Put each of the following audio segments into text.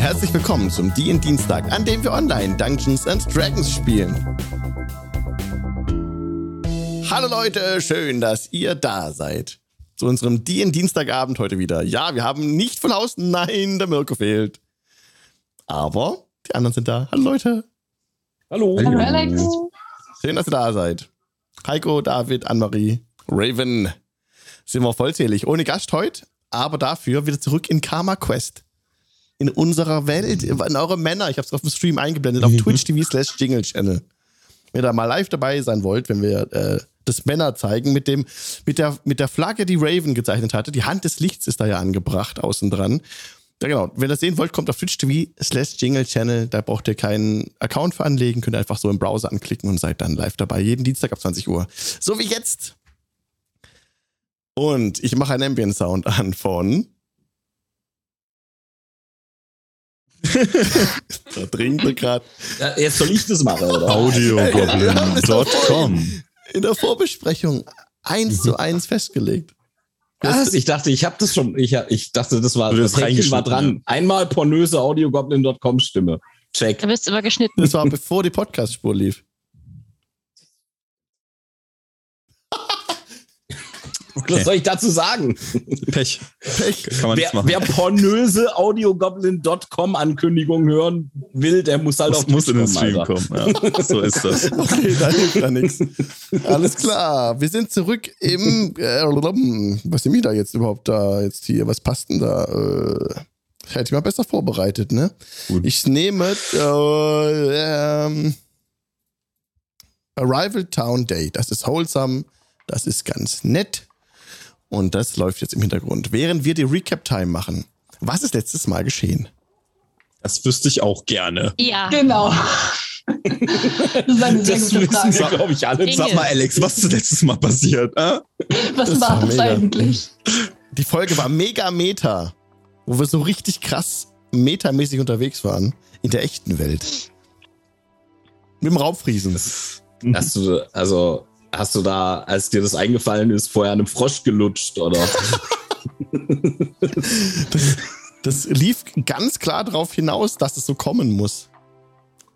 Herzlich willkommen zum DIN Dienstag, an dem wir online Dungeons and Dragons spielen. Hallo Leute, schön, dass ihr da seid. Zu unserem DIN Dienstagabend heute wieder. Ja, wir haben nicht von Haus, nein, der Mirko fehlt. Aber die anderen sind da. Hallo Leute. Hallo. Hallo Alex. Schön, dass ihr da seid. Heiko, David, Annemarie, Raven. Sind wir vollzählig. Ohne Gast heute, aber dafür wieder zurück in Karma Quest. In unserer Welt, in eurem Männer. Ich habe es auf dem Stream eingeblendet, auf Twitch TV slash Jingle Channel. Wenn ihr da mal live dabei sein wollt, wenn wir äh, das Männer zeigen, mit dem, mit der, mit der Flagge, die Raven gezeichnet hatte. Die Hand des Lichts ist da ja angebracht, außen dran. Ja, genau. Wenn ihr das sehen wollt, kommt auf Twitch TV slash Jingle Channel. Da braucht ihr keinen Account für anlegen. Könnt ihr einfach so im Browser anklicken und seid dann live dabei. Jeden Dienstag ab 20 Uhr. So wie jetzt. Und ich mache einen Ambient Sound an von. da trinkt er gerade. Ja, jetzt soll ich das machen, oder? Audiogoblin.com. In der Vorbesprechung eins zu eins festgelegt. Was? Ich dachte, ich habe das schon. Ich, ich dachte, das war, das Häkchen war dran. Einmal pornöse audiogoblin.com Stimme. Check. Da wirst du immer geschnitten. Das war bevor die Podcast-Spur lief. Was soll ich dazu sagen? Pech. Pech. Kann man Wer, machen. wer pornöse audiogoblin.com Ankündigungen hören will, der muss halt das auf muss in den Stream Alter. kommen. Ja. So ist das. Okay, da hilft ja nichts. Alles klar. Wir sind zurück im. Äh, was ist mir da jetzt überhaupt da? Jetzt hier, was passt denn da? Äh, ich hätte ich mal besser vorbereitet, ne? Gut. Ich nehme äh, ähm, Arrival Town Day. Das ist wholesome. Das ist ganz nett. Und das läuft jetzt im Hintergrund. Während wir die Recap-Time machen. Was ist letztes Mal geschehen? Das wüsste ich auch gerne. Ja. Genau. Das ist eine Das wissen wir, glaube ich, alle. Dinge. Sag mal, Alex, was ist letztes Mal passiert? Äh? Was Das war das mega. eigentlich? Die Folge war mega meta, wo wir so richtig krass metamäßig unterwegs waren in der echten Welt. Mit dem Raubfriesen. Hast du, also, hast du da, als dir das eingefallen ist, vorher einem Frosch gelutscht, oder? Das, das lief ganz klar darauf hinaus, dass es so kommen muss.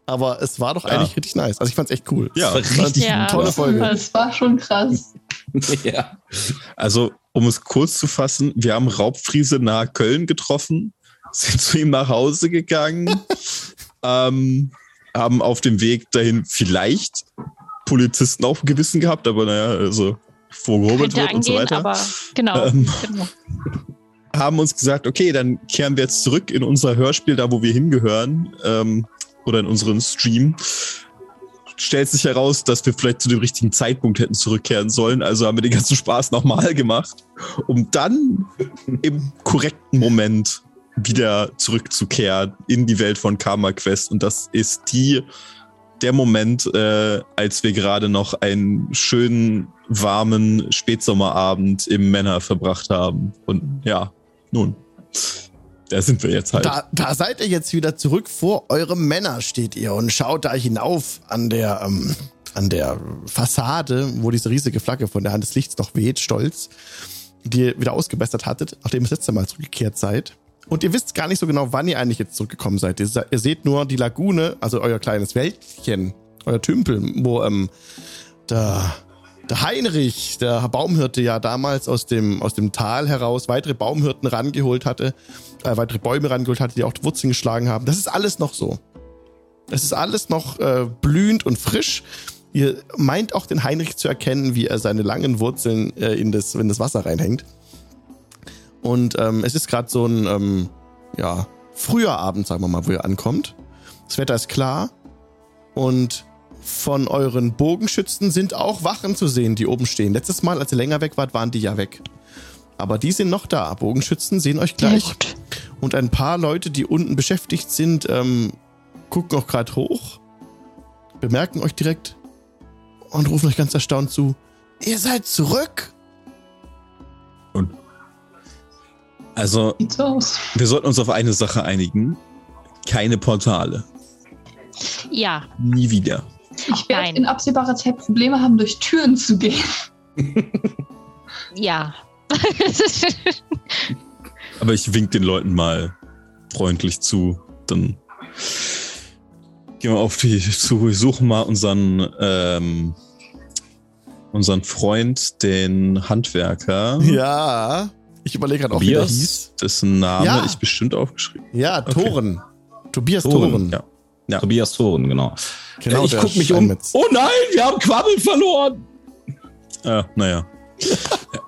Aber es war doch Ja. eigentlich richtig nice. Also ich fand's echt cool. Ja, Das war richtig Ja. Tolle Folge. Das war schon krass. ja. also um es kurz zu fassen, wir haben Raubfriese nahe Köln getroffen, sind zu ihm nach Hause gegangen, ähm, haben auf dem Weg dahin vielleicht Polizisten auf dem Gewissen gehabt, aber naja, also vorgehobelt wird und so angehen, weiter. aber genau. Ähm, genau. haben uns gesagt, okay, dann kehren wir jetzt zurück in unser Hörspiel, da wo wir hingehören, ähm, oder in unseren Stream. Stellt sich heraus, dass wir vielleicht zu dem richtigen Zeitpunkt hätten zurückkehren sollen. Also haben wir den ganzen Spaß nochmal gemacht, um dann im korrekten Moment wieder zurückzukehren in die Welt von Karma Quest. Und das ist die, der Moment, äh, als wir gerade noch einen schönen, warmen Spätsommerabend im Männer verbracht haben. Und ja, nun, da sind wir jetzt halt. Da, da seid ihr jetzt wieder zurück. Vor eurem Männer steht ihr und schaut da hinauf an der, ähm, an der Fassade, wo diese riesige Flagge von der Hand des Lichts noch weht, stolz, die ihr wieder ausgebessert hattet, nachdem ihr das letzte Mal zurückgekehrt seid. Und ihr wisst gar nicht so genau, wann ihr eigentlich jetzt zurückgekommen seid. Ihr, ihr seht nur die Lagune, also euer kleines Wäldchen, euer Tümpel, wo ähm, der, der Heinrich, der Baumhirte, ja damals aus dem, aus dem Tal heraus weitere Baumhirten rangeholt hatte, äh, weitere Bäume rangeholt hatte, die auch Wurzeln geschlagen haben. Das ist alles noch so. Es ist alles noch äh, blühend und frisch. Ihr meint auch den Heinrich zu erkennen, wie er seine langen Wurzeln äh, in, das, in das Wasser reinhängt. Und ähm, es ist gerade so ein ähm, ja, früher Abend, sagen wir mal, wo ihr ankommt. Das Wetter ist klar und von euren Bogenschützen sind auch Wachen zu sehen, die oben stehen. Letztes Mal, als ihr länger weg wart, waren die ja weg. Aber die sind noch da. Bogenschützen sehen euch gleich. gut. Und ein paar Leute, die unten beschäftigt sind, ähm, gucken auch gerade hoch, bemerken euch direkt und rufen euch ganz erstaunt zu. Ihr seid zurück? Also, aus. wir sollten uns auf eine Sache einigen. Keine Portale. Ja, Nie wieder. Ich werde in absehbarer Zeit Probleme haben, durch Türen zu gehen. ja. Aber ich wink den Leuten mal freundlich zu. dann gehen wir auf die Suche, suchen mal unseren, ähm, unseren Freund, den Handwerker, Ja. Ich überlege gerade auch, wie der Tobias? hieß. dessen Name Ja. ich bestimmt aufgeschrieben Ja, Okay. Toren. Tobias Toren, Toren. ja. Ja. Tobias Thoren, genau. Genau, ich der guck mich um. Oh nein, wir haben Quabbel verloren. Ah, naja.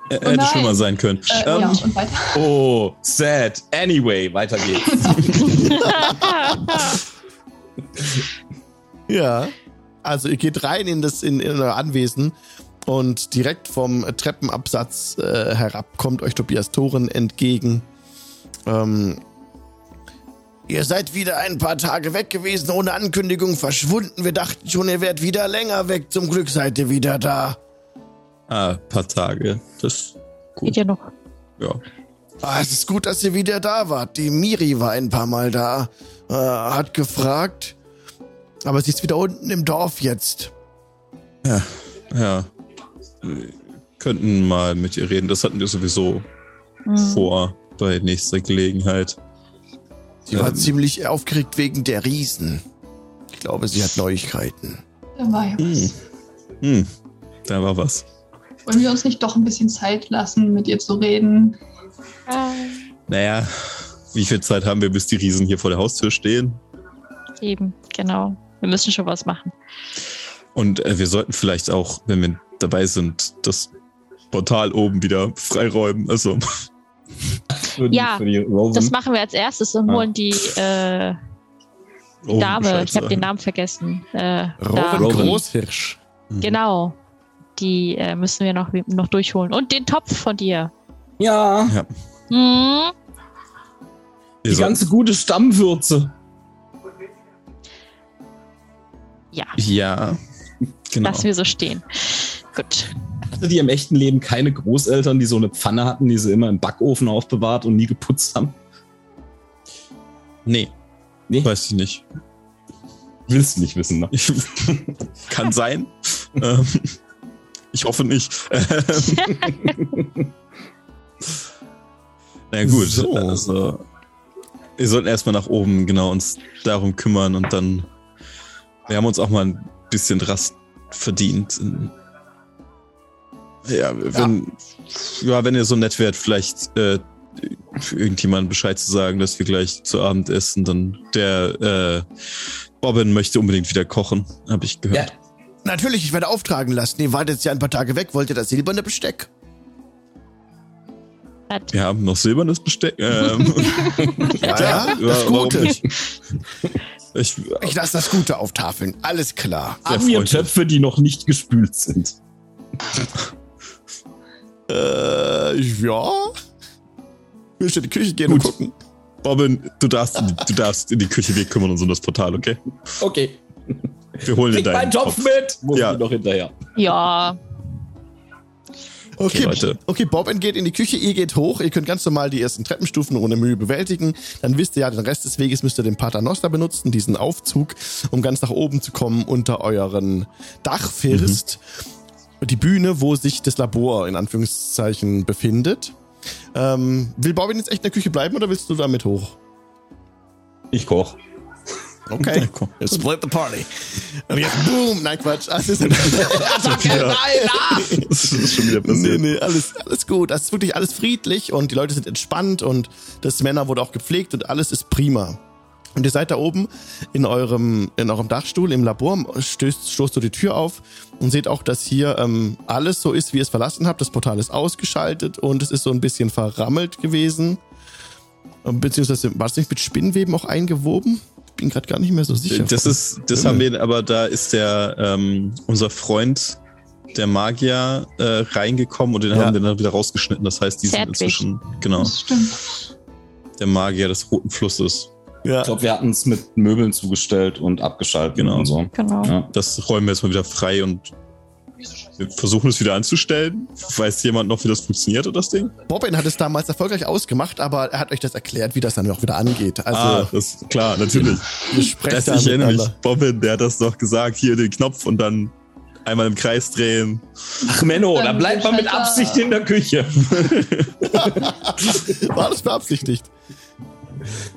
Oh Hätte nein. schlimmer sein können. Äh, ähm, ja, und weiter. Oh, sad. Anyway, weiter geht's. Ja. Also ihr geht rein in das in, in euer Anwesen und direkt vom Treppenabsatz äh, herab kommt euch Tobias Toren entgegen. Ähm, ihr seid wieder ein paar Tage weg gewesen, ohne Ankündigung verschwunden. Wir dachten schon, ihr wärt wieder länger weg. Zum Glück seid ihr wieder da. ah, paar Tage. Das Geht ja noch. ja. Ah, es ist gut, dass ihr wieder da wart. Die Miri war ein paar Mal da, äh, hat gefragt. Aber sie ist wieder unten im Dorf jetzt. Ja. Wir könnten mal mit ihr reden. Das hatten wir sowieso Mhm. vor bei nächster Gelegenheit. Sie war Ähm. ziemlich aufgeregt wegen der Riesen. Ich glaube, sie hat Neuigkeiten. Da war ja was. Hm, da war was. Wollen wir uns nicht doch ein bisschen Zeit lassen, mit ihr zu reden? Naja, wie viel Zeit haben wir, bis die Riesen hier vor der Haustür stehen? Eben, genau. Wir müssen schon was machen. Und äh, wir sollten vielleicht auch, wenn wir dabei sind, das Portal oben wieder freiräumen. Also, Für die, Ja, für die. Das machen wir als erstes und Ah. holen die äh, oben Dame. Bescheid Ich habe den. Namen vergessen. Äh. Rowan. Großhirsch. Mhm. Genau. Die äh, müssen wir noch, noch durchholen. Und den Topf von dir. ja, Hm? Wir die sollten- ganze gute Stammwürze. Ja, Ja, genau. lassen wir so stehen. Gut. Hatte die im echten Leben keine Großeltern, die so eine Pfanne hatten, die sie immer im Backofen aufbewahrt und nie geputzt haben? Nee, Nee, weiß ich nicht. willst du nicht wissen, ne? Ich, kann sein. ähm, ich hoffe nicht. Na gut, So. also wir sollten erstmal nach oben genau uns darum kümmern und dann wir haben uns auch mal ein bisschen Rast verdient. Ja, wenn ja, wenn ihr so nett wärt, vielleicht äh, für irgendjemanden Bescheid zu sagen, dass wir gleich zu Abend essen, dann der äh, Robin möchte unbedingt wieder kochen, habe ich Ja, gehört. Natürlich, ich werde auftragen lassen. Ihr wart jetzt ja ein paar Tage weg. Wollt ihr das silberne Besteck? Hat- Wir haben noch silbernes Besteck. Ähm, Ja, ja, das Gute. Ich, Ich lasse das Gute auftafeln. Alles klar. Haben wir. Töpfe, die noch nicht gespült sind? Äh, ja. Willst du in die Küche gehen Gut. und gucken? Robin, du darfst, in die, du darfst in die Küche, wir kümmern uns um das Portal, okay? Okay. Wir holen dir Bring meinen deinen Topf mit! Muss Ja. ich noch hinterher. Ja, Okay, Leute. okay, Bob geht in die Küche, ihr geht hoch, ihr könnt ganz normal die ersten Treppenstufen ohne Mühe bewältigen. Dann wisst ihr ja, den Rest des Weges müsst ihr den Paternoster benutzen, diesen Aufzug, um ganz nach oben zu kommen unter euren Dachfirst. Die Bühne, wo sich das Labor in Anführungszeichen befindet. Ähm, will Bobbin jetzt echt in der Küche bleiben oder willst du damit hoch? Ich koch. Okay. Ja. Split the party. Und jetzt boom. Nein, Quatsch. Das ist Ja. Das ist schon wieder Nee, passiert. nee, alles, alles gut. Das ist wirklich alles friedlich und die Leute sind entspannt und das Männer wurde auch gepflegt und alles ist prima. Und ihr seid da oben in eurem, in eurem Dachstuhl im Labor, stößt, stoßt du die Tür auf und seht auch, dass hier ähm, alles so ist, wie ihr es verlassen habt. Das Portal ist ausgeschaltet und es ist so ein bisschen verrammelt gewesen. Ähm, Beziehungsweise war es nicht mit Spinnweben auch eingewoben? Ich bin gerade gar nicht mehr so sicher. Das ist, das haben wir, aber da ist der, ähm, unser Freund, der Magier, äh, reingekommen und den Ja. haben wir dann wieder rausgeschnitten. Das heißt, die sind Zärtlich. inzwischen, genau, Das stimmt. der Magier des Roten Flusses. Ja. Ich glaube, wir hatten es mit Möbeln zugestellt und abgeschaltet Genau. und so. genau. Ja. Das räumen wir jetzt mal wieder frei und wir versuchen es wieder anzustellen. Weiß jemand noch, wie das funktioniert, das Ding? Bobbin hat es damals erfolgreich ausgemacht, aber er hat euch das erklärt, wie das dann auch wieder angeht. Also, ah, das klar, natürlich. ihr sprecht Das, da ich erinnere mich. miteinander. Bobbin, der hat das doch gesagt, hier den Knopf und dann einmal im Kreis drehen. Ach Menno, da Dann bleibt man mit Schalter. Absicht in der Küche. War das beabsichtigt?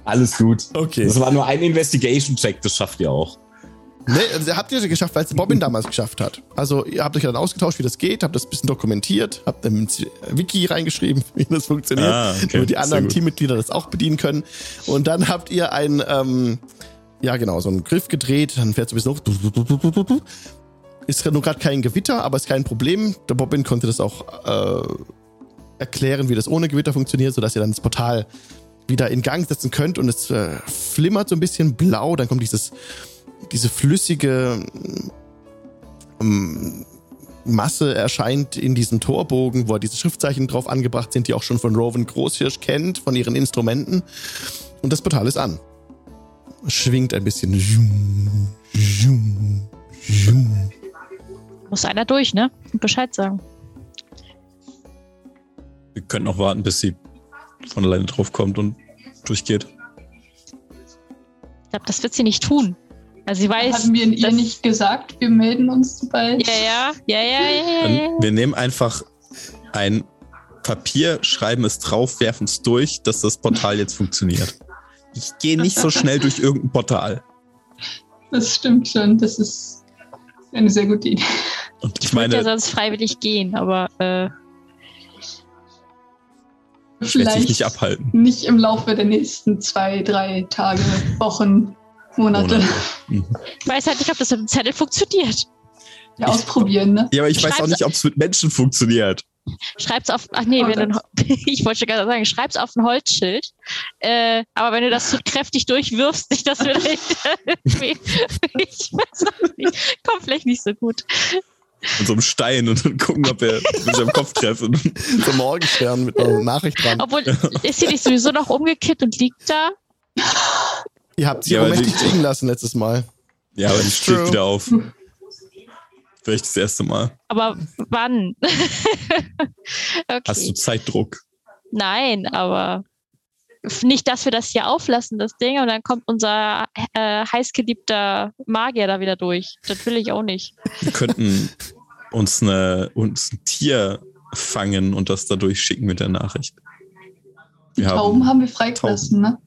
Alles gut. Okay. Das war nur ein Investigation-Check, das schafft ihr auch. Ne, also habt ihr geschafft, weil es Bobbin damals geschafft hat. Also ihr habt euch dann ausgetauscht, wie das geht, habt das ein bisschen dokumentiert, habt im Wiki reingeschrieben, wie das funktioniert, Ah, okay. damit die anderen. Teammitglieder das auch bedienen können. Und dann habt ihr ein, ähm, ja genau, so einen Griff gedreht, dann fährt es ein bisschen hoch. Ist nur gerade kein Gewitter, aber ist kein Problem. Der Bobbin konnte das auch äh, erklären, wie das ohne Gewitter funktioniert, sodass ihr dann das Portal wieder in Gang setzen könnt und es äh, flimmert so ein bisschen blau, dann kommt dieses diese flüssige ähm, Masse erscheint in diesem Torbogen, wo diese Schriftzeichen drauf angebracht sind, die auch schon von Rowan Großhirsch kennt, von ihren Instrumenten. Und das Portal ist an. Schwingt ein bisschen. Muss einer durch, ne? Und Bescheid sagen. Wir können noch warten, bis sie von alleine draufkommt und durchgeht. Ich glaube, das wird sie nicht tun. Also sie weiß. Hatten wir ihr nicht gesagt, wir melden uns sobald. Ja, ja, ja, ja, ja, wir nehmen einfach ein Papier, schreiben es drauf, werfen es durch, dass das Portal jetzt funktioniert. Ich gehe nicht so schnell durch irgendein Portal. Das stimmt schon. Das ist eine sehr gute Idee. Und ich Ich würde ja meine, sonst freiwillig gehen, aber äh, Vielleicht nicht abhalten. nicht im Laufe der nächsten zwei, drei Tage, Wochen, Monate. Monate. Mhm. ich weiß halt nicht, ob das mit dem Zettel funktioniert. Ja, ausprobieren, ne? Ja, aber ich weiß auch Schreib's- nicht, ob es mit Menschen funktioniert. Schreib's auf. Ach nee, Oh wenn du ich wollte schon gerade sagen, schreib's auf ein Holzschild. Äh, aber wenn du das so kräftig durchwirfst, nicht, dass wir da ich weiß auch nicht. Kommt vielleicht nicht so gut. Mit so einem Stein und dann gucken, ob er mit seinem Kopf treffen. So Morgenstern mit einer Nachricht dran. Obwohl, ist sie nicht sowieso noch umgekippt und liegt da? Ihr habt sie Ja, aber ohnmächtig liegen lassen letztes Mal. Ja, aber die steht wieder auf. Vielleicht das erste Mal. Aber wann? okay. Hast du Zeitdruck? Nein, aber nicht, dass wir das hier auflassen, das Ding, und dann kommt unser äh, heißgeliebter Magier da wieder durch. Das will ich auch nicht. Wir könnten uns, eine, uns ein Tier fangen und das dadurch schicken mit der Nachricht. Wir Tauben haben wir freigelassen, ne?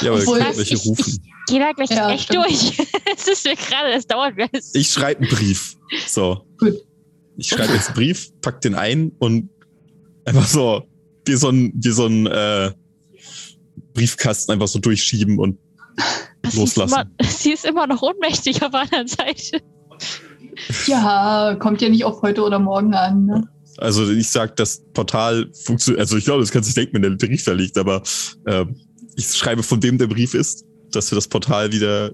Ja, aber wir Obwohl- können welche Ich- ich- rufen. Geh da gleich Ja, echt stimmt. durch. Es ist mir gerade, es dauert mir. Ich schreibe einen Brief. So. Gut. Ich schreibe jetzt einen Brief, pack den ein und einfach so, wie so ein, wie so äh, Briefkasten einfach so durchschieben und sie, ist loslassen. immer, sie ist immer noch ohnmächtig auf der anderen Seite. Ja, kommt ja nicht auf heute oder morgen an, ne? Also ich sag, das Portal funktioniert, also ich glaube, das kannst du nicht denken, wenn der Brief da liegt, aber äh, ich schreibe, von wem der Brief ist, dass wir das Portal wieder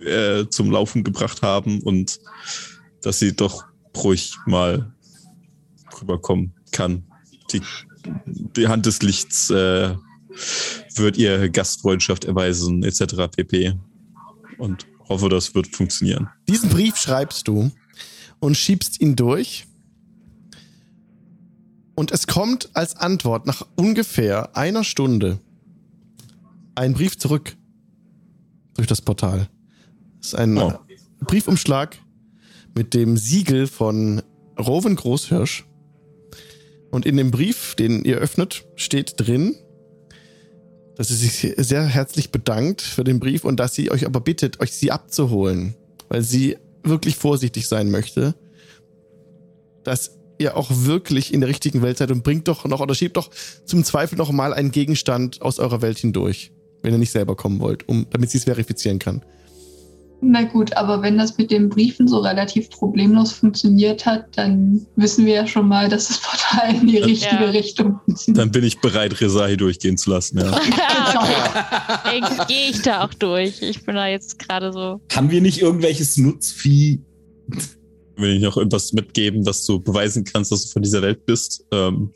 äh, zum Laufen gebracht haben und dass sie doch ruhig mal rüberkommen kann. Die, die Hand des Lichts äh, wird ihr Gastfreundschaft erweisen, etc. pp. Und hoffe, das wird funktionieren. Diesen Brief schreibst du und schiebst ihn durch. Und es kommt als Antwort nach ungefähr einer Stunde ein Brief zurück durch das Portal. Das ist ein Oh. Briefumschlag mit dem Siegel von Rowan Großhirsch. Und in dem Brief, den ihr öffnet, steht drin, dass sie sich sehr herzlich bedankt für den Brief und dass sie euch aber bittet, euch sie abzuholen, weil sie wirklich vorsichtig sein möchte, dass ihr auch wirklich in der richtigen Welt seid und bringt doch noch oder schiebt doch zum Zweifel noch mal einen Gegenstand aus eurer Welt hindurch, wenn ihr nicht selber kommen wollt, um, damit sie es verifizieren kann. Na gut, aber wenn das mit den Briefen so relativ problemlos funktioniert hat, dann wissen wir ja schon mal, dass das Portal in die richtige Ja. Richtung funktioniert. Dann bin ich bereit, Resahi durchgehen zu lassen. Ja. Dann gehe ich da auch durch. Ich bin da jetzt gerade so. Haben wir nicht irgendwelches Nutzvieh? Will ich noch irgendwas mitgeben, dass du beweisen kannst, dass du von dieser Welt bist? Ähm,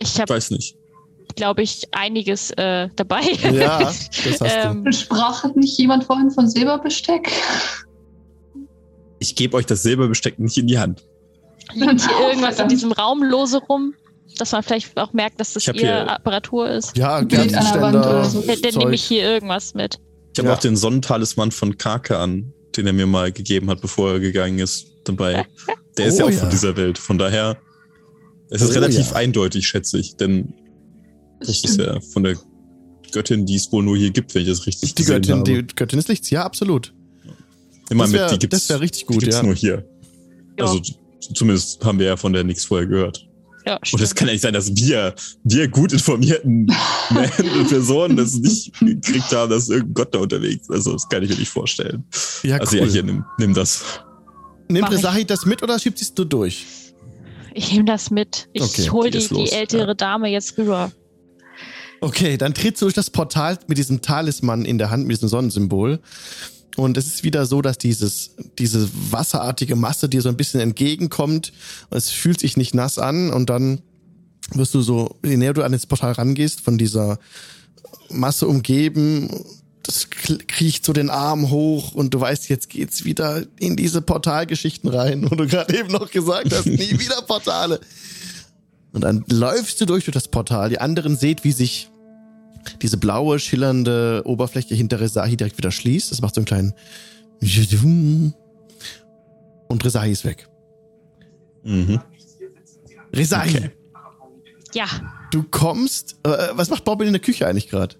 Ich ich habe, weiß nicht. Glaube ich, einiges äh, dabei. Ja, das hast Ähm, Sprach nicht jemand vorhin von Silberbesteck? Ich gebe euch das Silberbesteck nicht in die Hand. Liegt hier Oh, irgendwas in diesem Raum lose rum, dass man vielleicht auch merkt, dass das hier- Apparatur ist? du. Ja, Kerzenständer, so. Dann, dann nehme ich hier irgendwas mit. Ich habe Ja. auch den Sonnentalisman von Kake an, den er mir mal gegeben hat, bevor er gegangen ist, dabei. Der ist Oh ja auch ja. von dieser Welt. Von daher es ist Oh relativ ja. eindeutig, schätze ich. Denn Das ist ja von der Göttin, die es wohl nur hier gibt, wenn ich das richtig Die gesehen Göttin, habe. die Göttin des Lichts, ja, absolut. Immer das mit, die gibt's, das wär richtig die gut, gibt's ja. nur hier. Ja. Also zumindest haben wir ja von der nichts vorher gehört. Ja, Und es kann ja nicht sein, dass wir, wir gut informierten Menschen und Personen das nicht gekriegt haben, dass irgendein Gott da unterwegs ist. Also das kann ich mir nicht vorstellen. Ja, also cool. ja, hier, nimm, nimm das. Nimmt. Resahi das mit oder schiebt sie es nur durch? Ich nehme das mit. Ich Okay, hole die die ältere ja. Dame jetzt rüber. Okay, dann trittst du durch das Portal mit diesem Talisman in der Hand, mit diesem Sonnensymbol. Und es ist wieder so, dass dieses, diese wasserartige Masse dir so ein bisschen entgegenkommt. Es fühlt sich nicht nass an und dann wirst du so, je näher du an das Portal rangehst, von dieser Masse umgeben. Das kriecht so den Arm hoch und du weißt, jetzt geht's wieder in diese Portalgeschichten rein, wo du gerade eben noch gesagt hast, nie wieder Portale. Und dann läufst du durch, durch das Portal. Die anderen seht, wie sich diese blaue, schillernde Oberfläche hinter Resahi direkt wieder schließt. Das macht so einen kleinen und Resahi ist weg. Mhm. Resahi, Okay. Ja, du kommst. Äh, was macht Bobbin in der Küche eigentlich gerade?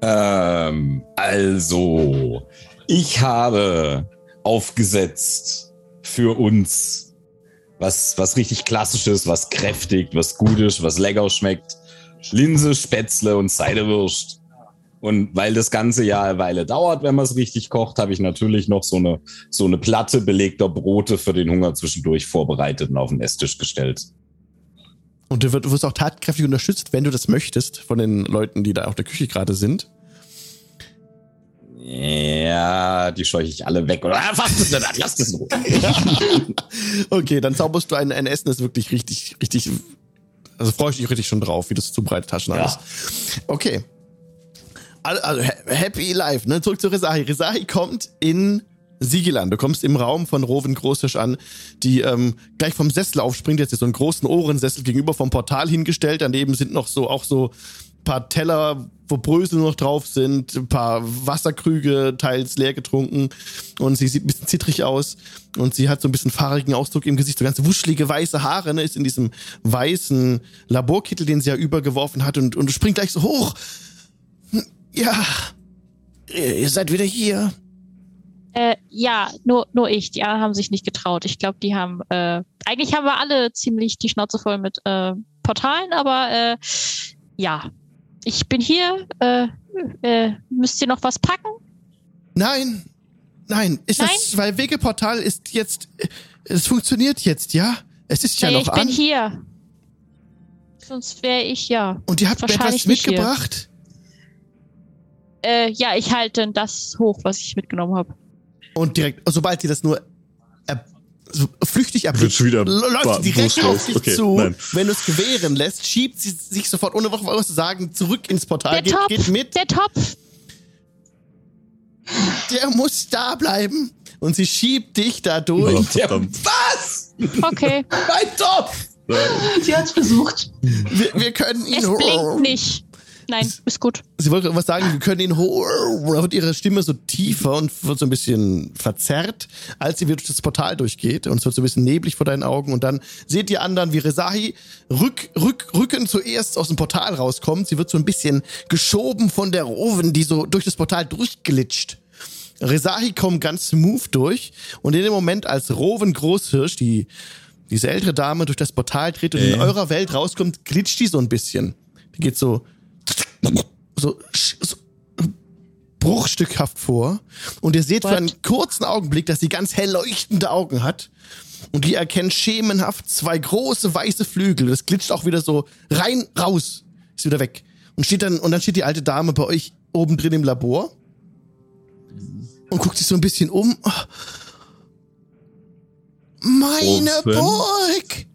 Ähm, also, ich habe aufgesetzt für uns was, was richtig klassisches, was kräftig, was gut ist, was lecker schmeckt. Linse, Spätzle und Seidewürst. Und weil das Ganze ja eine Weile dauert, wenn man es richtig kocht, habe ich natürlich noch so eine, so eine Platte belegter Brote für den Hunger zwischendurch vorbereitet und auf den Esstisch gestellt. Und du wirst, du wirst auch tatkräftig unterstützt, wenn du das möchtest, von den Leuten, die da auf der Küche gerade sind. Ja, die scheuche ich alle weg. Oder ah, nicht an, lasst es in Ruhe. Okay, dann zauberst du ein, ein Essen, das wirklich richtig, richtig. Also freue ich dich richtig schon drauf, wie du es zubereitet hast und Ja. alles. Okay. Also, ha- happy life, ne? Zurück zu Resahi. Resahi kommt in Siegeland. Du kommst im Raum von Rowan Großfisch an, die ähm, gleich vom Sessel aufspringt. Jetzt ist so einen großen Ohrensessel gegenüber vom Portal hingestellt. Daneben sind noch so auch so paar Teller, wo Brösel noch drauf sind, ein paar Wasserkrüge, teils leer getrunken. Und sie sieht ein bisschen zittrig aus. Und sie hat so ein bisschen fahrigen Ausdruck im Gesicht, so ganz wuschelige weiße Haare, ne, ist in diesem weißen Laborkittel, den sie ja übergeworfen hat und, und springt gleich so hoch. Ja, ihr seid wieder hier. äh, ja, nur, nur ich. Die anderen haben sich nicht getraut. Ich glaube, die haben, äh, eigentlich haben wir alle ziemlich die Schnauze voll mit äh, Portalen, aber äh, ja, ich bin hier. Äh, äh, müsst ihr noch was packen? Nein, nein, ist das, weil Wegeportal ist jetzt, es funktioniert jetzt, ja? Es ist ja Naja, noch ich an. bin hier. Sonst wäre ich ja. Und ihr habt etwas mitgebracht? Äh, ja, ich halte das hoch, was ich mitgenommen habe. Und direkt, sobald sie das nur so flüchtig Wird erblickt, schon wieder läuft sie direkt auf dich Okay, zu. nein. Wenn du es gewähren lässt, schiebt sie sich sofort, ohne was zu sagen, zurück ins Portal, Der geht, Topf, geht mit. der Topf. Der muss da bleiben. Und sie schiebt dich da durch. Oh, verdammt. Was? Okay, Mein Topf! Sie hat's versucht. Wir, wir können ihn es blinkt nicht. Nein, ist gut. Sie wollte was sagen, wir können ihn hoch. Da wird ihre Stimme so tiefer und wird so ein bisschen verzerrt, als sie wieder durch das Portal durchgeht. Und es wird so ein bisschen neblig vor deinen Augen. Und dann seht ihr anderen, wie Resahi rück, rück, Rücken zuerst aus dem Portal rauskommt. Sie wird so ein bisschen geschoben von der Roven, die so durch das Portal durchglitscht. Resahi kommt ganz smooth durch. Und in dem Moment, als Roven Großhirsch, die, diese ältere Dame, durch das Portal tritt und in Äh. eurer Welt rauskommt, glitscht die so ein bisschen. Die geht so so, so bruchstückhaft vor. Und ihr seht für What? einen kurzen Augenblick, dass sie ganz hell leuchtende Augen hat. Und ihr erkennt schemenhaft zwei große weiße Flügel. Das glitscht auch wieder so rein, raus. Ist wieder weg. Und steht dann, und dann steht die alte Dame bei euch oben drin im Labor. Und guckt sich so ein bisschen um. Meine. Burg!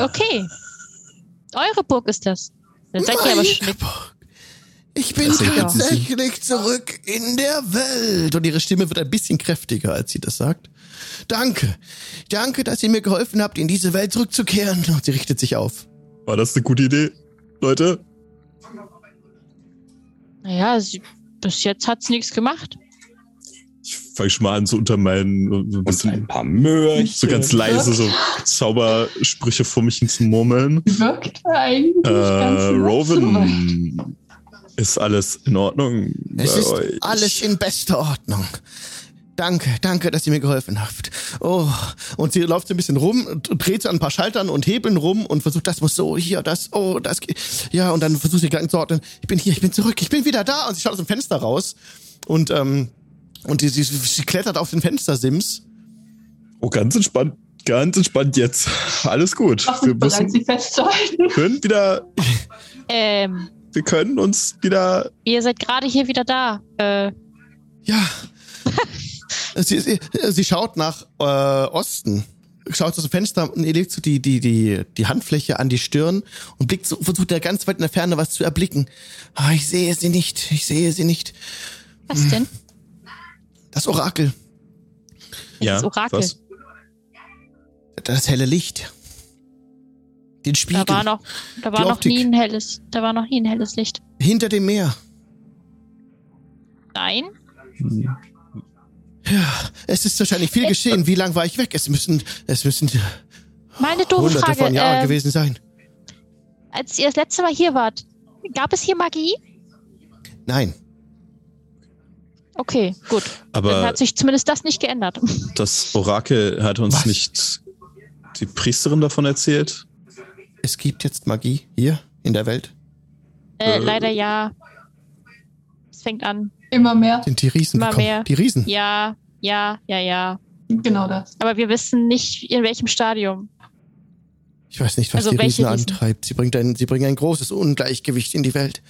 Okay. Eure Burg ist das. Dann seid ihr aber schnick. Burg. Ich bin tatsächlich zurück in der Welt. Und ihre Stimme wird ein bisschen kräftiger, als sie das sagt. Danke. Danke, dass ihr mir geholfen habt, in diese Welt zurückzukehren. Und sie richtet sich auf. War das eine gute Idee, Leute? Naja, sie, bis jetzt hat's nichts gemacht. Ich fange schon mal an, so unter meinen, so ein Und ein bisschen, paar Möhrchen. so ganz leise, so Zaubersprüche vor mich hin zu murmeln. Wirkt eigentlich Äh. Rowan, ist alles in Ordnung Es bei ist euch? alles in bester Ordnung. Danke, danke, dass ihr mir geholfen habt. Oh, und sie läuft so ein bisschen rum, dreht so an ein paar Schaltern und Hebeln rum und versucht, das muss so, hier, das, oh, das geht. Ja, und dann versucht sie Gedanken zu ordnen. Ich bin hier, ich bin zurück, ich bin wieder da. Und sie schaut aus dem Fenster raus und, ähm, und die, sie, sie klettert auf den Fenstersims. Oh, ganz entspannt, ganz entspannt jetzt. Alles gut. Mach Wir müssen, sie festzuhalten. können wieder, Ähm, wir können uns wieder, ihr seid gerade hier wieder da. Äh, Ja. sie, sie, sie schaut nach äh, Osten. Schaut aus dem Fenster und ihr legt so die, die, die, die Handfläche an die Stirn und blickt so, versucht da ganz weit in der Ferne was zu erblicken. Ah, ich sehe sie nicht, ich sehe sie nicht. was denn? Das Orakel, ja, Das Orakel. was? das helle Licht. Den Spiegel Da war noch, da war noch nie ein helles, da war noch nie ein helles Licht. hinter dem Meer. Nein? Es ist wahrscheinlich viel geschehen. Wie lang war ich weg? Es müssen, es müssen Meine doofe hunderte Frage. von Jahren äh, gewesen sein. als ihr das letzte Mal hier wart, gab es hier Magie? Nein. Okay, gut. Dann Aber hat sich zumindest das nicht geändert. das Orakel hat uns Was? nicht die Priesterin davon erzählt. Es gibt jetzt Magie hier in der Welt. Äh, Äh. leider ja. Es fängt an. Immer mehr. Sind die Riesen Immer gekommen? mehr. Die Riesen. Ja, ja, ja, ja. Genau das. Aber wir wissen nicht, in welchem Stadium. Ich weiß nicht, was Also die Riesen Riesen? antreibt. Sie, bringt ein, sie bringen ein großes Ungleichgewicht in die Welt.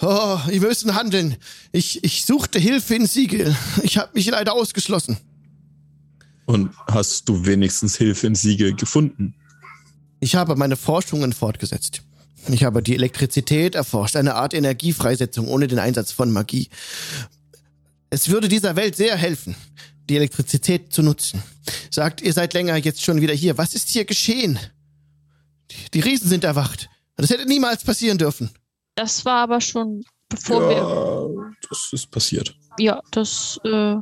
Oh, wir müssen handeln. Ich, ich suchte Hilfe in Siegel. Ich habe mich leider ausgeschlossen. Und hast du wenigstens Hilfe in Siege gefunden? Ich habe meine Forschungen fortgesetzt. Ich habe die Elektrizität erforscht, eine Art Energiefreisetzung ohne den Einsatz von Magie. Es würde dieser Welt sehr helfen, die Elektrizität zu nutzen. Sagt, ihr seid länger jetzt schon wieder hier. Was ist hier geschehen? Die, die Riesen sind erwacht. Das hätte niemals passieren dürfen. Das war aber schon bevor wir. ja, das ist passiert. Ja, das äh,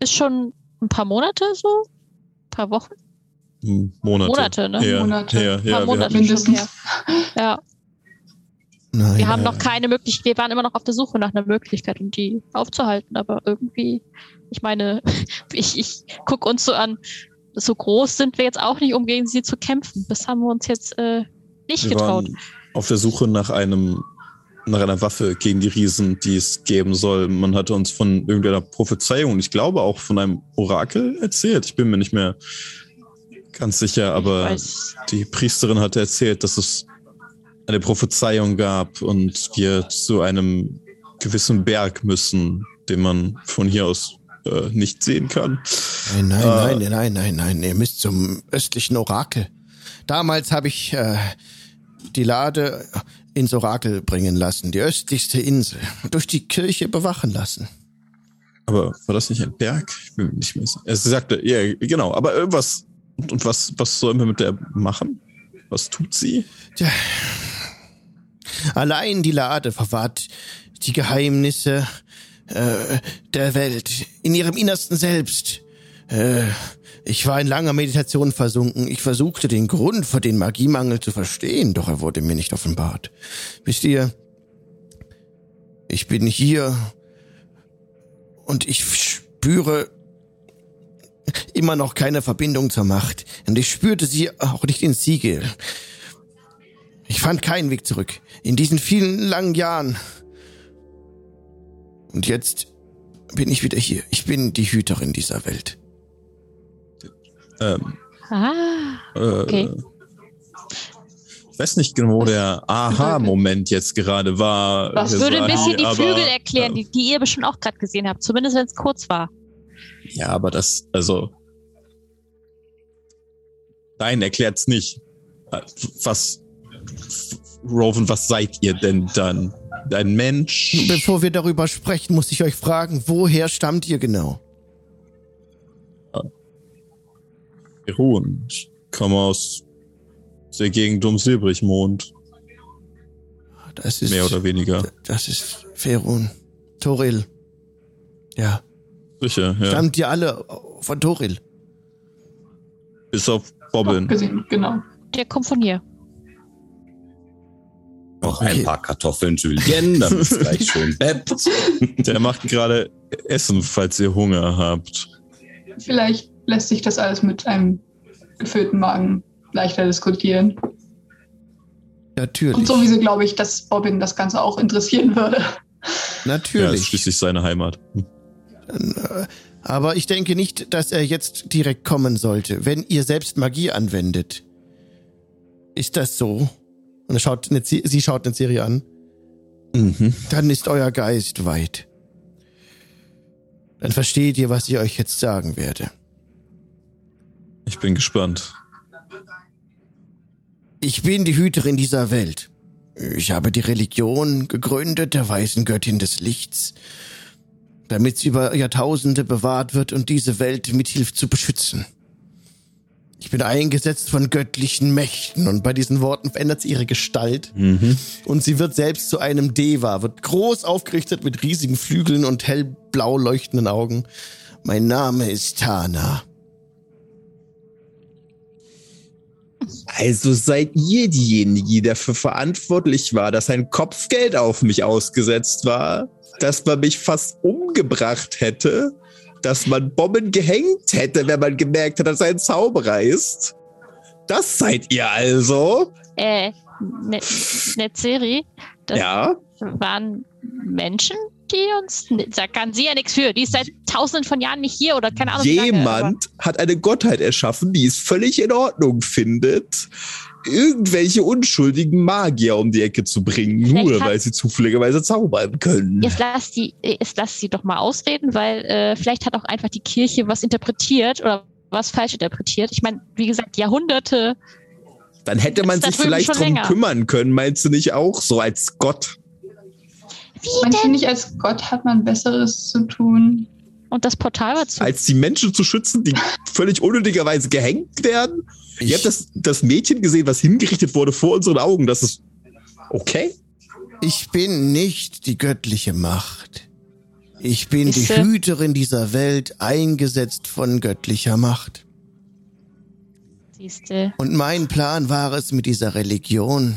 ist schon ein paar Monate so? Ein paar Wochen? Hm, Monate. Monate, ne? Her, Monate. Her, Ein ja, paar wir Monate Mindestens. her. Ja, Nein, wir haben noch keine Möglichkeit, wir waren immer noch auf der Suche nach einer Möglichkeit, um die aufzuhalten, aber irgendwie, ich meine, ich, ich guck uns so an, so groß sind wir jetzt auch nicht, um gegen sie zu kämpfen. Das haben wir uns jetzt äh, nicht wir getraut. waren auf der Suche nach einem nach einer Waffe gegen die Riesen, die es geben soll. Man hatte uns von irgendeiner Prophezeiung, ich glaube auch von einem Orakel erzählt. Ich bin mir nicht mehr ganz sicher, aber die Priesterin hatte erzählt, dass es eine Prophezeiung gab und wir zu einem gewissen Berg müssen, den man von hier aus äh, nicht sehen kann. Nein, nein, Äh, nein, nein, nein, nein. Ihr müsst zum östlichen Orakel. Damals habe ich äh, die Lade ins Orakel bringen lassen, die östlichste Insel, durch die Kirche bewachen lassen. Aber war das nicht ein Berg? Ich bin nicht mehr sicher. Sagte, ja, genau, aber irgendwas. Und, und was, was sollen wir mit der machen? Was tut sie? Tja. Allein die Lade verwahrt die Geheimnisse äh, der Welt in ihrem Innersten selbst. Äh, ich war in langer Meditation versunken. Ich versuchte den Grund für den Magiemangel zu verstehen, doch er wurde mir nicht offenbart. Wisst ihr, ich bin hier und ich spüre immer noch keine Verbindung zur Macht. Und ich spürte sie auch nicht in Siegel. Ich fand keinen Weg zurück. In diesen vielen langen Jahren. Und jetzt bin ich wieder hier. Ich bin die Hüterin dieser Welt. Ähm, ah, äh, Okay. Ich weiß nicht genau, wo der Aha-Moment jetzt gerade war. Das würde ein bisschen die aber, Flügel erklären, äh, die, die ihr bestimmt auch gerade gesehen habt, zumindest wenn es kurz war. Ja, aber das, also. Nein, erklärt's nicht. Äh, Was, Rowan, was seid ihr denn dann? Ein Mensch? Bevor wir darüber sprechen, muss ich euch fragen, woher stammt ihr genau? Ruhen. Ich komme aus der Gegend um Silbrigmond, Das ist mehr oder weniger. Das ist Ferun. Toril. Ja. Sicher, ja. Stammt ihr alle von Toril? Bis auf Bobbin. Gesehen, genau. Der kommt von hier. Noch Okay. ein paar Kartoffeln Julien, dann ist gleich schön Bett. Der macht gerade Essen, falls ihr Hunger habt. Vielleicht lässt sich das alles mit einem gefüllten Magen leichter diskutieren. Natürlich. Und sowieso glaube ich, dass Bobbin das Ganze auch interessieren würde. Ja, ist Natürlich. schließlich seine Heimat. Äh, Aber ich denke nicht, dass er jetzt direkt kommen sollte, wenn ihr selbst Magie anwendet. Ist das so? Und er schaut eine, sie schaut eine Serie an. Mhm. Dann ist euer Geist weit. Dann versteht ihr, was ich euch jetzt sagen werde. Ich bin gespannt. Ich bin die Hüterin dieser Welt. Ich habe die Religion gegründet, der weißen Göttin des Lichts, damit sie über Jahrtausende bewahrt wird und diese Welt mithilft zu beschützen. Ich bin eingesetzt von göttlichen Mächten und bei diesen Worten verändert sie ihre Gestalt Mhm. und sie wird selbst zu einem Deva, wird groß aufgerichtet mit riesigen Flügeln und hellblau leuchtenden Augen. Mein Name ist Tana. Also seid ihr diejenige, die dafür verantwortlich war, dass ein Kopfgeld auf mich ausgesetzt war, dass man mich fast umgebracht hätte, dass man Bomben gehängt hätte, wenn man gemerkt hat, dass er ein Zauberer ist. Das seid ihr also? Äh, ne, Netzeri, das Ja. waren Menschen, die uns. Da kann sie ja nichts für. Die ist seit tausenden von Jahren nicht hier oder keine Ahnung. wie lange, Jemand hat eine Gottheit erschaffen, die es völlig in Ordnung findet, irgendwelche unschuldigen Magier um die Ecke zu bringen, Vielleicht nur weil sie zufälligerweise zaubern können. Jetzt lass die, jetzt lass sie doch mal ausreden, weil äh, vielleicht hat auch einfach die Kirche was interpretiert oder was falsch interpretiert. Ich meine, wie gesagt, Jahrhunderte. Dann hätte man sich vielleicht drum länger. kümmern können, meinst du nicht auch? So als Gott. Wie Manche denn? nicht als Gott hat man Besseres zu tun. Und das Portal war zu. Als die Menschen zu schützen, die völlig unnötigerweise gehängt werden. Ich, Ihr habt das, das Mädchen gesehen, was hingerichtet wurde vor unseren Augen. Das ist okay. ich bin nicht die göttliche Macht. Ich bin die Siehste? Hüterin dieser Welt, eingesetzt von göttlicher Macht. Siehste. Und mein Plan war es, mit dieser Religion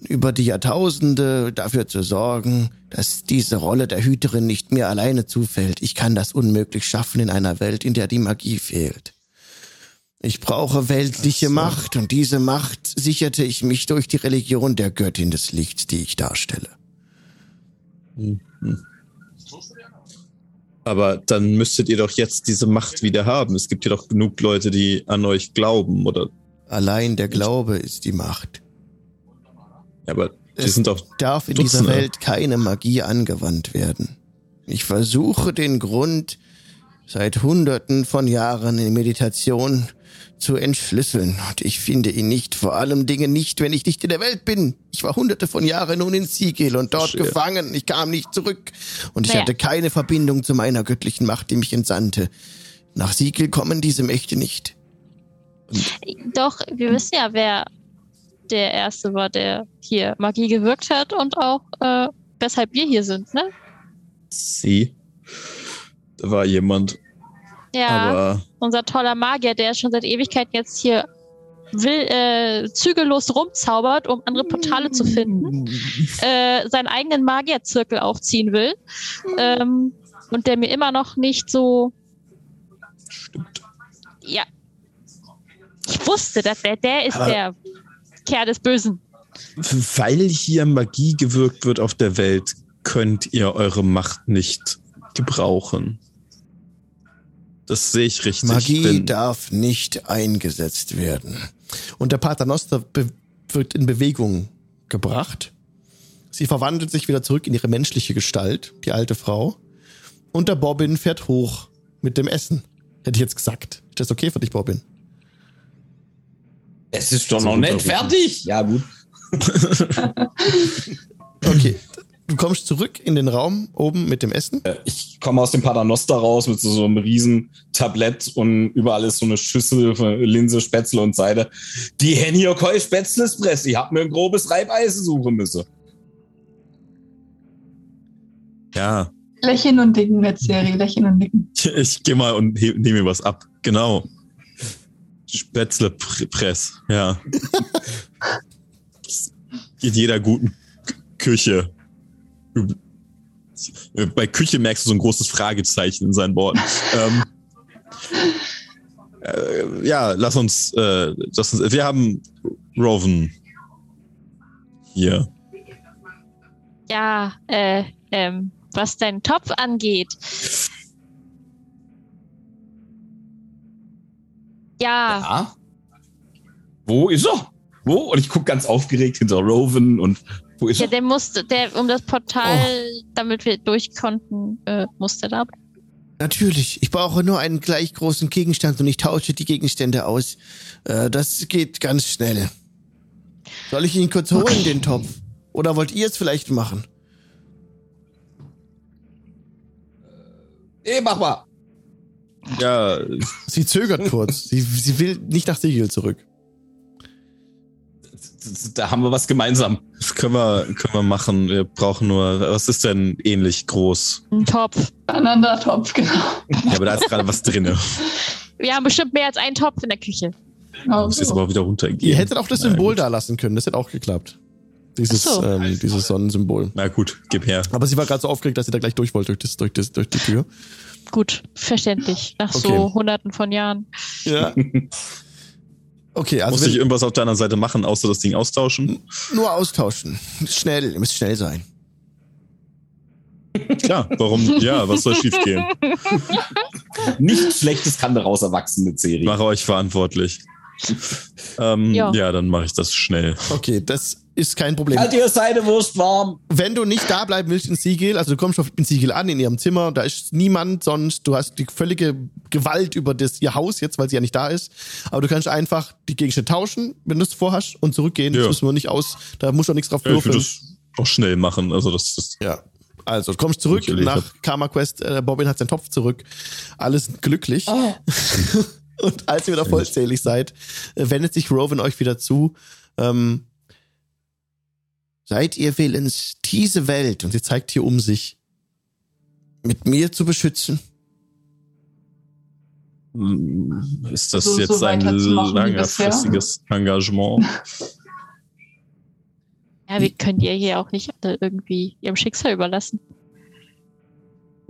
über die Jahrtausende dafür zu sorgen, dass diese Rolle der Hüterin nicht mir alleine zufällt. Ich kann das unmöglich schaffen in einer Welt, in der die Magie fehlt. Ich brauche weltliche Macht und diese Macht sicherte ich mich durch die Religion der Göttin des Lichts, die ich darstelle. Aber dann müsstet ihr doch jetzt diese Macht wieder haben. Es gibt ja doch genug Leute, die an euch glauben, oder? Allein der Glaube ist die Macht. Ja, aber die Es sind doch. darf in dieser. Welt keine Magie angewandt werden. Ich versuche den Grund seit Hunderten von Jahren in Meditation zu entschlüsseln. Und ich finde ihn nicht, vor allem Dingen nicht, wenn ich nicht in der Welt bin. Ich war hunderte von Jahren nun in Sigil und dort Verstehe. gefangen. Ich kam nicht zurück. Und ich Naja. hatte keine Verbindung zu meiner göttlichen Macht, die mich entsandte. Nach Sigil kommen diese Mächte nicht. Doch, wir wissen ja, wer der Erste war, der hier Magie gewirkt hat und auch äh, weshalb wir hier sind, ne? Sie. Da war jemand. Ja, Aber unser toller Magier, der schon seit Ewigkeiten jetzt hier will, äh, zügellos rumzaubert, um andere Portale zu finden, äh, seinen eigenen Magierzirkel aufziehen will ähm, und der mir immer noch nicht so. stimmt. Ja. Ich wusste, dass der, der ist Aber- der Kerl des Bösen. Weil hier Magie gewirkt wird auf der Welt, könnt ihr eure Macht nicht gebrauchen. Das sehe ich richtig. Magie Wenn- darf nicht eingesetzt werden. Und der Paternoster be wird in Bewegung gebracht. Sie verwandelt sich wieder zurück in ihre menschliche Gestalt, die alte Frau. Und der Bobbin fährt hoch mit dem Essen. Hätte ich jetzt gesagt. Ist das okay für dich, Bobbin? Es ist doch So noch nicht fertig. Ja, gut. Okay. Du kommst zurück in den Raum oben mit dem Essen. Äh, Ich komme aus dem Paternoster raus mit so, so einem riesen Tablett und überall ist so eine Schüssel von Linse, Spätzle und Seide. Die kein Spätzlespress. Ich hab mir ein grobes Reibeisen suchen müssen. Ja, Lächeln und Dicken mit Serie, Lächeln und Dicken. Ich gehe mal und nehme mir was ab. Genau. Spätzlepress, ja. Geht jeder guten Küche. Bei Küche merkst du so ein großes Fragezeichen in seinen Worten. ähm, äh, ja, lass uns, äh, lass uns. Wir haben Roven hier. Ja, äh, ähm, was deinen Topf angeht. Ja, Ja. Wo ist er? Wo? Und ich gucke ganz aufgeregt hinter Roven und wo ist ja, er? der musste, der, um das Portal, damit wir durch konnten, äh, musste da. Natürlich, ich brauche nur einen gleich großen Gegenstand und ich tausche die Gegenstände aus. Äh, das geht ganz schnell. Soll ich ihn kurz holen, den Topf? Oder wollt ihr es vielleicht machen? Ey, mach mal. Ja, Sie zögert kurz. Sie, sie will nicht nach Siegel zurück. Da haben wir was gemeinsam. das können wir, können wir machen. Wir brauchen nur, was ist denn ähnlich groß? Ein Topf. Aneinandertopf, genau. Ja, aber da ist gerade was drinne. Wir haben bestimmt mehr als einen Topf in der Küche. genau Muss jetzt aber wieder runtergehen. Ihr hättet auch das Na Symbol gut. da lassen können. Das hätte auch geklappt. Dieses, so. ähm, dieses Sonnensymbol. Na gut, gib her. Aber sie war gerade so aufgeregt, dass sie da gleich durch wollte durch, das, durch, das, durch die Tür. Gut, verständlich. Nach Okay. so hunderten von Jahren. Ja. Okay, also Muss ich irgendwas auf deiner Seite machen, außer das Ding austauschen? nur austauschen. Schnell, ihr müsst schnell sein. Klar, warum? Ja, was soll schiefgehen? Nichts Schlechtes kann daraus erwachsen mit Serie. mache euch verantwortlich. Ähm, Ja. ja. dann mache ich das schnell. Okay, das ist kein Problem. Halt ihr seine Wurst warm. Wenn du nicht da bleiben willst in Siegel, also du kommst auf in Siegel an, in ihrem Zimmer, da ist niemand sonst, du hast die völlige Gewalt über das, ihr Haus jetzt, weil sie ja nicht da ist. Aber du kannst einfach die Gegenstände tauschen, wenn du es vorhast, und zurückgehen. Das Ja. müssen wir nicht aus, da musst du auch nichts drauf Ja, ich würde würfeln. das auch schnell machen. Also das ist Ja. Also, du kommst zurück nach hab. Karma Quest, äh, Bobbin hat seinen Topf zurück. Alles glücklich. Und als ihr wieder vollzählig seid, äh, wendet sich Rowan euch wieder zu. Ähm, seid ihr willens, diese Welt, und sie zeigt hier um sich, mit mir zu beschützen? ist das So- so jetzt ein wie bisher. längerfristiges Engagement? Ja, wir können ihr hier auch nicht irgendwie ihrem Schicksal überlassen.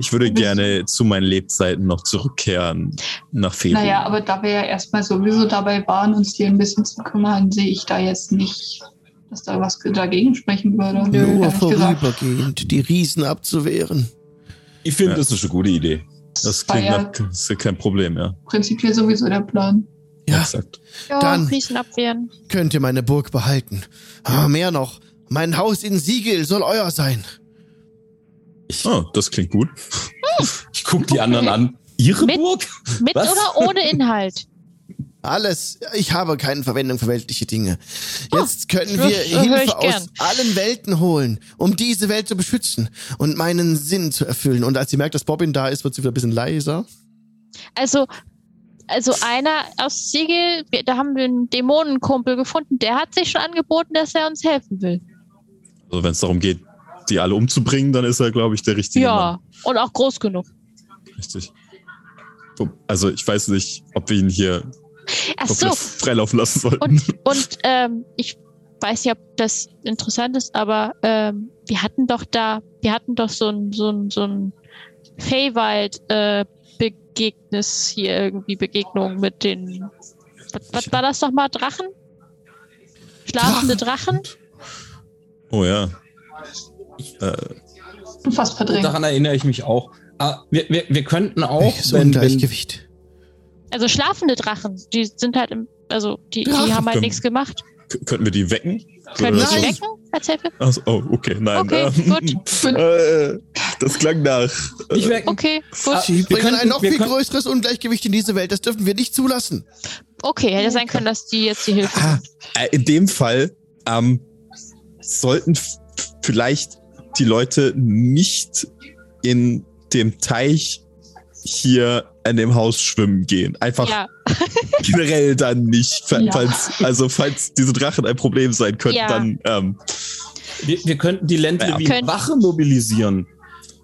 Ich würde gerne zu meinen Lebzeiten noch zurückkehren nach Februar. Naja, aber da wir ja erstmal sowieso dabei waren, uns hier ein bisschen zu kümmern, sehe ich da jetzt nicht, dass da was dagegen sprechen würde. Nur ehrlich gesagt. vorübergehend die Riesen abzuwehren. Ich finde, Ja. das ist eine gute Idee. das klingt ja nach, das ist ja kein Problem, ja. prinzipiell sowieso der Plan. Ja, Exakt. Ja, Dann- Riesen abwehren. könnt ihr meine Burg behalten. Aber mehr noch, mein Haus in Siegel soll euer sein. Oh, das klingt gut. Ich guck die anderen an. Ihre Mit- Burg? Mit Was? oder ohne Inhalt? Alles. Ich habe keine Verwendung für weltliche Dinge. Jetzt können das, wir Hilfe ich aus gern. allen Welten holen, um diese Welt zu beschützen und meinen Sinn zu erfüllen. Und als sie merkt, dass Bobbin da ist, wird sie wieder ein bisschen leiser. Also, also einer aus Siegel, da haben wir einen Dämonenkumpel gefunden, der hat sich schon angeboten, dass er uns helfen will. Also wenn es darum geht, die alle umzubringen, dann ist er, glaube ich, der richtige Mann. Ja, und auch groß genug. Richtig. So, Also ich weiß nicht, ob wir ihn hier so, freilaufen lassen sollten. und, und ähm, ich weiß nicht, ob das interessant ist, aber ähm, wir hatten doch da, wir hatten doch so ein, so ein, so ein Feywild äh, Begegnis hier irgendwie, Begegnung mit den, was, was war das nochmal, Drachen? Schlafende Drachen? Oh ja. Äh, Fast verdrängt. Daran erinnere ich mich auch. Ah, wir, wir, wir könnten auch, Welches wenn, Ungleichgewicht. Also schlafende Drachen, die sind halt im, also die, die haben halt können- nichts gemacht. k- könnten wir die wecken? Können wir sie Nein. wecken als Hilfe? Oh, okay, nein. Okay, ähm, äh, das klang nach. nicht wecken. Okay, gut. Ah, Sie wir könnten- ein noch viel können- größeres Ungleichgewicht in diese Welt. Das dürfen wir nicht zulassen. Okay, hätte sein können, dass die jetzt die Hilfe Ah, äh, in dem Fall ähm, sollten vielleicht die Leute nicht in dem Teich hier an dem Haus schwimmen gehen. Einfach Ja, generell dann nicht. Fa- Ja. Falls, also falls diese Drachen ein Problem sein könnten, Ja. dann ähm, Wir, wir könnten die Ländle Ja. wie Können- Wache mobilisieren.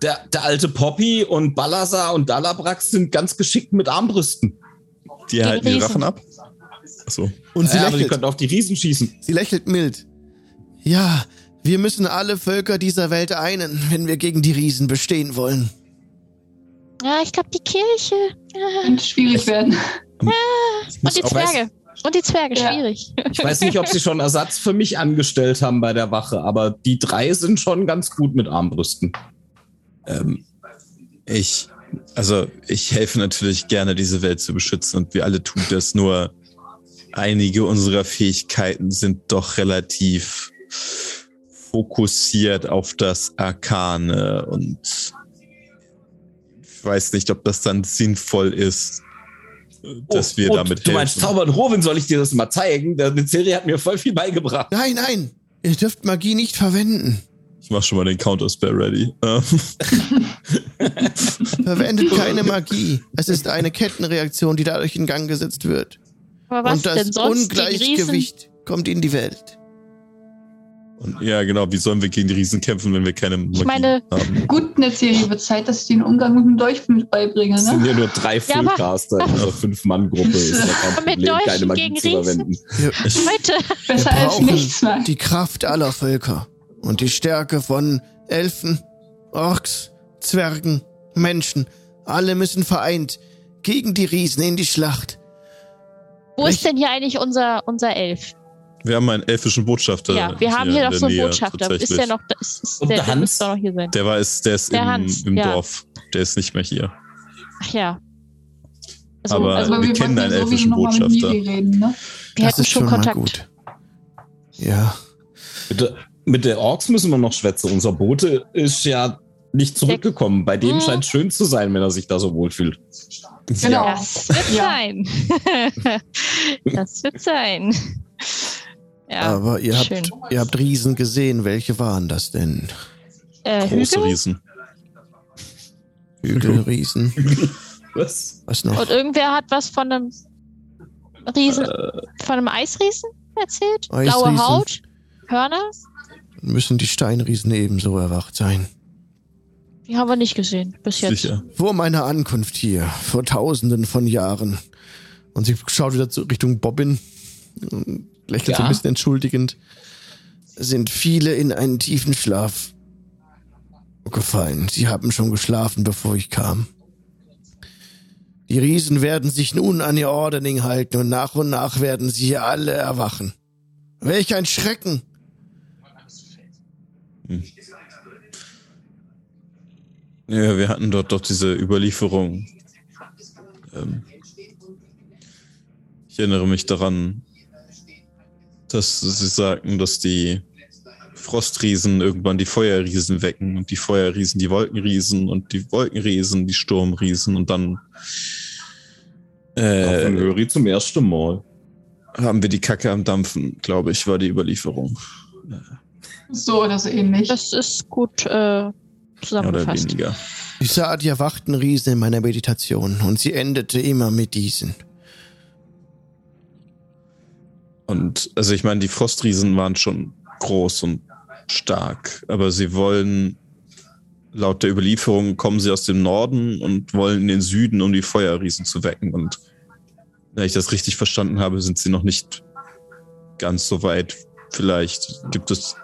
der, der alte Poppy und Balazar und Dalabrax sind ganz geschickt mit Armbrüsten. Die halten die. Waffen ab. Achso. Und sie Ja, aber die lächelt. können auf die Riesen schießen. Sie lächelt mild. Ja, wir müssen alle Völker dieser Welt einen, wenn wir gegen die Riesen bestehen wollen. Ja, ich glaube, die Kirche. Ja. Könnte schwierig werden. Und die auch weiß- Zwerge. Und die Zwerge, Ja. schwierig. Ich weiß nicht, ob sie schon Ersatz für mich angestellt haben bei der Wache, aber die drei sind schon ganz gut mit Armbrüsten. Ähm, ich, also ich helfe natürlich gerne, diese Welt zu beschützen und wir alle tun das, nur einige unserer Fähigkeiten sind doch relativ fokussiert auf das Arkane und ich weiß nicht, ob das dann sinnvoll ist, dass wir Oh, damit Du meinst helfen. Zaubern Rovin, soll ich dir das mal zeigen? Der Serie hat mir voll viel beigebracht. Nein, nein, ihr dürft Magie nicht verwenden. Ich mach schon mal den Counter-Spell ready. Ähm, Verwendet keine Magie. Es ist eine Kettenreaktion, die dadurch in Gang gesetzt wird. Aber was Und das denn sonst? Ungleichgewicht kommt in die Welt. Und ja, genau, wie sollen wir gegen die Riesen kämpfen, wenn wir keine Magie meine- haben? Gut, Serie wird Zeit, dass ich den Umgang mit dem Dolch mit beibringe, Es sind ne? ja nur drei Ja, Fullcaster in einer Fünf-Mann-Gruppe. Ist ja kein mit Problem, keine Magie gegen zu Riesen? verwenden. Leute, wir Besser als nichts, nein. die Kraft aller Völker und die Stärke von Elfen, Orks, Zwergen, Menschen. Alle müssen vereint gegen die Riesen in die Schlacht. wo ist denn hier eigentlich unser, unser Elf? Wir haben einen elfischen Botschafter. ja, wir haben hier doch der so einen Nähe, Botschafter. Ist der noch, da- ist, ist Und der, der der Hans? doch noch hier sein. Der war ist, der ist Der im, Hans, im ja. Dorf. Der ist nicht mehr hier. Ach ja. Also, Aber- also wir wir kennen einen ja elfischen noch Botschafter. Reden, ne? wir das hatten ist schon schon Kontakt. mal gut. Ja, Mit der, mit der Orks müssen wir noch schwätzen. Unser Bote ist ja nicht zurückgekommen. Bei dem Mhm. scheint es schön zu sein, wenn er sich da so wohlfühlt. Genau. Das wird Ja. sein. das wird sein. Ja, aber ihr habt, ihr habt Riesen gesehen. Welche waren das denn? Äh, Große Hügel? Riesen. Hügelriesen. Was? Was noch? Und irgendwer hat was von einem Riesen, Äh, von einem Eisriesen erzählt? Eisriesen. Blaue Haut? Hörner? Müssen die Steinriesen ebenso erwacht sein. Die haben wir nicht gesehen bis jetzt. sicher. Vor meiner Ankunft hier, vor tausenden von Jahren. Und sie schaut wieder zu Richtung Bobbin, lächelt so ein bisschen entschuldigend. Sind viele in einen tiefen Schlaf gefallen. Sie haben schon geschlafen, bevor ich kam. Die Riesen werden sich nun an ihr Ordening halten und nach und nach werden sie hier alle erwachen. Welch ein Schrecken! Ja, wir hatten dort doch diese Überlieferung. Ähm, ich erinnere mich daran, dass sie sagten, dass die Frostriesen irgendwann die Feuerriesen wecken und die Feuerriesen die Wolkenriesen und die Wolkenriesen die Sturmriesen und dann Äh, äh, Öri zum ersten Mal. haben wir die Kacke am Dampfen, glaube ich, war die Überlieferung. So oder so ähnlich. Das ist gut äh, zusammengefasst. weniger. Ich sah die erwachten Riesen in meiner Meditation und sie endete immer mit diesen. Und also ich meine, die Frostriesen waren schon groß und stark, aber sie wollen laut der Überlieferung kommen sie aus dem Norden und wollen in den Süden, um die Feuerriesen zu wecken. Und wenn ich das richtig verstanden habe, sind sie noch nicht ganz so weit. Vielleicht gibt es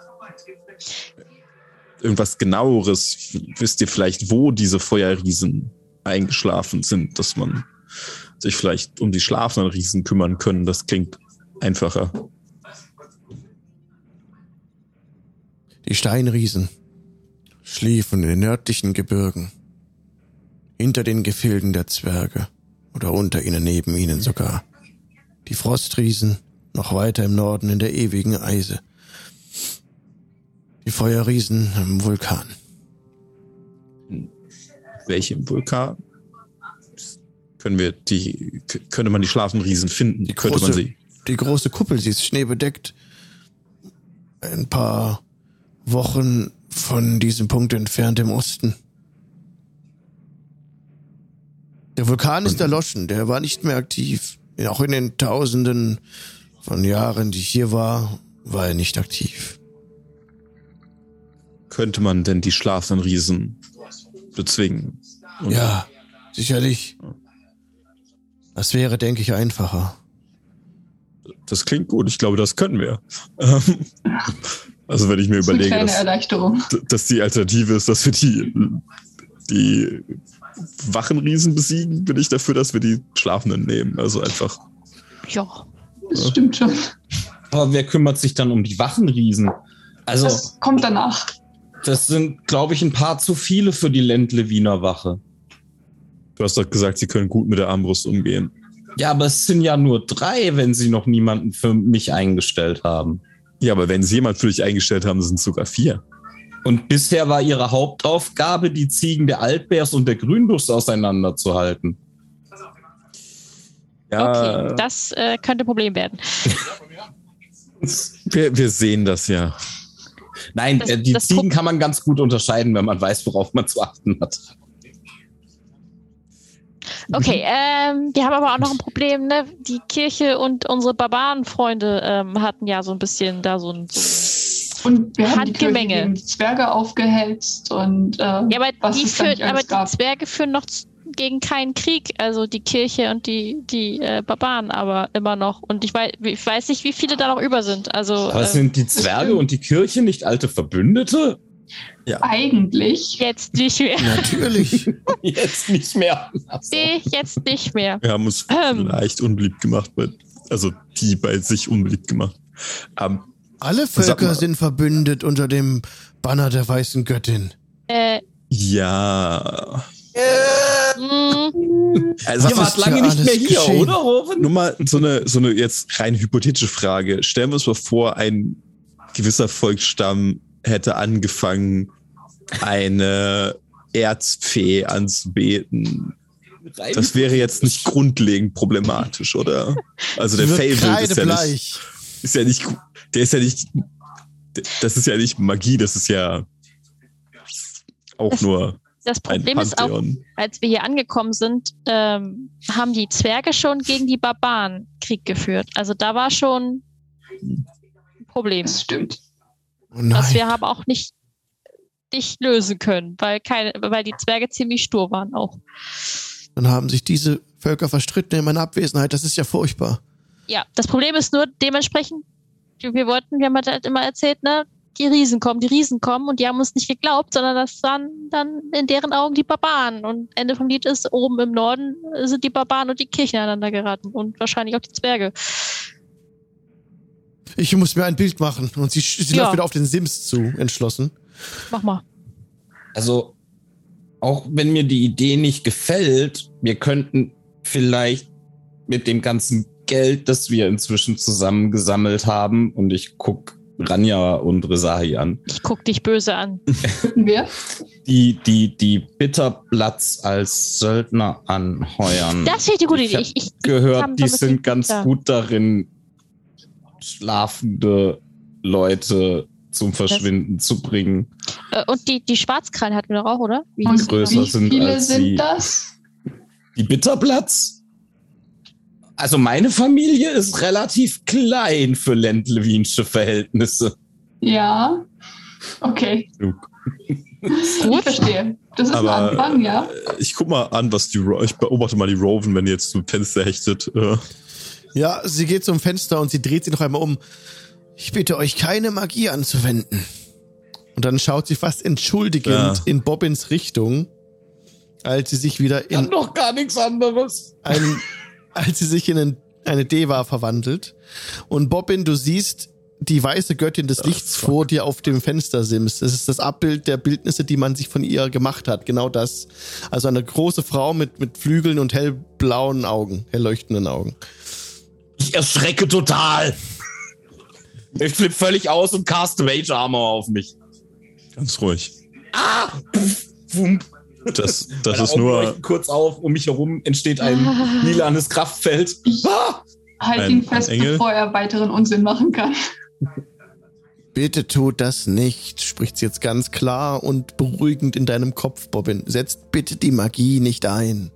irgendwas genaueres. Wisst ihr vielleicht, wo diese Feuerriesen eingeschlafen sind, dass man sich vielleicht um die schlafenden Riesen kümmern können? Das klingt einfacher. Die Steinriesen schliefen in den nördlichen Gebirgen, hinter den Gefilden der Zwerge oder unter ihnen, neben ihnen sogar. Die Frostriesen noch weiter im Norden in der ewigen Eise. Die Feuerriesen im Vulkan. Welchem Vulkan? Können wir die, könnte man die schlafenden Riesen finden? Die könnte man große- sie? Die große Kuppel, sie ist schneebedeckt. Ein paar Wochen von diesem Punkt entfernt im Osten. Der Vulkan ist erloschen, der war nicht mehr aktiv. Auch in den Tausenden von Jahren, die ich hier war, war er nicht aktiv. Könnte man denn die schlafenden Riesen bezwingen. Und Ja, sicherlich. Das wäre, denke ich, einfacher. Das klingt gut. Ich glaube, das können wir. Ähm, Also wenn ich mir Das überlege, dass, Erleichterung. dass die Alternative ist, dass wir die, die Wachenriesen besiegen, bin ich dafür, dass wir die Schlafenden nehmen. Also einfach. Ja. Das stimmt schon. Aber wer kümmert sich dann um die Wachenriesen? Also, Das kommt danach. das sind, glaube ich, ein paar zu viele für die Ländle-Wiener Wache. Du hast doch gesagt, sie können gut mit der Armbrust umgehen. Ja, aber es sind ja nur drei, wenn sie noch niemanden für mich eingestellt haben. Ja, aber wenn sie jemand für dich eingestellt haben, sind es sogar vier. Und bisher war ihre Hauptaufgabe, die Ziegen der Altbärs und der Grünbuchs auseinanderzuhalten. Ja, Okay, das äh, könnte ein Problem werden. wir, wir sehen das ja. Nein, Das- äh, die das Ziegen kann man ganz gut unterscheiden, wenn man weiß, worauf man zu achten hat. Okay, ähm, wir haben aber auch noch ein Problem, ne? Die Kirche und unsere Barbarenfreunde ähm, hatten ja so ein bisschen da so ein. So Und wir haben Handgemenge. gegen die Zwerge aufgehetzt und äh, ja, aber was die, führen, aber die. Zwerge führen noch gegen keinen Krieg, also die Kirche und die, die äh, Barbaren aber immer noch. Und ich weiß, ich weiß nicht, wie viele da noch über sind. Also Aber äh, sind die Zwerge und die Kirche nicht alte Verbündete? Eigentlich. jetzt nicht mehr. Natürlich. Jetzt nicht mehr. So. Nee, jetzt nicht mehr. Wir haben uns Ähm. leicht unbeliebt gemacht, bei, also die bei sich unbeliebt gemacht. Ähm, Alle Völker mal. sind verbündet unter dem Banner der weißen Göttin. Äh, ja. mh, Also Ihr wart ist lange nicht mehr hier, geschehen? oder, Rowan? Nur mal so eine, so eine jetzt rein hypothetische Frage. Stellen wir uns mal vor, ein gewisser Volksstamm hätte angefangen, eine Erzfee anzubeten. Das wäre jetzt nicht grundlegend problematisch, oder? Also der Fable ist ja, nicht, ist ja nicht, der ist ja nicht, das ist ja nicht Magie, das ist ja auch Das- nur das ein Problem ist auch, als wir hier angekommen sind, ähm, haben die Zwerge schon gegen die Barbaren Krieg geführt. Also da war schon ein Problem. Das stimmt. Oh was wir haben auch nicht, nicht lösen können, weil keine, weil die Zwerge ziemlich stur waren auch. Dann haben sich diese Völker verstritten in meiner Abwesenheit. Das ist ja furchtbar. Ja, das Problem ist nur dementsprechend, wir wollten, wir haben halt immer erzählt, ne, die Riesen kommen, die Riesen kommen und die haben uns nicht geglaubt, sondern das waren dann in deren Augen die Barbaren. Und Ende vom Lied ist, oben im Norden sind die Barbaren und die Kirchen aneinander geraten und wahrscheinlich auch die Zwerge. Ich muss mir ein Bild machen. Und sie, sie Ja. läuft wieder auf den Sims zu, entschlossen. Mach mal. Also, auch wenn mir die Idee nicht gefällt, wir könnten vielleicht mit dem ganzen Geld, das wir inzwischen zusammengesammelt haben, und ich guck Ranja und Resahi an, Ich guck dich böse an. Wir? die, die, die Bitterplatz als Söldner anheuern. Das finde ich eine gute Ich Idee. Ich, ich, gehört, die sind ganz gut darin, schlafende Leute zum Verschwinden zu bringen. Äh, Und die, die Schwarzkrallen hatten wir doch auch, oder? Wie Und die? größer wie sind viele als sind sie. das? Die Bitterplatz? Also meine Familie ist relativ klein für ländlewinsche Verhältnisse. Ja. Okay. Ich verstehe. Das ist Aber- ein Anfang, ja. Ich guck mal an, was die, Ro- ich beobachte mal die Roven, wenn die jetzt zum Fenster hechtet. Ja, sie geht zum Fenster und sie dreht sich noch einmal um. Ich bitte euch, keine Magie anzuwenden. Und dann schaut sie fast entschuldigend Ja. in Bobbins Richtung, als sie sich wieder in noch gar nichts anderes. einen, als sie sich in einen, eine Deva verwandelt. Und Bobbin, du siehst die weiße Göttin des Lichts fuck. vor dir auf dem Fenstersims. Das ist das Abbild der Bildnisse, die man sich von ihr gemacht hat. Genau das. Also eine große Frau mit, mit Flügeln und hellblauen Augen, hell leuchtenden Augen. Ich erschrecke total. Ich flipp völlig aus und cast Rage Armor auf mich. ganz ruhig. Ah! Wump. Das, das ist nur, kurz auf, um mich herum entsteht ein Ah. lilanes Kraftfeld. Ich Ah! halte ein- ihn fest, bevor er weiteren Unsinn machen kann. Bitte tut das nicht, spricht sie jetzt ganz klar und beruhigend in deinem Kopf, Bobbin. Setzt bitte die Magie nicht ein.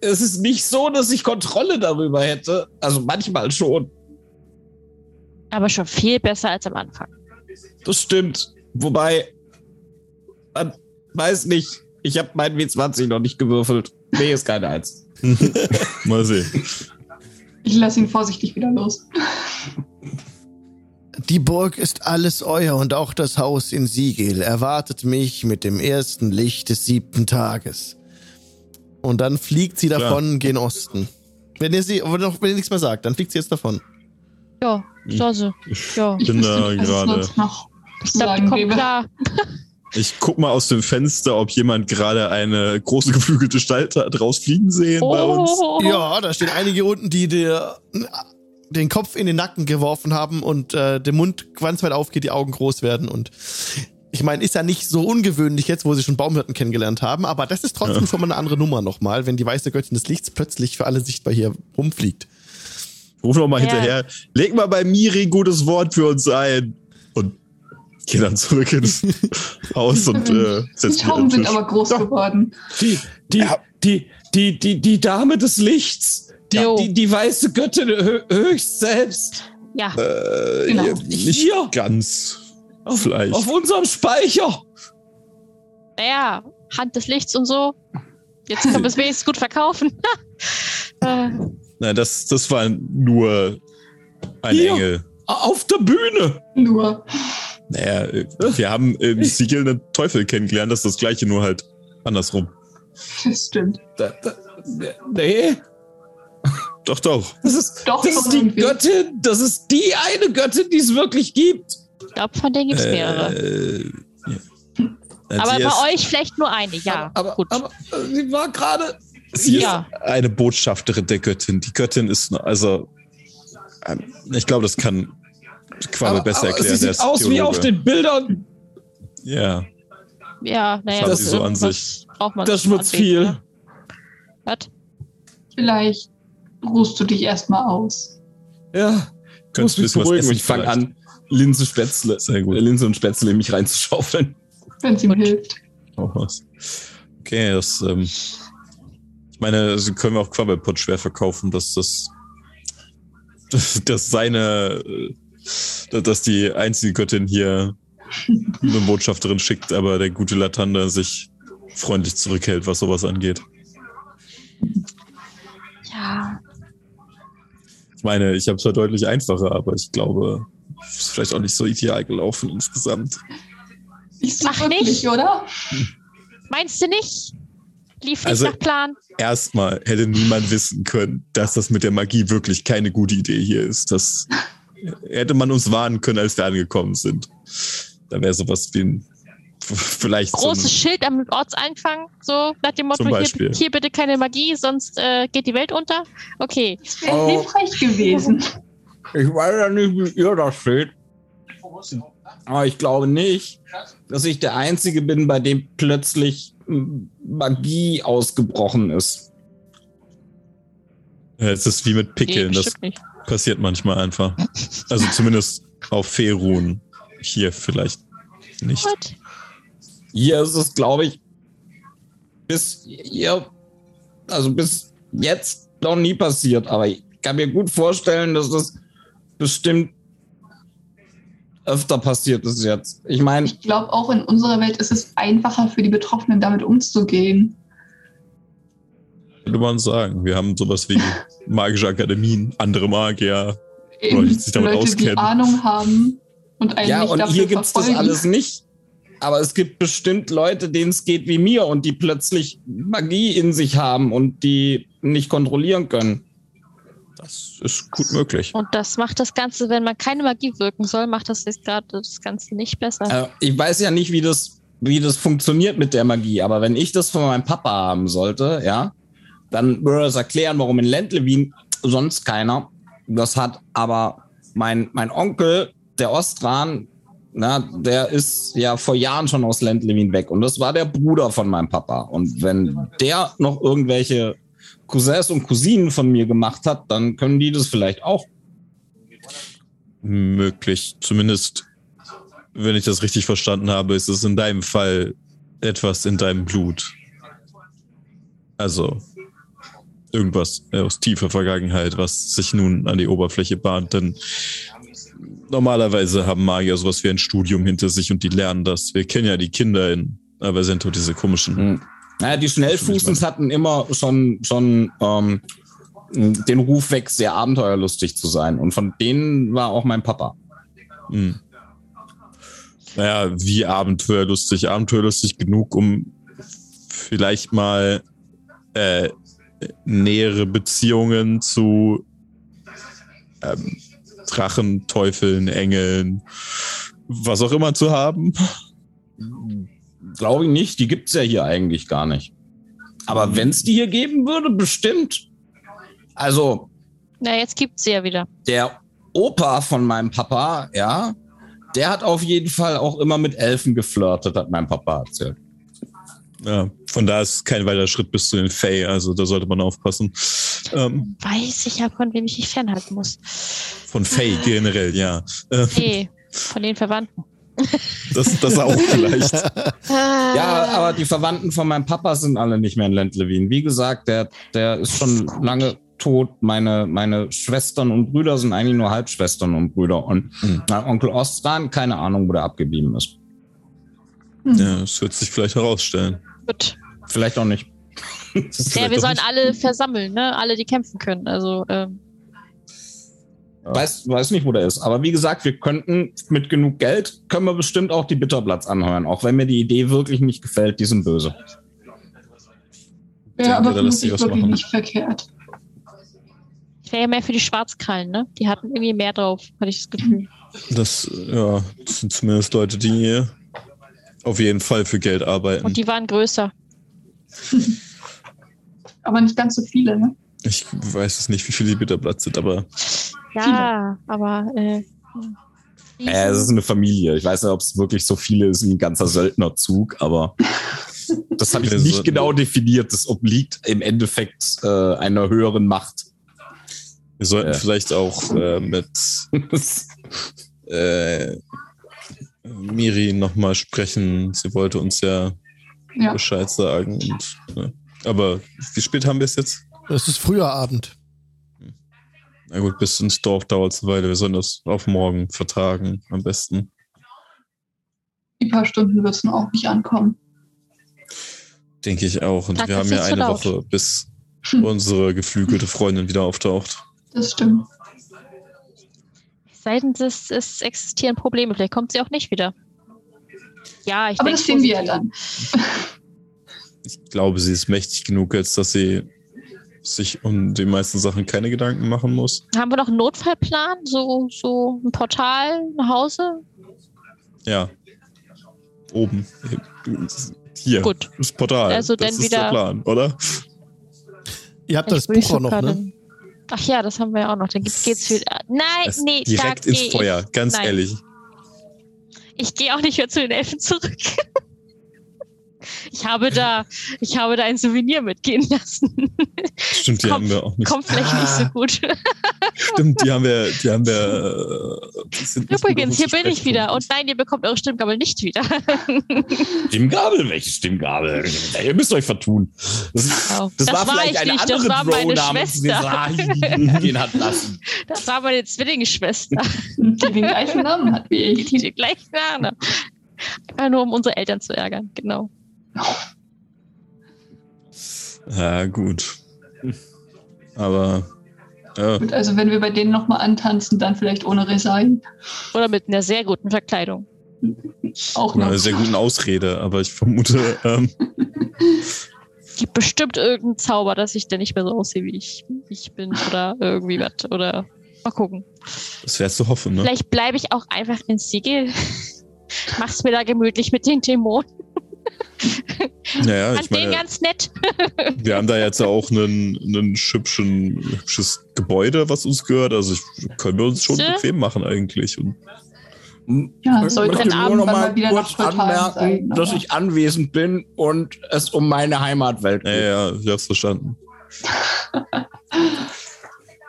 Es ist nicht so, dass ich Kontrolle darüber hätte. Also manchmal schon. Aber schon viel besser als am Anfang. Das stimmt. Wobei, man weiß nicht, ich habe mein W20 noch nicht gewürfelt. Nee, ist keine Eins. Mal sehen. Ich lasse ihn vorsichtig wieder los. Die Burg ist alles euer und auch das Haus in Siegel erwartet mich mit dem ersten Licht des siebten Tages. Und dann fliegt sie davon gen Osten. Wenn ihr sie, wenn ihr nichts mehr sagt, dann fliegt sie jetzt davon. Ja, so, so. Ja. Ich Bin wüsste da nicht, gerade. Ich sagen kommt klar. Ich guck mal aus dem Fenster, ob jemand gerade eine große geflügelte Gestalt hat rausfliegen sehen bei uns. Oh, Ja, da stehen einige unten, die der, den Kopf in den Nacken geworfen haben und äh, der Mund ganz weit aufgeht, die Augen groß werden und ich meine, ist ja nicht so ungewöhnlich jetzt, wo sie schon Baumhirten kennengelernt haben, aber das ist trotzdem schon mal eine andere Nummer nochmal, wenn die weiße Göttin des Lichts plötzlich für alle sichtbar hier rumfliegt. Ruf noch mal Ja. hinterher. Leg mal bei Miri ein gutes Wort für uns ein. Und geh dann zurück ins Haus und äh, Die setz an Tauben sind aber groß geworden. Die, die, die, die, die, die Dame des Lichts. Die, die, die weiße Göttin hö höchst selbst. ja. Äh, Genau. ja, nicht Hier. ganz. Auf, Vielleicht. auf unserem Speicher. Naja, Hand des Lichts und so. Jetzt können wir es wenigstens gut verkaufen. äh, Nein, das, das war nur ein Hier. Engel. Auf der Bühne. Nur. Naja, äh, wir haben im Siegel einen Teufel kennengelernt, das ist das gleiche, nur halt andersrum. Das stimmt. Da, da, nee, Doch, doch. das ist, Doch, das ist die irgendwie. Göttin. Das ist die eine Göttin, die es wirklich gibt. Ich glaube, von denen gibt es mehrere. Äh, ja. Aber bei ist, euch vielleicht nur eine, ja. aber, gut. aber äh, sie war gerade. sie ja. ist eine Botschafterin der Göttin. Die Göttin ist, also, ähm, ich glaube, das kann Quabe aber, besser aber erklären. Sie sieht aus wie Theologe. auf den Bildern. Ja, ja, naja, das sie so an irgendwas braucht man. Das Anbeten, viel. ne? Was? Vielleicht ruhst du dich erstmal aus. Ja. Könntest du was beruhigen. essen Ich fange an, Linse Spätzle, Sehr gut. äh, Linse und Spätzle in mich reinzuschaufeln. Wenn es ihm hilft. Auch was. Okay, das, ähm, ich meine, sie können wir auch Quabbelpot schwer verkaufen, dass das, dass, dass seine, äh, dass die einzige Göttin hier eine Botschafterin schickt, aber der gute Latanda sich freundlich zurückhält, was sowas angeht. Ja, Ich meine, ich habe es zwar deutlich einfacher, aber ich glaube, ist vielleicht auch nicht so ideal gelaufen insgesamt. Nicht so Ach, wirklich, nicht? oder? meinst du nicht? Lief nicht Also- nach Plan? Erstmal hätte niemand wissen können, dass das mit der Magie wirklich keine gute Idee hier ist. Das hätte man uns warnen können, als wir angekommen sind. Da wäre sowas wie ein vielleicht so Großes ein, Schild am Ortseinfang, so nach dem Motto, hier, hier bitte keine Magie, sonst äh, geht die Welt unter. Okay. Das wäre Oh. hilfreich gewesen. Ich weiß ja nicht, wie ihr das seht. Aber ich glaube nicht, dass ich der Einzige bin, bei dem plötzlich Magie ausgebrochen ist. Ja, es ist wie mit Pickeln, das passiert manchmal einfach. Also zumindest auf Ferun. Hier vielleicht nicht. What? Hier ist es, glaube ich, bis ihr, also bis jetzt noch nie passiert. Aber ich kann mir gut vorstellen, dass das bestimmt öfter passiert ist jetzt. Ich meine, Ich glaube, auch in unserer Welt ist es einfacher für die Betroffenen, damit umzugehen. Könnte man sagen. Wir haben sowas wie magische Akademien, andere Magier. Eben die sich damit Leute, die auskennen. Ahnung haben und einen ja, nicht und dafür hier gibt's das verfolgen. alles nicht. Aber es gibt bestimmt Leute, denen es geht wie mir und die plötzlich Magie in sich haben und die nicht kontrollieren können. Ist gut möglich. Und das macht das Ganze, wenn man keine Magie wirken soll, macht das jetzt gerade das Ganze nicht besser. Äh, ich weiß ja nicht, wie das, wie das funktioniert mit der Magie, aber wenn ich das von meinem Papa haben sollte, ja, dann würde das erklären, warum in Lentlewin sonst keiner das hat. Aber mein, mein Onkel, der Ostran, na, der ist ja vor Jahren schon aus Lentlewin weg und das war der Bruder von meinem Papa. Und wenn der noch irgendwelche Cousins und Cousinen von mir gemacht hat, dann können die das vielleicht auch. Möglich. Zumindest, wenn ich das richtig verstanden habe, ist es in deinem Fall etwas in deinem Blut. Also irgendwas aus tiefer Vergangenheit, was sich nun an die Oberfläche bahnt. Denn Normalerweise haben Magier sowas wie ein Studium hinter sich und die lernen das. Wir kennen ja die Kinder in Aversento, diese komischen. Hm. Naja, die Schnellfußens hatten immer schon, schon ähm, den Ruf weg, sehr abenteuerlustig zu sein. Und von denen war auch mein Papa. Hm. Naja, wie abenteuerlustig? Abenteuerlustig genug, um vielleicht mal äh, nähere Beziehungen zu ähm, Drachen, Teufeln, Engeln, was auch immer zu haben. Glaube ich nicht, die gibt's ja hier eigentlich gar nicht. Aber wenn's die hier geben würde, bestimmt. Also, Na, jetzt gibt's sie ja wieder. der Opa von meinem Papa, ja, der hat auf jeden Fall auch immer mit Elfen geflirtet, hat mein Papa erzählt. Ja, von da ist kein weiterer Schritt bis zu den Fey, also da sollte man aufpassen. Ähm, Weiß ich ja, von wem ich mich fernhalten muss. von Fey generell, ja. Nee, von den Verwandten. Das, das auch vielleicht. Ja, aber die Verwandten von meinem Papa sind alle nicht mehr in Lentlewin. Wie gesagt, der, der ist schon lange tot. Meine, meine Schwestern und Brüder sind eigentlich nur Halbschwestern und Brüder. Und Hm. mein Onkel Ostran, keine Ahnung, wo der abgeblieben ist. Ja, das wird sich vielleicht herausstellen. Gut. Vielleicht auch nicht. Ja, wir sollen nicht. alle versammeln, ne? Alle, die kämpfen können. Also, ähm, Weiß, weiß nicht, wo der ist. Aber wie gesagt, wir könnten mit genug Geld, können wir bestimmt auch die Bitterblatts anhören. Auch wenn mir die Idee wirklich nicht gefällt, die sind böse. Ja, denke, aber da lässt sich vermutlich was wirklich machen. nicht verkehrt. ich wäre ja mehr für die Schwarzkrallen, ne? Die hatten irgendwie mehr drauf, hatte ich das Gefühl. Das, ja, das sind zumindest Leute, die auf jeden Fall für Geld arbeiten. Und die waren größer. Aber nicht ganz so viele, ne? Ich weiß es nicht, wie viele die Bitterblatt sind, aber Ja, aber äh, Äh, es ist eine Familie. Ich weiß nicht, ob es wirklich so viele ist wie ein ganzer Söldnerzug, aber das habe ich Wir nicht genau definiert. Das obliegt im Endeffekt äh, einer höheren Macht. wir sollten Ja. vielleicht auch äh, mit äh, Miri nochmal sprechen. Sie wollte uns ja, Ja. Bescheid sagen. Und, ja. Aber wie spät haben wir es jetzt? Es ist früher Abend. Na gut, bis ins Dorf dauert es eine Weile. Wir sollen das auf morgen vertagen, am besten. Die paar Stunden wird es noch auch nicht ankommen. Denke ich auch. Und Sag wir das haben ja eine laut. Woche, bis Hm. unsere geflügelte Freundin wieder auftaucht. Das stimmt. seitens es, es existieren Probleme. Vielleicht kommt sie auch nicht wieder. Ja, ich Aber denke das sehen wir ja dann. Ich glaube, sie ist mächtig genug, als dass sie sich um die meisten Sachen keine Gedanken machen muss. Haben wir noch einen Notfallplan? So, so ein Portal nach Hause? Ja. Oben. Hier. Gut. Das Portal. Also das dann ist wieder- der Plan, oder? Ihr habt das Ich Buch auch noch, ne? Ach ja, das haben wir ja auch noch. Dann geht's, wieder. Nein, Das nee, direkt ins Feuer, Ich, ganz nein. ehrlich. ich gehe auch nicht mehr zu den Elfen zurück. Ich habe da, ich habe da ein Souvenir mitgehen lassen. Stimmt, die Kommt- haben wir auch nicht. Kommt vielleicht nicht so gut. Stimmt, die haben wir, die haben wir. äh, die Übrigens, hier bin ich wieder. Und nein, ihr bekommt eure Stimmgabel nicht wieder. Stimmgabel? Welche Stimmgabel? Ihr müsst euch vertun. Das, Oh, das, das war war vielleicht ich eine nicht, das andere war meine Schwester. Den hat lassen. Das war meine Zwillingsschwester, Die den gleichen Namen hat wie ich. die gleichen Namen. Einfach nur, um unsere Eltern zu ärgern. Genau. Ja, gut. Aber. Ja, Gut, also wenn wir bei denen nochmal antanzen, dann vielleicht ohne Resai. Oder mit einer sehr guten Verkleidung. Auch mit noch. einer sehr guten Ausrede, aber ich vermute, ähm, Gibt bestimmt irgendeinen Zauber, dass ich dann nicht mehr so aussehe, wie ich, ich bin. Oder irgendwie was. Oder mal gucken. das wäre zu hoffen, ne? Vielleicht bleibe ich auch einfach in Sigil. Mach's mir da gemütlich mit den Dämonen. Naja, Fand ich den meine, ganz nett. wir haben da jetzt ja auch einen, einen hübschen, hübsches Gebäude, was uns gehört. Also ich, können wir uns schon Siehste? bequem machen eigentlich. Und Ja, Ich sollte möchte nur noch mal kurz anmerken, sein. dass ich anwesend bin und es um meine Heimatwelt ja, geht. ja, ich hab's verstanden.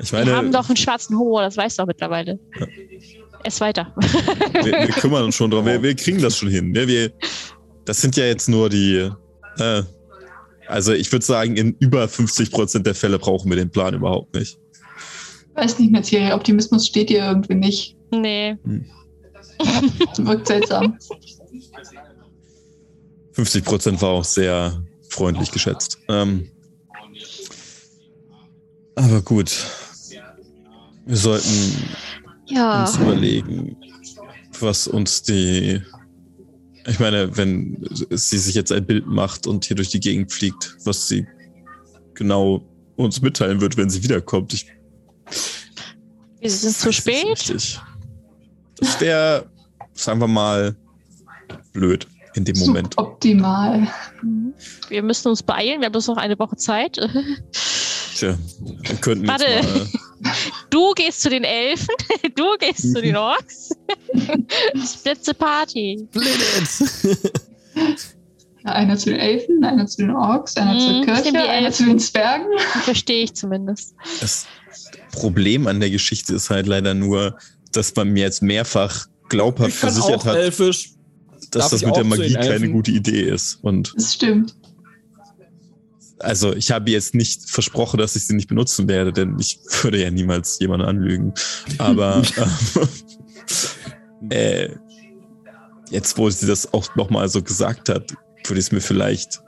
Ich Wir meine, haben doch einen schwarzen Humor, das weißt du auch mittlerweile. Es weiter. wir, wir kümmern uns schon drum. Wir, wir kriegen das schon hin. Ne? Wir, das sind ja jetzt nur die. Äh, also ich würde sagen, in über 50 Prozent der Fälle brauchen wir den Plan überhaupt nicht. Weiß nicht, Netzierie, Optimismus steht dir irgendwie nicht. Nee. Wirkt seltsam. 50 Prozent war auch sehr freundlich geschätzt. Ähm, aber gut. Wir sollten Ja. uns überlegen, was uns die. Ich meine, wenn sie sich jetzt ein Bild macht und hier durch die Gegend fliegt, was sie genau uns mitteilen wird, wenn sie wiederkommt. Ich Wir sind zu es spät. nicht. Das wäre, sagen wir mal, blöd in dem Moment. Optimal. Wir müssen uns beeilen. Wir haben bloß noch eine Woche Zeit. Tja, wir könnten Warte. jetzt mal. Du gehst zu den Elfen. Du gehst zu den Orks. Splitze Party. Blitz! Ja, einer zu den Elfen, einer zu den Orks, einer Mhm, zur stimmt, Kirche, die einer zu den Zwergen. Verstehe ich zumindest. Das Problem an der Geschichte ist halt leider nur, dass man mir jetzt mehrfach glaubhaft versichert hat, Elfisch. dass Darf das mit der Magie keine gute Idee ist. Und Das stimmt. Also ich habe jetzt nicht versprochen, dass ich sie nicht benutzen werde, denn ich würde ja niemals jemanden anlügen. Aber ähm, äh, jetzt, wo sie das auch nochmal so gesagt hat, würde ich es mir vielleicht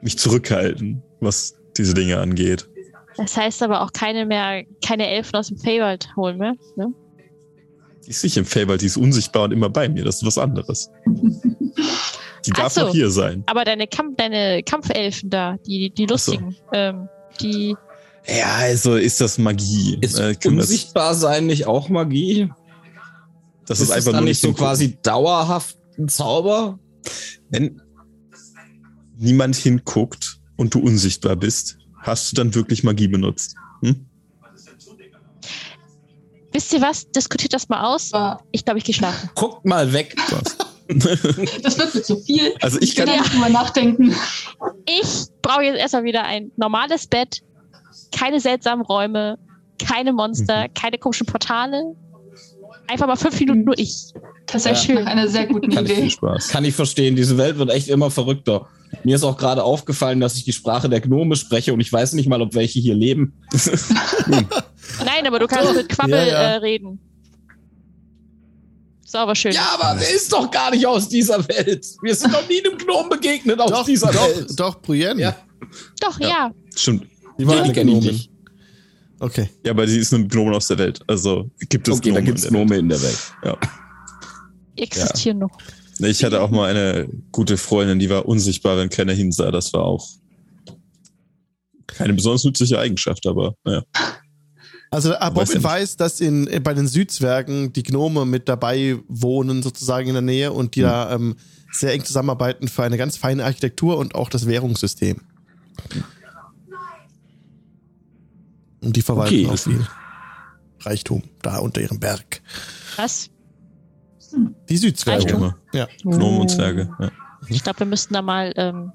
mich zurückhalten, was diese Dinge angeht. Das heißt aber auch keine mehr, keine Elfen aus dem Feywald holen mehr. Ne? Die ist nicht im Fable, die ist unsichtbar und immer bei mir. Das ist was anderes. Die darf so. noch hier sein. Aber deine, Kamp deine Kampfelfen da, die, die Ach so. lustigen, ähm, die. Ja, also ist das Magie. Ist Äh, wir das, unsichtbar sein nicht auch Magie? das ist, es einfach nur nicht so quasi dauerhaft ein Zauber? Wenn niemand hinguckt und du unsichtbar bist, hast du dann wirklich Magie benutzt. Hm? Wisst ihr was? Diskutiert das mal aus. Ich glaube, ich gehe schlafen. Guckt mal weg. Das wird mir zu viel. also ich Ich kann, nicht drüber nachdenken. Ich brauche jetzt erstmal wieder ein normales Bett, keine seltsamen Räume, keine Monster, Mhm. keine komischen Portale. Einfach mal fünf Minuten nur ich. Tatsächlich Ja. nach einer sehr guten Kann ich viel Idee. Spaß. Kann ich verstehen. Diese Welt wird echt immer verrückter. Mir ist auch gerade aufgefallen, dass ich die Sprache der Gnome spreche und ich weiß nicht mal, ob welche hier leben. Nein, aber du kannst mit Quabbel Ja, ja. Äh, reden. Ist aber schön. Ja, aber der ist doch gar nicht aus dieser Welt. Wir sind noch nie einem Gnom begegnet aus Doch, dieser doch, Welt. doch, Brienne. Ja. Doch, Ja. ja. Stimmt. Die war Die eine Gnomin. nicht. Okay. Ja, aber sie ist eine Gnome aus der Welt. Also gibt es Okay, da Gnomen gibt's in der Welt. Gnome in der Welt. Existieren noch. Ich hatte auch mal eine gute Freundin, die war unsichtbar, wenn keiner hinsah. Das war auch keine besonders nützliche Eigenschaft, aber naja. Also ja nicht. weiß, dass in, äh, bei den Südzwergen die Gnome mit dabei wohnen, sozusagen in der Nähe und die Hm. da ähm, sehr eng zusammenarbeiten für eine ganz feine Architektur und auch das Währungssystem. Und die verwalten Okay. auch viel Reichtum da unter ihrem Berg. Was? Die Südzwerge. Reichtum? Gnome. Ja. Gnomen und Zwerge. Ja. Ich glaube, wir müssten da mal ähm,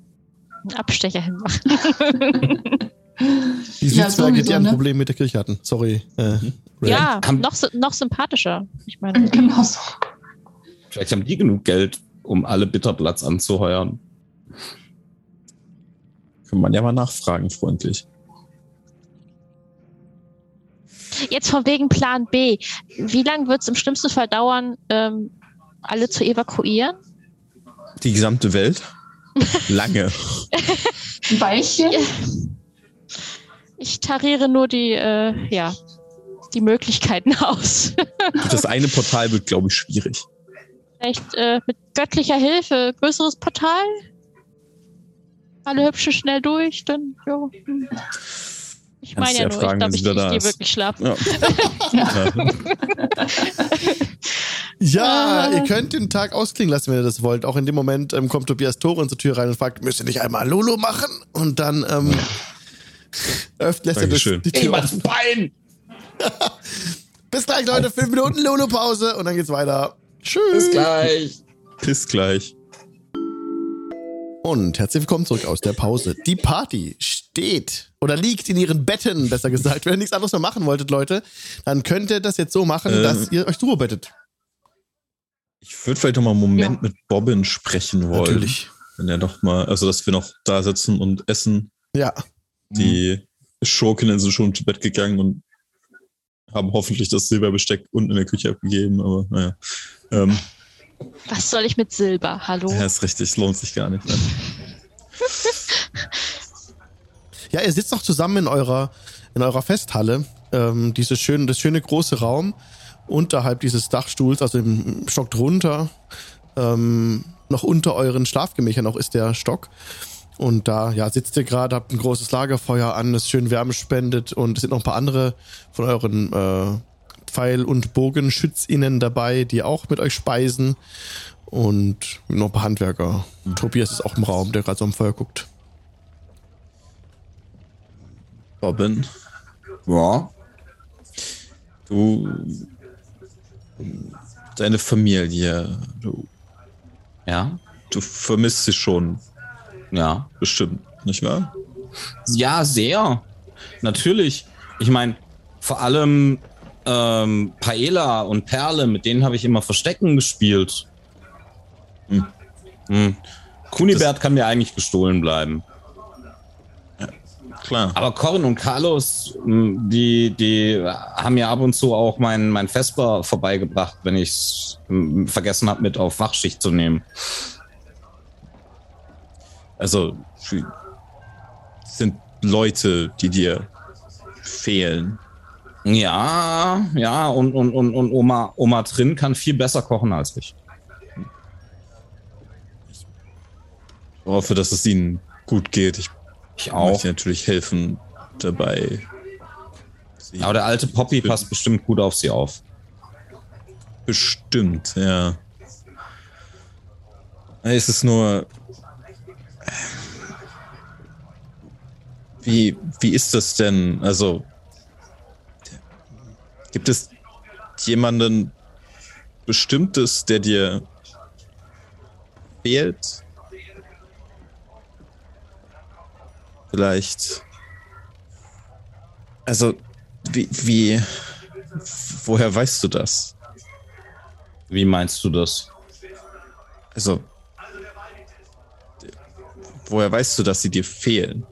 einen Abstecher hinmachen. Die Ja, Südzwerge, die ein ne? Problem mit der Kirche hatten. Sorry. Äh, Ray. ja, noch, noch sympathischer. Ich meine, Genau so. Vielleicht haben die genug Geld, um alle Bitterplatz anzuheuern. Kann man ja mal nachfragen, freundlich. jetzt von wegen Plan B. Wie lange wird es im schlimmsten Fall dauern, ähm, alle zu evakuieren? Die gesamte Welt? Lange. Ja. Ich tariere nur die, äh, ja, die Möglichkeiten aus. Das eine Portal wird, glaube ich, schwierig. Vielleicht äh, mit göttlicher Hilfe größeres Portal? Alle hübsche schnell durch, dann, hm. Ich meine ja nur, fragen, ich glaube, wenn ich, gehe wirklich schlafen. Ja. Ja, Ah. ihr könnt den Tag ausklingen lassen, wenn ihr das wollt. Auch in dem Moment ähm, kommt Tobias Tore zur Tür rein und fragt, müsst ihr nicht einmal Lulu machen? Und dann ähm, öffnet lässt er das, Dankeschön. die Tür offen. Bein! Bis gleich, Leute. Fünf Minuten Lulu-Pause und dann geht's weiter. Tschüss. Bis gleich. Bis gleich. Und herzlich willkommen zurück aus der Pause. Die Party steht oder liegt in ihren Betten, besser gesagt. Wenn ihr nichts anderes mehr machen wolltet, Leute, dann könnt ihr das jetzt so machen, Äh. dass ihr euch drüber bettet. Ich würde vielleicht noch mal einen Moment Ja. mit Bobbin sprechen wollen. Natürlich. Wenn er doch mal, also dass wir noch da sitzen und essen. Ja. Die Schurkinnen sind schon zu Bett gegangen und haben hoffentlich das Silberbesteck unten in der Küche abgegeben, aber naja. Ähm, Was soll ich mit Silber? Hallo? ja, ist richtig, es lohnt sich gar nicht. Ne? Ja, ihr sitzt noch zusammen in eurer, in eurer Festhalle. Ähm, dieses schöne, das schöne große Raum unterhalb dieses Dachstuhls, also im Stock drunter, ähm, noch unter euren Schlafgemächern noch ist der Stock. Und da ja, sitzt ihr gerade, habt ein großes Lagerfeuer an, das schön Wärme spendet und es sind noch ein paar andere von euren äh, Pfeil- und Bogenschützinnen dabei, die auch mit euch speisen. Und noch ein paar Handwerker. Tobias ist auch im Raum, der gerade so am Feuer guckt. Robin, Ja. du. Deine Familie, du, Ja. du vermisst sie schon Ja. bestimmt, nicht wahr? Ja, sehr. Natürlich. Ich meine, vor allem ähm, Paella und Perle, mit denen habe ich immer Verstecken gespielt. Hm. Hm. Kunibert kann mir eigentlich gestohlen bleiben. Klar. Aber Corin und Carlos, mh, die, die haben ja ab und zu auch mein, mein Vesper vorbeigebracht, wenn ich es vergessen habe, mit auf Wachschicht zu nehmen. Also, sind Leute, die dir fehlen. Ja, ja, und, und, und, und Oma, Oma Trin kann viel besser kochen als ich. Ich hoffe, dass es ihnen gut geht. Ich Ich auch. möchte natürlich helfen dabei. Aber der alte Poppy passt bestimmt gut auf sie auf. bestimmt, ja. Es ist nur. Wie, wie ist das denn? Also, gibt es jemanden Bestimmtes, der dir fehlt? Vielleicht. Also, wie, wie, woher weißt du das? Wie meinst du das? Also, woher weißt du, dass sie dir fehlen?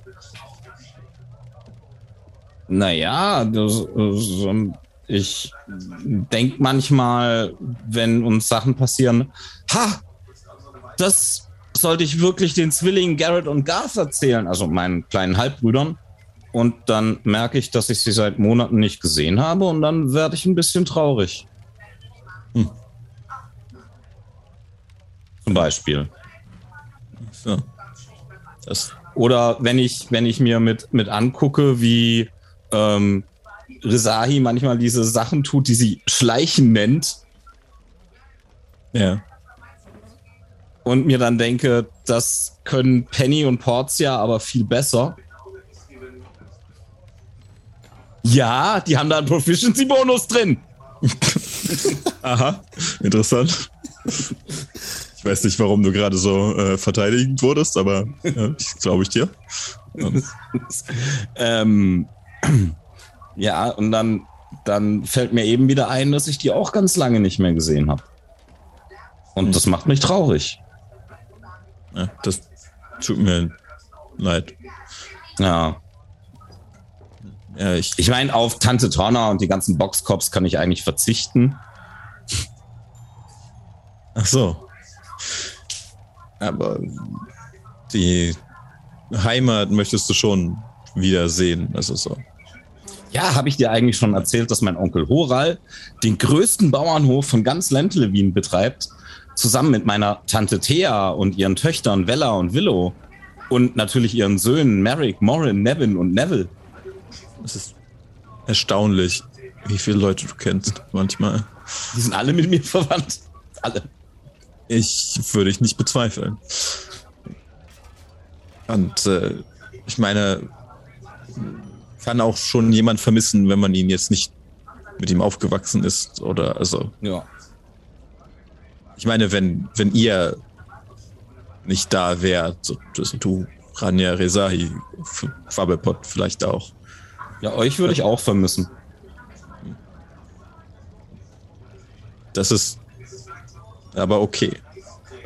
Naja, das, das, ich denke manchmal, wenn uns Sachen passieren, ha, das sollte ich wirklich den Zwillingen Garrett und Garth erzählen, also meinen kleinen Halbbrüdern. Und dann merke ich, dass ich sie seit Monaten nicht gesehen habe und dann werde ich ein bisschen traurig. Hm. Zum Beispiel. So. Das, Oder wenn ich, wenn ich mir mit, mit angucke, wie ähm, Rizahi manchmal diese Sachen tut, die sie Schleichen nennt, ja. und mir dann denke, das können Penny und Portia aber viel besser. Ja, die haben da einen Proficiency-Bonus drin. Aha, interessant. Ich weiß nicht, warum du gerade so äh, verteidigend wurdest, aber ja, ich glaube ich dir. Ähm, ja, und dann, dann fällt mir eben wieder ein, dass ich die auch ganz lange nicht mehr gesehen habe. Und das macht mich traurig. Ja, das tut mir leid. Ja. Ja, ich, Ich meine, auf Tante Torna und die ganzen Boxcops kann ich eigentlich verzichten. ach so. Aber die Heimat möchtest du schon wiedersehen. Also so. Ja, habe ich dir eigentlich schon erzählt, dass mein Onkel Horal den größten Bauernhof von ganz Lentlewin betreibt, zusammen mit meiner Tante Thea und ihren Töchtern Vella und Willow und natürlich ihren Söhnen Merrick, Morin, Nevin und Neville. Es ist erstaunlich, wie viele Leute du kennst manchmal. Die sind alle mit mir verwandt. Alle. Ich würde ich nicht bezweifeln. Und äh, ich meine, kann auch schon jemand vermissen, wenn man ihn jetzt nicht mit ihm aufgewachsen ist oder also. Ja. Ich meine, wenn wenn ihr nicht da wärt, so, also du, Rania Rezahi, Quabbelpot vielleicht auch. Ja, euch würde ich auch vermissen. Das ist aber okay.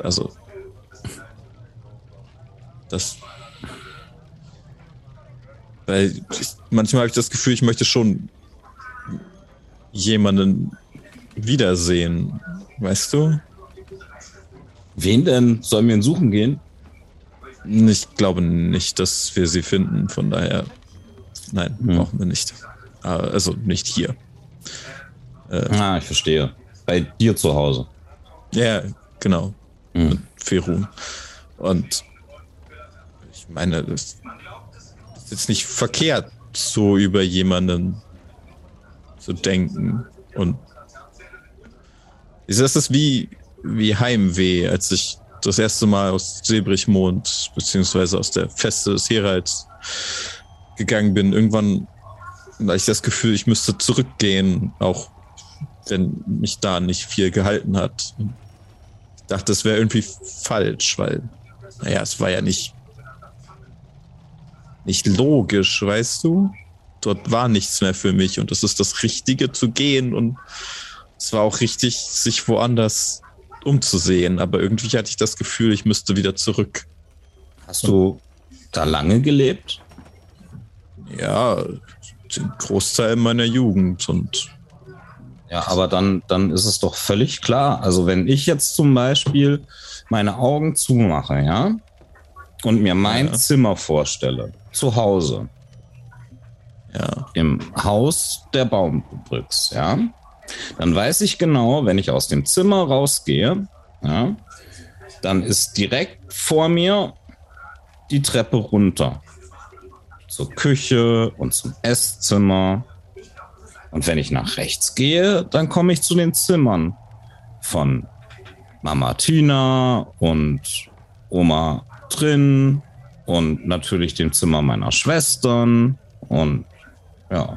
Also das weil ich, manchmal habe ich das Gefühl, ich möchte schon jemanden wiedersehen. Weißt du? Wen denn? Sollen wir ihn suchen gehen? Ich glaube nicht, dass wir sie finden. Von daher, nein, Hm. brauchen wir nicht. Äh, Also nicht hier. Ah, ich verstehe. Bei dir zu Hause. Ja, genau. Hm. Mit Ferun. Und ich meine, das ist jetzt nicht verkehrt, so über jemanden zu denken. Und das ist wie, wie Heimweh, als ich das erste Mal aus Sebrichmond beziehungsweise aus der Feste des Heralds gegangen bin. Irgendwann hatte ich das Gefühl, ich müsste zurückgehen, auch wenn mich da nicht viel gehalten hat. Ich dachte, es wäre irgendwie falsch, weil, naja, es war ja nicht, nicht logisch, weißt du? Dort war nichts mehr für mich und es ist das Richtige zu gehen und es war auch richtig, sich woanders umzusehen, aber irgendwie hatte ich das Gefühl, ich müsste wieder zurück. Hast du da lange gelebt? Ja, den Großteil meiner Jugend und Ja, aber dann, dann ist es doch völlig klar. Also wenn ich jetzt zum Beispiel meine Augen zumache, ja, und mir mein Ja. Zimmer vorstelle, zu Hause, ja, im Haus der Baumbrücks, ja, dann weiß ich genau, wenn ich aus dem Zimmer rausgehe, ja, dann ist direkt vor mir die Treppe runter zur Küche und zum Esszimmer. Und wenn ich nach rechts gehe, dann komme ich zu den Zimmern von Mama Tina und Oma drin und natürlich dem Zimmer meiner Schwestern und ja.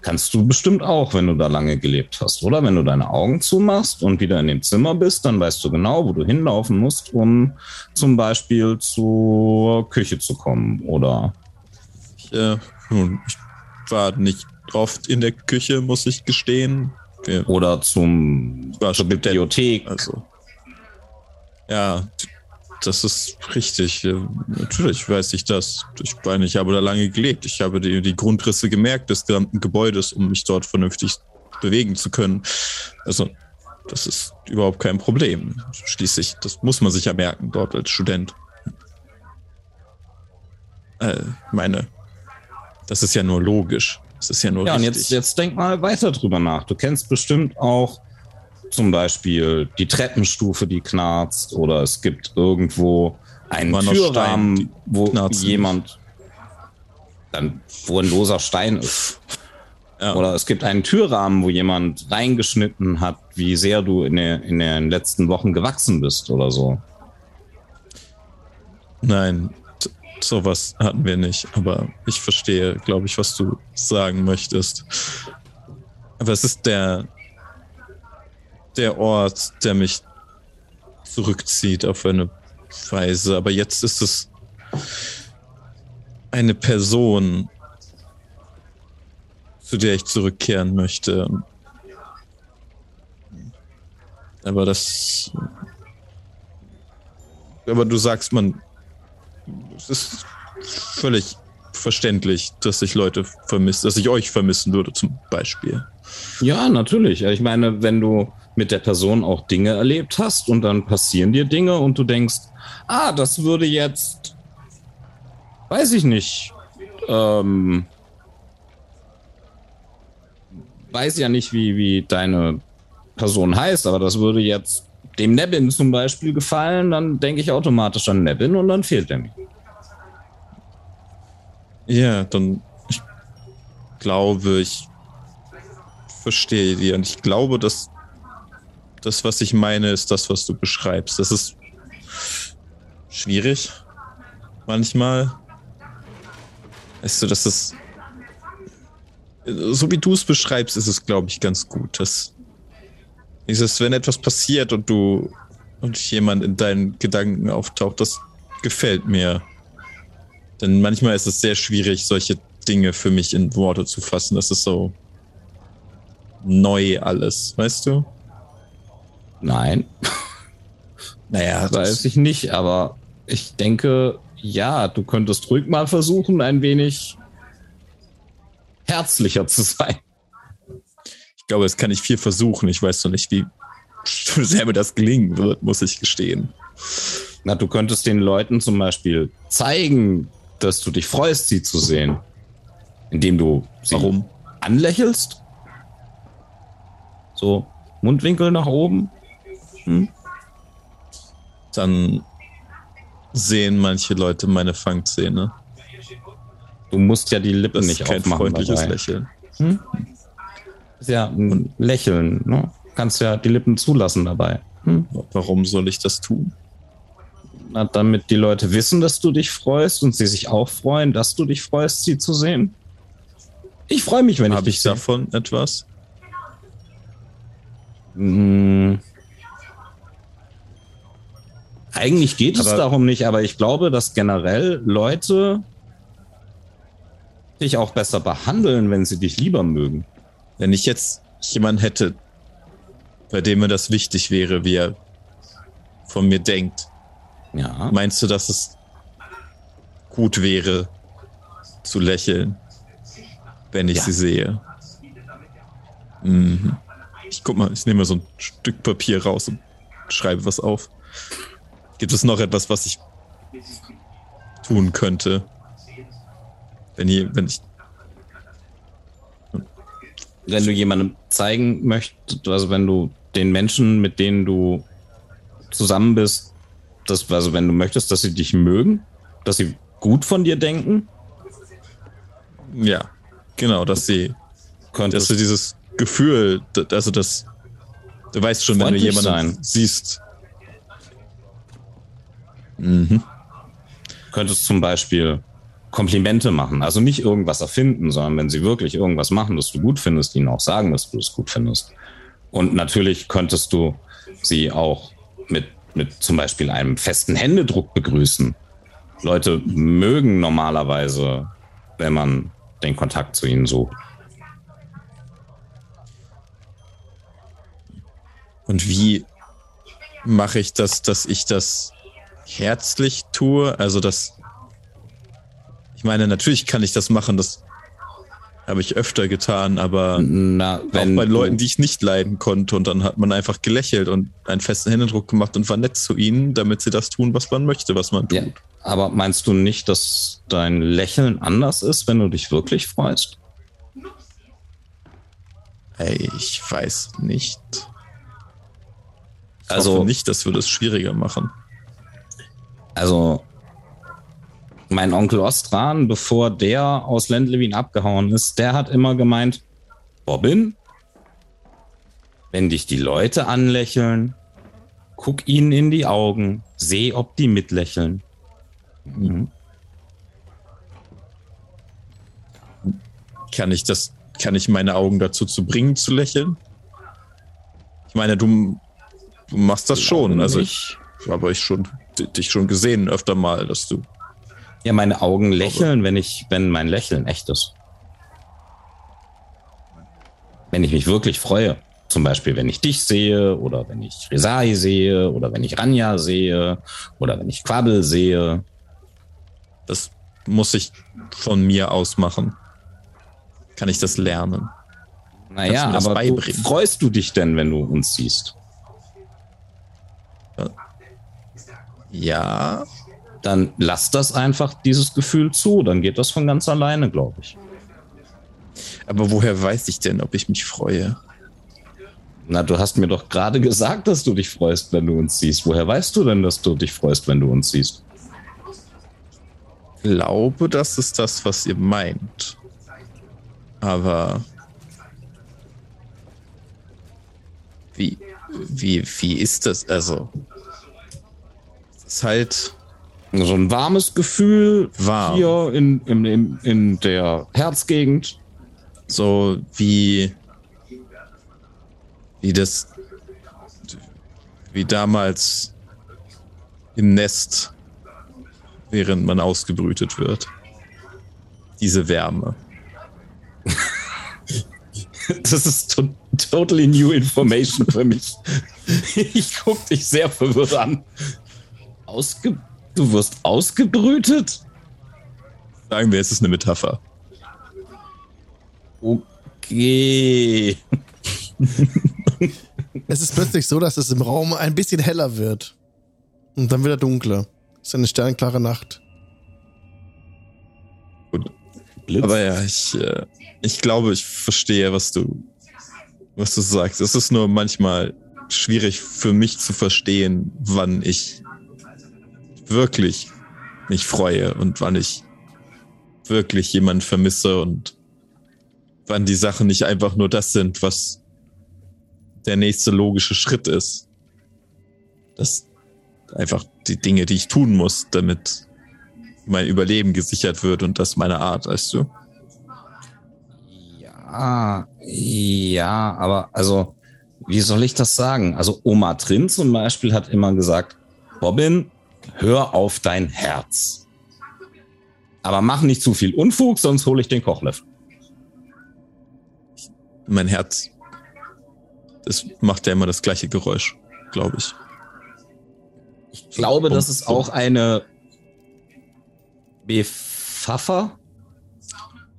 Kannst du bestimmt auch, wenn du da lange gelebt hast, oder? Wenn du deine Augen zumachst und wieder in dem Zimmer bist, dann weißt du genau, wo du hinlaufen musst, um zum Beispiel zur Küche zu kommen, oder? ich, äh, ich war nicht oft in der Küche, muss ich gestehen. Wir, Oder zum, war zur Student, Bibliothek. Also, ja, das ist richtig. Natürlich weiß ich das. Ich meine, ich habe da lange gelebt. Ich habe die, die Grundrisse gemerkt des gesamten Gebäudes, um mich dort vernünftig bewegen zu können. Also, das ist überhaupt kein Problem. Schließlich, das muss man sich ja merken, dort als Student. Äh, meine, das ist ja nur logisch. Das ist ja nur Ja, und richtig. jetzt, jetzt denk mal weiter drüber nach. Du kennst bestimmt auch zum Beispiel die Treppenstufe, die knarzt, oder es gibt irgendwo einen Türrahmen, wo knarzen. jemand dann, wo ein loser Stein ist. Ja. Oder es gibt einen Türrahmen, wo jemand reingeschnitten hat, wie sehr du in, der, in den letzten Wochen gewachsen bist oder so. Nein, sowas hatten wir nicht. Aber ich verstehe, glaube ich, was du sagen möchtest. Aber es ist der, der Ort, der mich zurückzieht auf eine Weise. Aber jetzt ist es eine Person, zu der ich zurückkehren möchte. Aber das. Aber du sagst, man. Es ist völlig verständlich, dass ich Leute vermisse, dass ich euch vermissen würde, zum Beispiel. Ja, natürlich. Ich meine, wenn du mit der Person auch Dinge erlebt hast und dann passieren dir Dinge und du denkst, ah, das würde jetzt, weiß ich nicht, ähm, weiß ja nicht, wie, wie deine Person heißt, aber das würde jetzt dem Nevin zum Beispiel gefallen, dann denke ich automatisch an Nevin und dann fehlt er mir. Ja, dann. Ich glaube, ich verstehe dir. Und ich glaube, dass das, was ich meine, ist das, was du beschreibst. Das ist schwierig. Manchmal. Weißt du, das ist. So wie du es beschreibst, ist es, glaube ich, ganz gut. Das, dieses, wenn etwas passiert und du und jemand in deinen Gedanken auftaucht, das gefällt mir. Denn manchmal ist es sehr schwierig, solche Dinge für mich in Worte zu fassen. Das ist so neu alles, weißt du? Nein, Naja, weiß ich nicht, aber ich denke, ja, du könntest ruhig mal versuchen, ein wenig herzlicher zu sein. Ich glaube, das kann ich viel versuchen. Ich weiß noch nicht, wie sehr mir das gelingen wird, muss ich gestehen. Na, du könntest den Leuten zum Beispiel zeigen, dass du dich freust, sie zu sehen. Indem du sie Warum? anlächelst. So, Mundwinkel nach oben. Dann sehen manche Leute meine Fangzähne. Du musst ja die Lippen Das nicht ist kein aufmachen. freundliches dabei. Lächeln. Ist ja ein Lächeln. Ne? Kannst ja die Lippen zulassen dabei. Hm? Warum soll ich das tun? Na, damit die Leute wissen, dass du dich freust und sie sich auch freuen, dass du dich freust, sie zu sehen. Ich freue mich, wenn ich Habe dich ich sehe. davon etwas? Hm. Eigentlich geht es Aber- darum nicht, aber ich glaube, dass generell Leute dich auch besser behandeln, wenn sie dich lieber mögen. Wenn ich jetzt jemanden hätte, bei dem mir das wichtig wäre, wie er von mir denkt, Ja. meinst du, dass es gut wäre, zu lächeln, wenn ich Ja. sie sehe? Mhm. Ich guck mal, ich nehme mal so ein Stück Papier raus und schreibe was auf. Gibt es noch etwas, was ich tun könnte? Wenn, ihr, wenn ich wenn du jemandem zeigen möchtest, also wenn du den Menschen, mit denen du zusammen bist, das, also wenn du möchtest, dass sie dich mögen, dass sie gut von dir denken, Ja, genau, dass sie, dass könntest du dieses Gefühl, also das, du weißt schon, wenn du Freundlich jemanden sein. siehst. Mhm. könntest zum Beispiel Komplimente machen. Also nicht irgendwas erfinden, sondern wenn sie wirklich irgendwas machen, das du gut findest, ihnen auch sagen, dass du es gut findest. Und natürlich könntest du sie auch mit, mit zum Beispiel einem festen Händedruck begrüßen. Leute mögen normalerweise, wenn man den Kontakt zu ihnen sucht. Und wie mache ich das, dass ich das herzlich tue? Also das, ich meine, natürlich kann ich das machen, das habe ich öfter getan, aber Na, auch bei Leuten, die ich nicht leiden konnte und dann hat man einfach gelächelt und einen festen Händedruck gemacht und war nett zu ihnen, damit sie das tun, was man möchte, was man tut. Ja, aber meinst du nicht, dass dein Lächeln anders ist, wenn du dich wirklich freust? Hey, ich weiß nicht. Ich Also- hoffe nicht, das würde es schwieriger machen. Also, mein Onkel Ostran, bevor der aus Lendlewin abgehauen ist, der hat immer gemeint, Robin, wenn dich die Leute anlächeln, guck ihnen in die Augen, seh, ob die mitlächeln. Mhm. Kann ich das, kann ich meine Augen dazu zu bringen, zu lächeln? Ich meine, du, du machst das schon. Also ich habe euch schon, dich schon gesehen öfter mal, dass du. Ja, meine Augen lächeln, wenn ich, wenn mein Lächeln echt ist. Wenn ich mich wirklich freue. Zum Beispiel, wenn ich dich sehe oder wenn ich Resai sehe oder wenn ich Ranja sehe oder wenn ich Quabbel sehe. Das muss ich von mir aus machen. Kann ich das lernen? Naja, das aber freust du dich denn, wenn du uns siehst? Ja. Dann lass das einfach, dieses Gefühl zu. Dann geht das von ganz alleine, glaube ich. Aber woher weiß ich denn, ob ich mich freue? Na, du hast mir doch gerade gesagt, dass du dich freust, wenn du uns siehst. Woher weißt du denn, dass du dich freust, wenn du uns siehst? Ich glaube, das ist das, was ihr meint. Aber wie, wie, wie ist das? Also, es ist halt So ein warmes Gefühl Warm. hier in, in, in, in der Herzgegend. so wie, wie das, wie damals im Nest, während man ausgebrütet wird. Diese Wärme. Das ist to totally new information für mich. Ich guck dich sehr verwirrt an. Ausge du wirst ausgebrütet? Sagen wir, es ist eine Metapher. Okay. Es ist plötzlich so, dass es im Raum ein bisschen heller wird. Und dann wieder dunkler. Es ist eine sternklare Nacht. Blitz. Aber ja, ich, äh, ich glaube, ich verstehe, was du, was du sagst. Es ist nur manchmal schwierig für mich zu verstehen, wann ich wirklich mich freue und wann ich wirklich jemanden vermisse und wann die Sachen nicht einfach nur das sind, was der nächste logische Schritt ist. Das einfach die Dinge, die ich tun muss, damit mein Überleben gesichert wird und das meine Art, weißt du? Ja, ja, aber also, wie soll ich das sagen? Also Oma Trin zum Beispiel hat immer gesagt, Robin, hör auf dein Herz. Aber mach nicht zu viel Unfug, sonst hole ich den Kochlöffel. Mein Herz, das macht ja immer das gleiche Geräusch, glaube ich. Ich glaube, das ist auch eine Befaffer.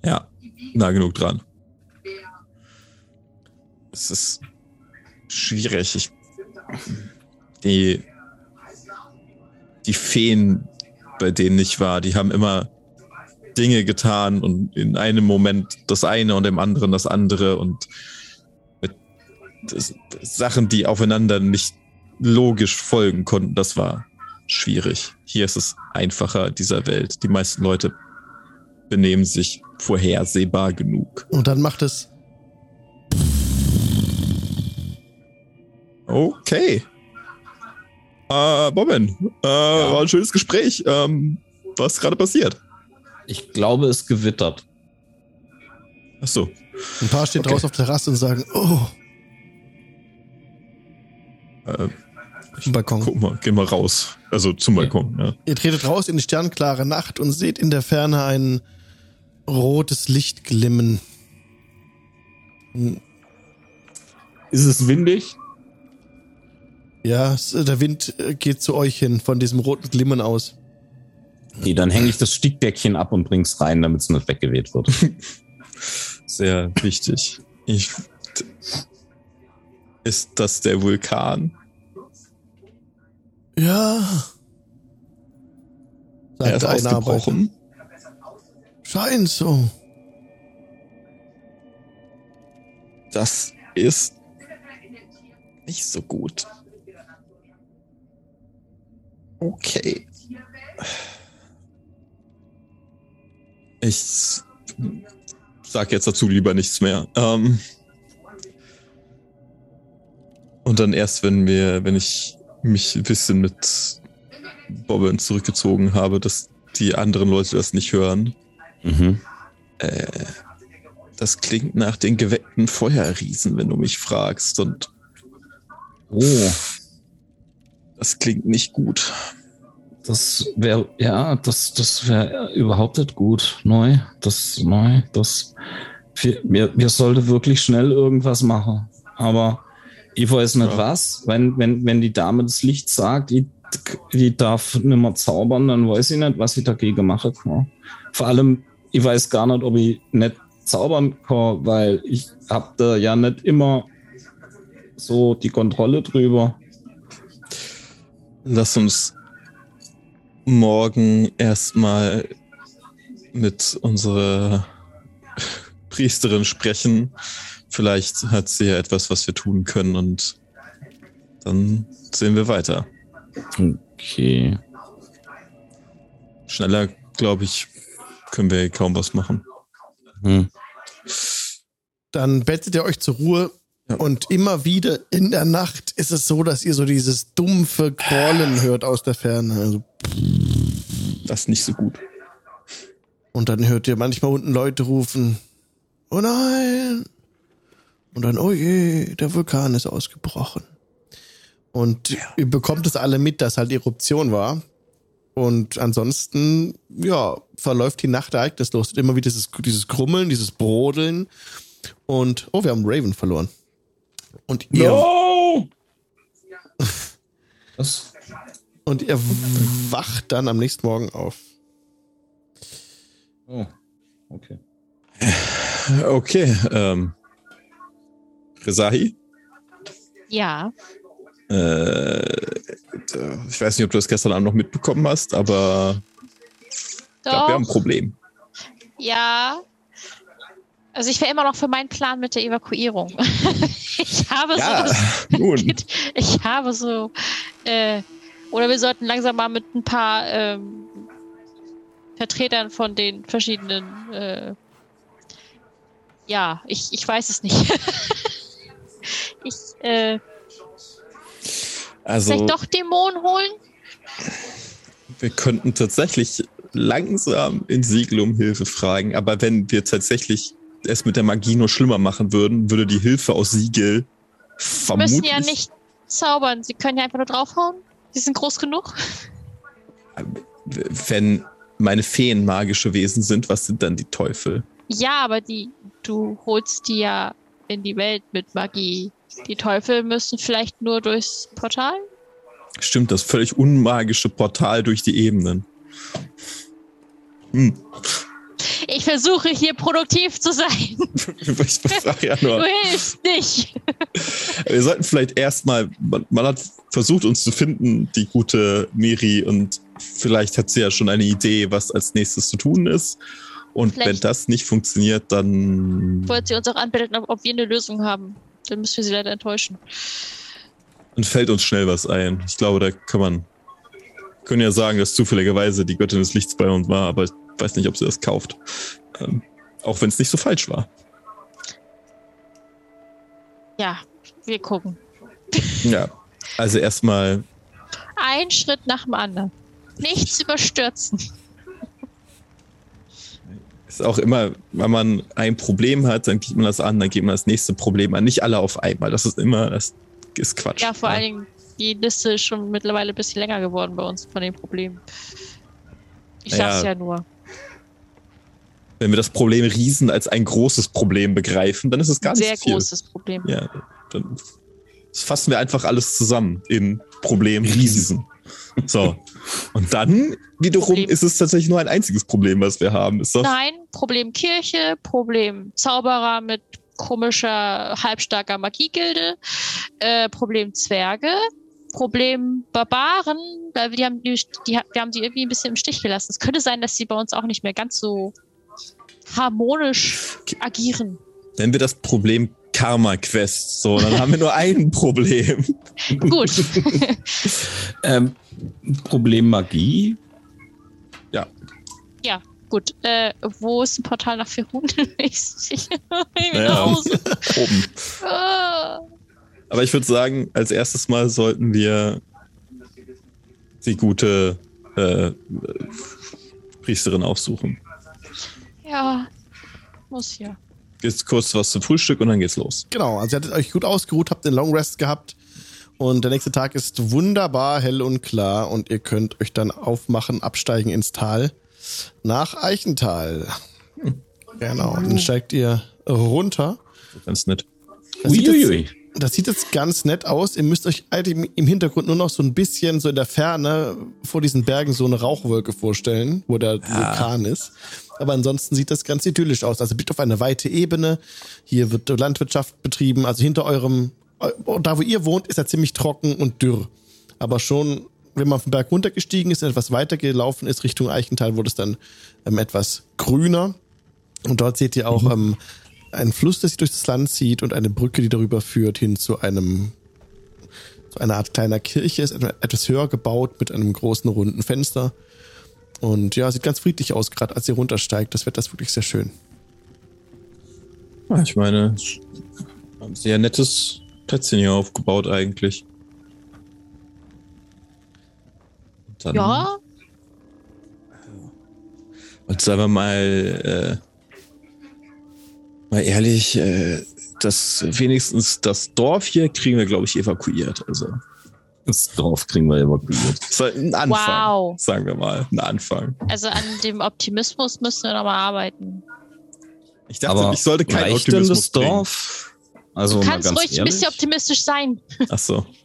Ja, nah genug dran. Es ist schwierig. Ich, die, die Feen, bei denen ich war, die haben immer Dinge getan und in einem Moment das eine und im anderen das andere und mit Sachen, die aufeinander nicht logisch folgen konnten, das war schwierig. Hier ist es einfacher dieser Welt. Die meisten Leute benehmen sich vorhersehbar genug. Und dann macht es. Okay. Äh, Bobbin, äh, war ein schönes Gespräch. Ähm, was ist gerade passiert? Ich glaube, es gewittert. Ach so. Ein paar stehen Okay. draußen auf der Terrasse und sagen, oh, Äh, dem Balkon. guck mal, geh mal raus. Also zum Balkon. Ja. Ihr tretet raus in die sternklare Nacht und seht in der Ferne ein rotes Licht glimmen. Ist es windig? Ja, der Wind äh, geht zu euch hin, von diesem roten Glimmen aus. Nee, dann hänge ich das Stickdeckchen ab und bring's rein, damit es nicht weggeweht wird. Sehr wichtig. Ich, ist das der Vulkan? Ja. Er ist ausgebrochen. Scheint so. Das ist nicht so gut. Okay. Ich sag jetzt dazu lieber nichts mehr. Ähm und dann erst, wenn wir, wenn ich mich ein bisschen mit Bobbin zurückgezogen habe, dass die anderen Leute das nicht hören. Mhm. Äh, das klingt nach den geweckten Feuerriesen, wenn du mich fragst. Und Oh, das klingt nicht gut. das wäre, ja, das, das wäre überhaupt nicht gut. Neu, das, neu, das, wir, wir, sollte wirklich schnell irgendwas machen. Aber ich weiß nicht Ja. was. Wenn, wenn, wenn die Dame das Licht sagt, die, die darf nicht mehr zaubern, dann weiß ich nicht, was ich dagegen mache. kann. Vor allem, ich weiß gar nicht, ob ich nicht zaubern kann, weil ich hab da ja nicht immer so die Kontrolle drüber. Lass uns morgen erstmal mit unserer Priesterin sprechen. Vielleicht hat sie ja etwas, was wir tun können und dann sehen wir weiter. Okay. Schneller, glaube ich, können wir kaum was machen. Hm. Dann bettet ihr euch zur Ruhe Ja. und immer wieder in der Nacht ist es so, dass ihr so dieses dumpfe Crawlen hört aus der Ferne. Also, Das ist nicht so gut. und dann hört ihr manchmal unten Leute rufen, oh nein. Und dann, oh je, der Vulkan ist ausgebrochen. Und ihr bekommt es alle mit, dass halt Eruption war. Und ansonsten, ja, verläuft die Nacht ereignislos. Immer wieder dieses, dieses Grummeln, dieses Brodeln. Und, oh, wir haben Raven verloren. Und ihr, No! Was? und ihr wacht dann am nächsten Morgen auf. Oh, okay. Okay, ähm. Rezahi? Ja. Äh, ich weiß nicht, ob du das gestern Abend noch mitbekommen hast, aber ich glaube, wir haben ein Doch. Problem. Ja. Also ich wäre immer noch für meinen Plan mit der Evakuierung. ich habe Ja, so. nun. Ich habe so. Äh, oder wir sollten langsam mal mit ein paar ähm, Vertretern von den verschiedenen. Äh, ja, ich, ich weiß es nicht. ich äh, Also, vielleicht doch Dämonen holen? wir könnten tatsächlich langsam in Siegel um Hilfe fragen, aber wenn wir tatsächlich es mit der Magie nur schlimmer machen würden, würde die Hilfe aus Siegel Sie vermutlich... müssen ja nicht zaubern. Sie können ja einfach nur draufhauen. Sie sind groß genug. Wenn meine Feen magische Wesen sind, was sind dann die Teufel? Ja, aber die, du holst die ja in die Welt mit Magie. Die Teufel müssen vielleicht nur durchs Portal? Stimmt, das völlig unmagische Portal durch die Ebenen. Hm. Ich versuche hier produktiv zu sein. Ich frage ja Du nur. hilfst nicht. Wir sollten vielleicht erstmal, man, man hat versucht uns zu finden, die gute Miri, und vielleicht hat sie ja schon eine Idee, was als nächstes zu tun ist. Und wenn Vielleicht- das nicht funktioniert, dann, Wollt sie uns auch anbieten, ob, wir eine Lösung haben? Dann müssen wir sie leider enttäuschen. dann fällt uns schnell was ein. Ich glaube, da kann man, können ja sagen, dass zufälligerweise die Göttin des Lichts bei uns war, aber weiß nicht, ob sie das kauft. Ähm, auch wenn es nicht so falsch war. Ja, wir gucken. Ja, also erstmal Ein Schritt nach dem anderen. Nichts überstürzen. ist auch immer, wenn man ein Problem hat, dann geht man das an, dann geht man das nächste Problem an. Nicht alle auf einmal. Das ist immer, das ist Quatsch. Ja, vor allen Dingen, die Liste ist schon mittlerweile ein bisschen länger geworden bei uns von den Problemen. Ich Naja, sag's ja nur. Wenn wir das Problem Riesen als ein großes Problem begreifen, dann ist es gar Ein nicht sehr viel. großes Problem. Ja, dann fassen wir einfach alles zusammen in Problem Riesen. So. Und dann wiederum Problem. ist es tatsächlich nur ein einziges Problem, was wir haben. Ist doch, Nein, Problem Kirche, Problem Zauberer mit komischer, halbstarker Magiegilde, äh, Problem Zwerge, Problem Barbaren, weil wir die haben die, die, wir haben die irgendwie ein bisschen im Stich gelassen. Es könnte sein, dass sie bei uns auch nicht mehr ganz so harmonisch agieren. nennen wir das Problem Karma Quest. So, dann haben wir nur ein Problem. Gut. Ähm, Problem Magie. ja, gut. Äh, wo ist ein Portal nach Firun? ich Naja. Oben. Ah. Aber ich würde sagen, als erstes Mal sollten wir die gute äh, Priesterin aufsuchen. Ja, muss ja. Jetzt kurz was zum Frühstück und dann geht's los. Genau, also ihr hattet euch gut ausgeruht, habt den Long Rest gehabt und der nächste Tag ist wunderbar hell und klar und ihr könnt euch dann aufmachen, absteigen ins Tal nach Eichental. Genau, dann steigt ihr runter. Ganz nett. Das sieht, jetzt, das sieht jetzt ganz nett aus. Ihr müsst euch halt im, im Hintergrund nur noch so ein bisschen so in der Ferne vor diesen Bergen so eine Rauchwolke vorstellen, wo der Vulkan ist. Aber ansonsten sieht das ganz idyllisch aus. Also blickt auf eine weite Ebene. Hier wird Landwirtschaft betrieben. Also hinter eurem, eu- da wo ihr wohnt, ist er ziemlich trocken und dürr. Aber schon, wenn man vom Berg runtergestiegen ist und etwas weiter gelaufen ist Richtung Eichental, wurde es dann ähm, etwas grüner. Und dort seht ihr auch ähm, einen Fluss, der sich durch das Land zieht und eine Brücke, die darüber führt hin zu einem zu einer Art kleiner Kirche, ist etwa- etwas höher gebaut mit einem großen runden Fenster. Und ja, sieht ganz friedlich aus, gerade als ihr runtersteigt. Das Wetter ist wirklich sehr schön. Ja, ich meine, ein sehr nettes Plätzchen hier aufgebaut eigentlich. Dann, Ja, Und sagen wir mal, äh, mal ehrlich, äh, das wenigstens das Dorf hier kriegen wir, glaube ich, evakuiert. Also Das Dorf kriegen wir evakuiert. das war ein Anfang, Wow. sagen wir mal, ein Anfang. also an dem Optimismus müssen wir nochmal arbeiten. Ich dachte, Aber ich sollte kein denn Optimismus das Dorf? Also Du kannst ganz ruhig ein ehrlich. bisschen optimistisch sein. Ach so.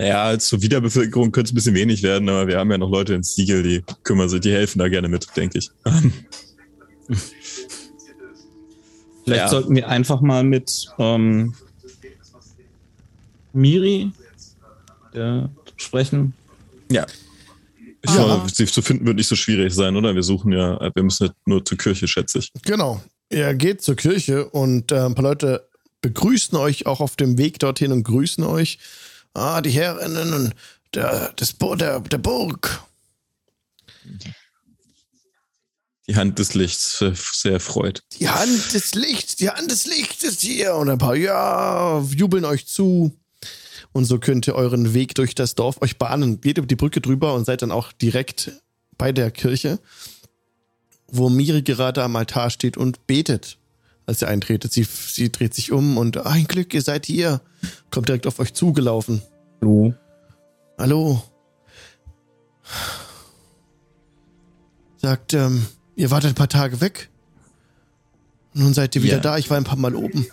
Ja, zur Wiederbevölkerung könnte es ein bisschen wenig werden, aber wir haben ja noch Leute in Siegel, die kümmern sich, die helfen da gerne mit, denke ich. Vielleicht Ja. sollten wir einfach mal mit ähm, Miri der, sprechen. Ja. Ich Ja. glaube, sie zu finden wird nicht so schwierig sein, oder? Wir suchen ja, wir müssen nicht nur zur Kirche, schätze ich. Genau. Ihr geht zur Kirche und äh, ein paar Leute begrüßen euch auch auf dem Weg dorthin und grüßen euch. Ah, die Herrinnen der, des Bo der, der Burg. Die Hand des Lichts äh, sehr erfreut. Die Hand des Lichts, die Hand des Lichts ist hier. Und ein paar, ja, jubeln euch zu. Und so könnt ihr euren Weg durch das Dorf euch bahnen. Geht über die Brücke drüber und seid dann auch direkt bei der Kirche, wo Miri gerade am Altar steht und betet, als ihr eintretet. Sie, sie dreht sich um und "Ah, ein Glück, ihr seid hier. Kommt direkt auf euch zugelaufen. Hallo. Hallo. Sagt, ähm, ihr wart ein paar Tage weg. Nun seid ihr wieder Ja. da. Ich war ein paar Mal oben.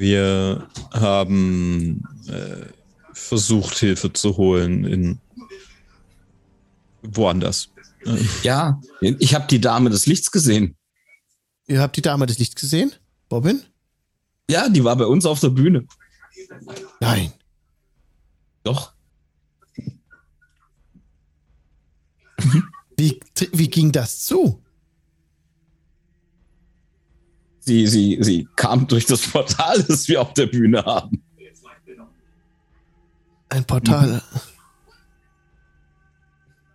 Wir haben äh, versucht, Hilfe zu holen in woanders. Ja, ich habe die Dame des Lichts gesehen. Ihr habt die Dame des Lichts gesehen? Robin? Ja, die war bei uns auf der Bühne. Nein. Doch. Wie, wie ging das zu? Sie, sie, sie kam durch das Portal, das wir auf der Bühne haben. Ein Portal.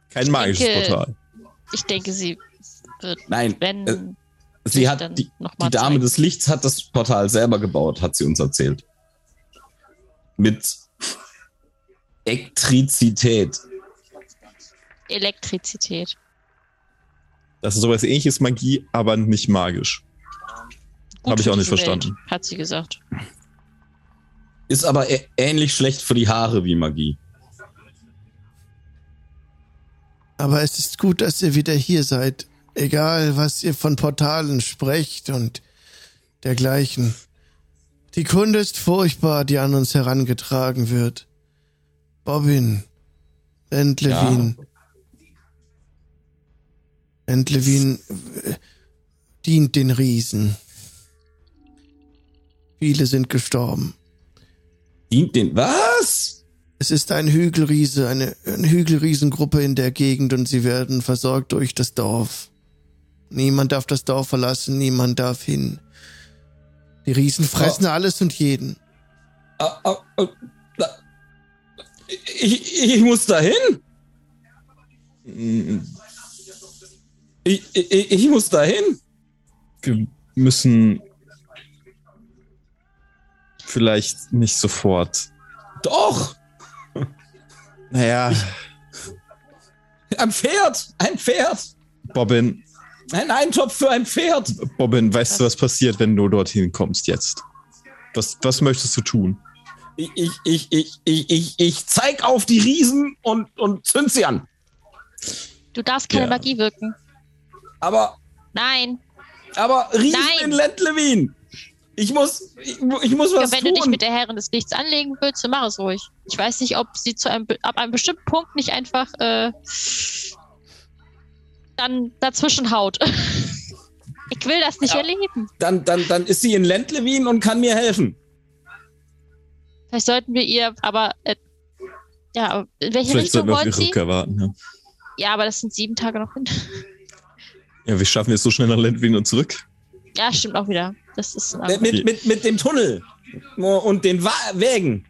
kein magisches denke- Portal. Ich denke, sie wird, Nein, wenn. äh, sie hat die, die Dame des Lichts hat das Portal selber gebaut, hat sie uns erzählt. Mit Elektrizität. Elektrizität. Das ist sowas ähnliches Magie, aber nicht magisch. Gut Hab ich auch nicht verstanden. Welt, hat sie gesagt. Ist aber ähnlich schlecht für die Haare wie Magie. Aber es ist gut, dass ihr wieder hier seid. Egal, was ihr von Portalen sprecht und dergleichen. Die Kunde ist furchtbar, die an uns herangetragen wird. Bobbin. Entlevin. Entlevin äh, dient den Riesen. Viele sind gestorben. Dient den. Was? Es ist ein Hügelriese, eine, eine Hügelriesengruppe in der Gegend und sie werden versorgt durch das Dorf. Niemand darf das Dorf verlassen, niemand darf hin. Die Riesen fressen alles und jeden. Ah, da- Ich, ich muss dahin. Mm, Ich, ich, ich muss dahin. Wir müssen vielleicht nicht sofort. Doch. Naja, Ein Pferd. Ein Pferd. Bobbin, Ein Eintopf für ein Pferd. Bobbin, weißt du, was passiert, wenn du dorthin kommst jetzt? Was, was möchtest du tun? Ich, ich, ich, ich, ich, ich, ich zeig auf die Riesen und, und zünd sie an. Du darfst keine Ja. Magie wirken. Aber, Nein. aber Riesen Nein. in Lentlewin. Ich muss, ich, ich muss Ja, was wenn du dich tun. mit der Herrin des Lichts anlegen willst, dann mach es ruhig. Ich weiß nicht, ob sie zu einem, ab einem bestimmten Punkt nicht einfach äh, dann dazwischen haut. ich will das nicht Ja. erleben. dann, dann, dann ist sie in Lentlewin und kann mir helfen. Vielleicht sollten wir ihr, aber äh, ja, aber in welche Vielleicht sollten Richtung wir auf wollen ihre sie? Rückkehr warten. Ja. Ja, aber das sind sieben Tage noch hin. ja, wir schaffen jetzt so schnell nach Lendwin und zurück. ja, stimmt auch wieder. Das ist ein Mit, mit, mit, mit dem Tunnel und den Wa Wägen.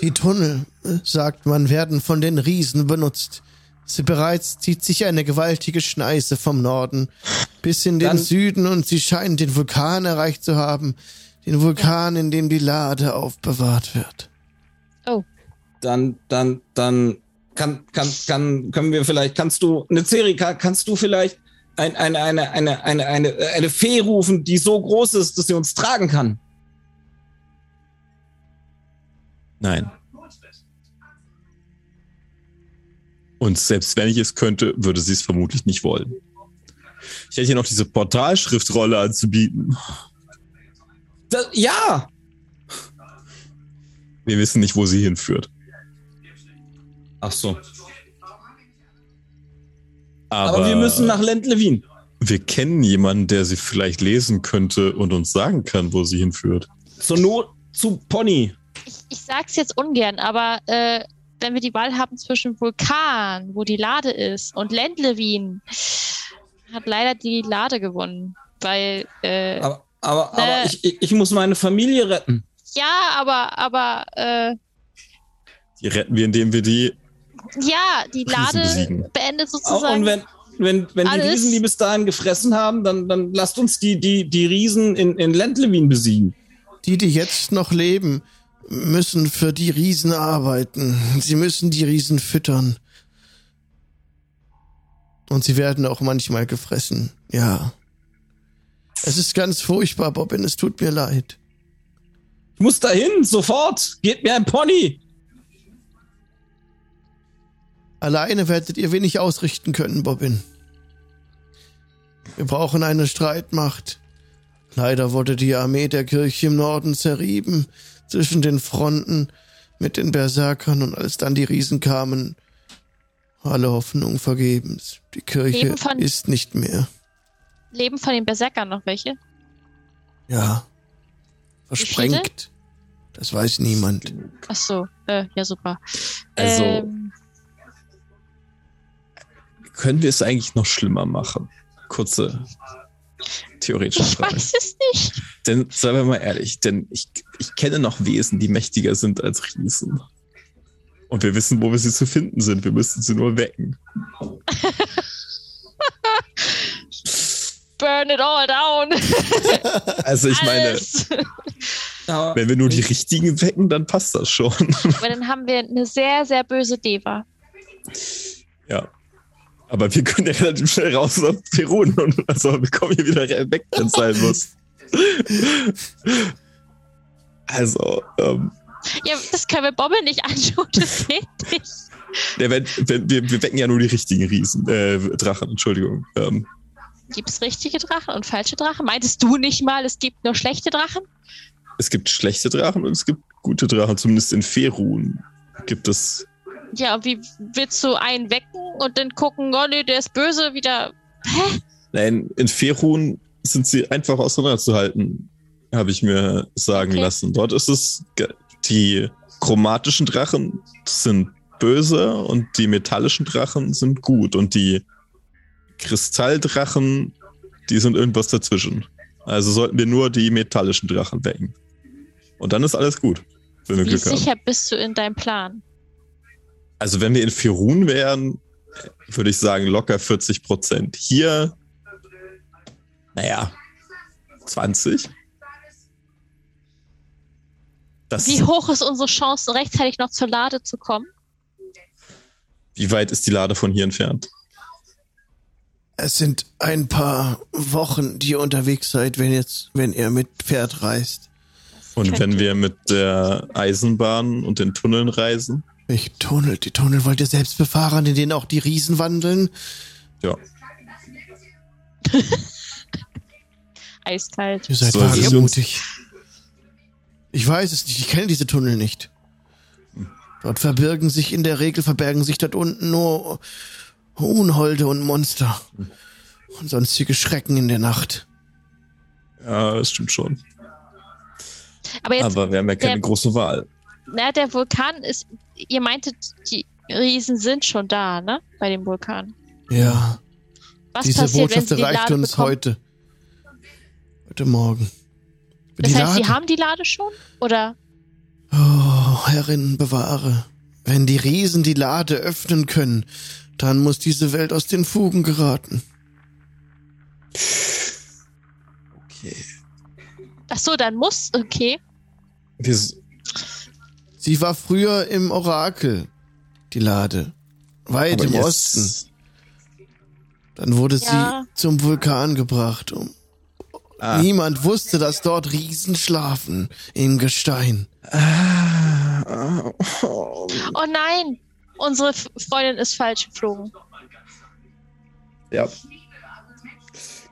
Die Tunnel, äh, sagt man, werden von den Riesen benutzt. Sie bereits zieht sich eine gewaltige Schneise vom Norden bis in den Dann- Süden und sie scheinen den Vulkan erreicht zu haben. Den Vulkan, in dem die Lade aufbewahrt wird. Dann, dann, dann kann, kann, kann, können wir vielleicht, kannst du, eine Zerika, kannst du vielleicht ein, eine, eine, eine, eine, eine, eine Fee rufen, die so groß ist, dass sie uns tragen kann? Nein. Und selbst wenn ich es könnte, würde sie es vermutlich nicht wollen. Ich hätte hier noch diese Portalschriftrolle anzubieten. Das, ja! Wir wissen nicht, wo sie hinführt. Ach so. Aber, Aber, wir müssen nach Lentlewin. wir kennen jemanden, der sie vielleicht lesen könnte und uns sagen kann, wo sie hinführt. Zur Not zu Pony. Ich, ich sag's jetzt ungern, aber äh, wenn wir die Wahl haben zwischen Vulkan, wo die Lade ist, und Ländlewin, hat leider die Lade gewonnen. Weil, äh, Aber, aber, Äh. aber ich, ich, ich muss meine Familie retten. ja, aber, aber, äh, Die retten wir, indem wir die. Ja, die Lade beendet Auch, sozusagen. und wenn, wenn, wenn die. Riesen die bis dahin gefressen haben, dann, dann lasst uns die, die, die Riesen in, in Ländlewin besiegen. Die, die jetzt noch leben, müssen für die Riesen arbeiten. Sie müssen die Riesen füttern. Und sie werden auch manchmal gefressen. Ja. Es ist ganz furchtbar, Bobbin. Es tut mir leid. Ich muss dahin, sofort. Gebt mir ein Pony. Alleine werdet ihr wenig ausrichten können, Bobbin. Wir brauchen eine Streitmacht. Leider wurde die Armee der Kirche im Norden zerrieben, zwischen den Fronten mit den Berserkern und als dann die Riesen kamen, alle Hoffnung vergebens. Die Kirche ist nicht mehr. Leben von den Berserkern noch welche? Ja. Versprengt. Das weiß niemand. Ach so, äh, ja super. Also- ähm, Können wir es eigentlich noch schlimmer machen? Kurze theoretische ich Frage. weiß es nicht. Denn, seien wir mal ehrlich, denn ich, ich kenne noch Wesen, die mächtiger sind als Riesen. Und wir wissen, wo wir sie zu finden sind. Wir müssen sie nur wecken. Burn it all down. Also ich meine, Alles. Wenn wir nur die richtigen wecken, dann passt das schon. Aber dann haben wir eine sehr, sehr böse Deva. ja. Aber wir können ja relativ schnell raus auf Perun und also wir kommen hier wieder weg, wenn es sein muss. Also, ähm, Ja, das können wir Bobbel nicht anschauen, das geht nicht. ja, wenn, wenn, wir, wir wecken ja nur die richtigen Riesen, äh, Drachen, Entschuldigung. Ähm, Gibt es richtige Drachen und falsche Drachen? Meintest du nicht mal, es gibt nur schlechte Drachen? es gibt schlechte Drachen und es gibt gute Drachen, zumindest in Ferun gibt es. Ja, wie willst du einen wecken und dann gucken, oh nee, der ist böse, wieder. Hä? Nein, in Ferun sind sie einfach auseinanderzuhalten, habe ich mir sagen Okay. lassen. Dort ist es, die chromatischen Drachen sind böse und die metallischen Drachen sind gut und die Kristalldrachen, die sind irgendwas dazwischen. Also sollten wir nur die metallischen Drachen wecken. Und dann ist alles gut, Wie Glück haben. sicher bist du in deinem Plan? Also wenn wir in Firun wären, würde ich sagen locker 40 Prozent. Hier, naja, 20. Das, Wie hoch ist unsere Chance, rechtzeitig noch zur Lade zu kommen? wie weit ist die Lade von hier entfernt? Es sind ein paar Wochen, die ihr unterwegs seid, wenn jetzt, wenn ihr mit Pferd reist. Und wenn wir mit der Eisenbahn und den Tunneln reisen? Welche Tunnel? Die Tunnel wollt ihr selbst befahren, in denen auch die Riesen wandeln? Ja. Eiskalt. Ihr seid uns- wagemutig. Ich weiß es nicht, ich kenne diese Tunnel nicht. Dort verbirgen sich, in der Regel verbergen sich dort unten nur Unholde und Monster. Und sonstige Schrecken in der Nacht. Ja, das stimmt schon. Aber jetzt, Aber wir haben ja keine der- große Wahl. Na, der Vulkan ist. Ihr meintet, die Riesen sind schon da, ne? Bei dem Vulkan. Ja, Was diese passiert, wenn Botschaft sie die erreicht Lade uns bekommen? heute. Heute Morgen. Das Die heißt, sie Lade- haben die Lade schon? Oder? Oh, Herrin, bewahre. Wenn die Riesen die Lade öffnen können, dann muss diese Welt aus den Fugen geraten. Okay. Ach so, dann muss. Okay. Wir, Sie war früher im Orakel, die Lade. Weit aber im jetzt- Osten. Dann wurde Ja. sie zum Vulkan gebracht. Um, Ah. Niemand wusste, dass dort Riesen schlafen im Gestein. Ah, Oh nein! Unsere Freundin ist falsch geflogen. Ja.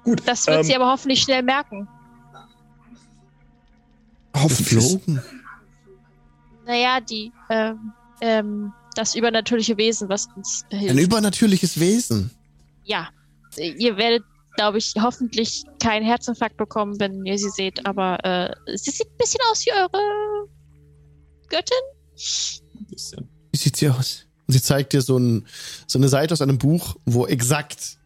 Gut. Das wird ähm, sie aber hoffentlich schnell merken. hoffentlich. Geflogen? Naja, die, ähm, ähm, das übernatürliche Wesen, was uns Ein hilft. übernatürliches Wesen. ja. Ihr werdet glaube ich, hoffentlich keinen Herzinfarkt bekommen, wenn ihr sie seht. Aber äh, sie sieht ein bisschen aus wie eure Göttin. Ein bisschen. Wie sieht sie aus? Und sie zeigt dir so, ein, so eine Seite aus einem Buch, wo exakt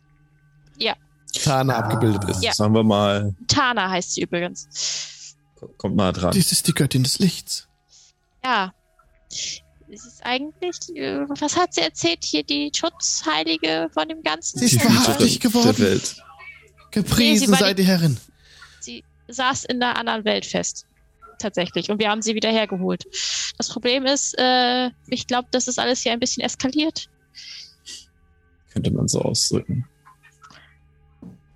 Ja. Tana abgebildet ist. Ja. Sagen wir mal, Tana heißt sie übrigens. kommt mal dran. Dies ist die Göttin des Lichts. Ja. Es ist eigentlich, äh, was hat sie erzählt hier, die Schutzheilige von dem Ganzen? Sie ist Die wahrhaftig geworden. Der Welt. Gepriesen Nee, sei die Herrin. Sie saß in einer anderen Welt fest. Tatsächlich. Und wir haben sie wieder hergeholt. Das Problem ist, äh, ich glaube, das ist alles hier ein bisschen eskaliert. Könnte man so ausdrücken.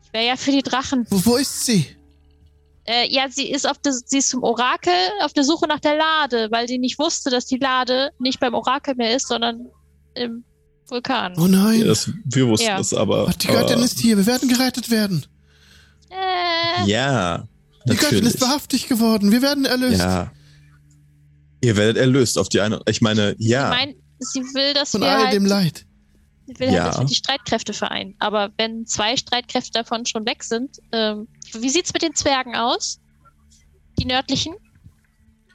Ich wäre ja für die Drachen. Wo, wo ist sie? Äh, ja, sie ist auf der, sie ist zum Orakel auf der Suche nach der Lade, weil sie nicht wusste, dass die Lade nicht beim Orakel mehr ist, sondern im Vulkan. Oh nein. Ja, das, wir wussten Ja. es aber. Ach, die Göttin ist hier. Wir werden gerettet werden. Äh, Ja, Die Göttin natürlich. ist wahrhaftig geworden. Wir werden erlöst. Ja. Ihr werdet erlöst auf die eine. Ich meine, ja. Ich meine, sie will, dass Von wir all halt, dem Leid. Sie will halt, Ja. wir die Streitkräfte vereinen. Aber wenn zwei Streitkräfte davon schon weg sind, ähm, wie sieht's mit den Zwergen aus? Die nördlichen?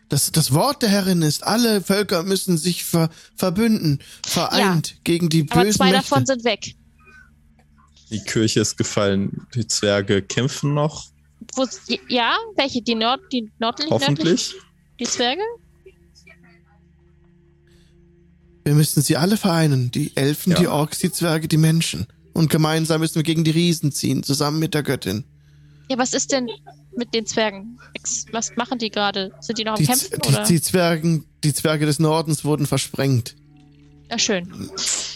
Das, das Wort der Herrin ist, alle Völker müssen sich ver, verbünden, vereint gegen die Aber bösen zwei Mächte. davon sind weg. Die Kirche ist gefallen. Die Zwerge kämpfen noch. Wo, ja, welche? Die, Nord, die nördlichen? nördlichen? Hoffentlich. Die Zwerge? Wir müssen sie alle vereinen. Die Elfen, Ja. die Orks, die Zwerge, die Menschen. Und gemeinsam müssen wir gegen die Riesen ziehen, zusammen mit der Göttin. Ja, was ist denn mit den Zwergen? Was machen die gerade? Sind die noch am Die, Kämpfen? Oder? die, die, Zwergen, die Zwerge des Nordens wurden versprengt. ja, schön.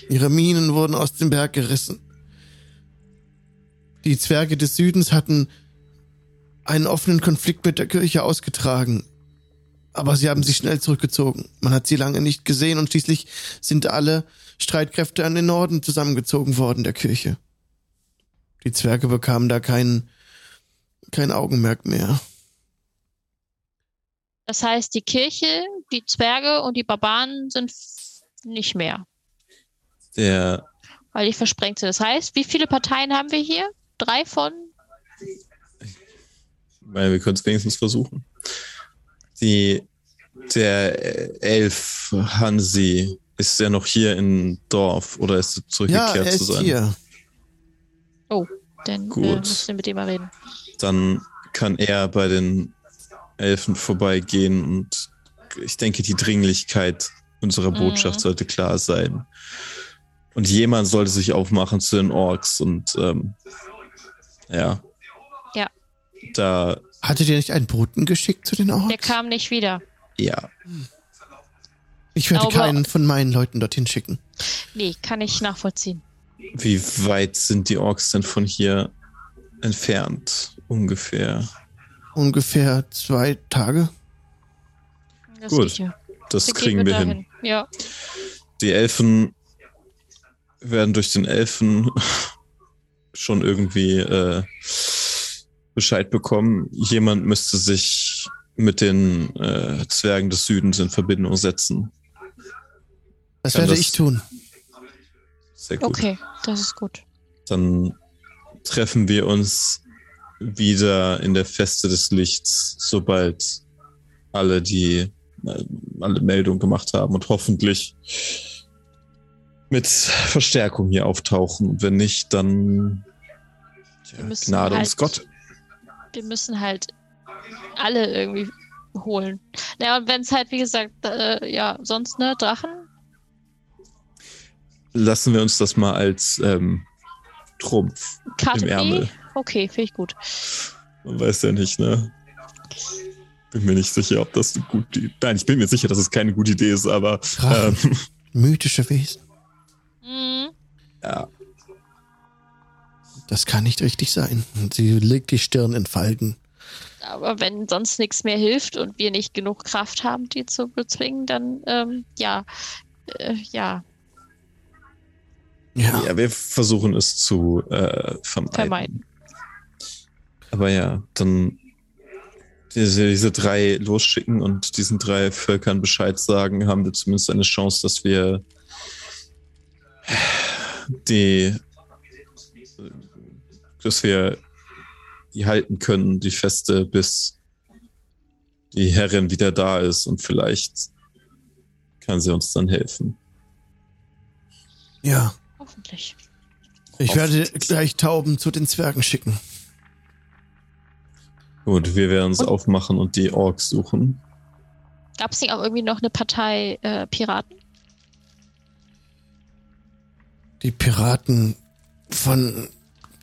Ihre Minen wurden aus dem Berg gerissen. Die Zwerge des Südens hatten einen offenen Konflikt mit der Kirche ausgetragen. Aber sie haben sich schnell zurückgezogen. Man hat sie lange nicht gesehen und schließlich sind alle Streitkräfte an den Norden zusammengezogen worden der Kirche. Die Zwerge bekamen da kein, kein Augenmerk mehr. Das heißt, die Kirche, die Zwerge und die Barbaren sind nicht mehr, Der, weil die versprengt sind. Das heißt, wie viele Parteien haben wir hier? Drei von? weil wir können es wenigstens versuchen. Die, der Elf Hansi ist ja noch hier im Dorf oder ist er Ja, zurückgekehrt er zu ist sein? hier. Dann äh, Gut. müssen wir mit dem mal reden. Dann kann er bei den Elfen vorbeigehen und ich denke, die Dringlichkeit unserer Mhm. Botschaft sollte klar sein. Und jemand sollte sich aufmachen zu den Orks und ähm, ja. Ja. Da, Hattet ihr nicht einen Boten geschickt zu den Orks? Der kam nicht wieder. ja. Ich werde glaube- keinen von meinen Leuten dorthin schicken. Nee, kann ich nachvollziehen. Wie weit sind die Orks denn von hier entfernt? Ungefähr. Ungefähr zwei Tage. Das Gut. ja. Das Dann kriegen gehen wir hin. dahin. Ja. Die Elfen werden durch den Elfen schon irgendwie äh, Bescheid bekommen. Jemand müsste sich mit den äh, Zwergen des Südens in Verbindung setzen. Das Kann werde das- ich tun. Sehr gut. Okay, das ist gut. Dann treffen wir uns wieder in der Feste des Lichts, sobald alle die äh, alle Meldung gemacht haben und hoffentlich mit Verstärkung hier auftauchen. Und wenn nicht, dann ja, Gnade halt- uns Gott. Wir müssen halt alle irgendwie holen. Ja, und wenn es halt, wie gesagt, äh, ja, sonst, ne, Drachen? Lassen wir uns das mal als ähm, Trumpf Karte im Ärmel. B? Okay, finde ich gut. Man weiß ja nicht, ne? Bin mir nicht sicher, ob das eine gute Idee Nein, ich bin mir sicher, dass es keine gute Idee ist, aber Drachen. ähm, Mythische Wesen. Mhm. ja, Das kann nicht richtig sein. Und sie legt die Stirn in Falten. Aber wenn sonst nichts mehr hilft und wir nicht genug Kraft haben, die zu bezwingen, dann, ähm, ja, äh, ja, Ja. Ja, wir versuchen es zu äh, vermeiden. Vermeiden. Aber ja, dann diese, diese drei losschicken und diesen drei Völkern Bescheid sagen, haben wir zumindest eine Chance, dass wir die dass wir die halten können, die Feste, bis die Herrin wieder da ist und vielleicht kann sie uns dann helfen. Ja, Hoffentlich. ich werde gleich Tauben zu den Zwergen schicken. Gut, wir werden uns Und- aufmachen und die Orks suchen. Gab es nicht auch irgendwie noch eine Partei äh, Piraten? Die Piraten, von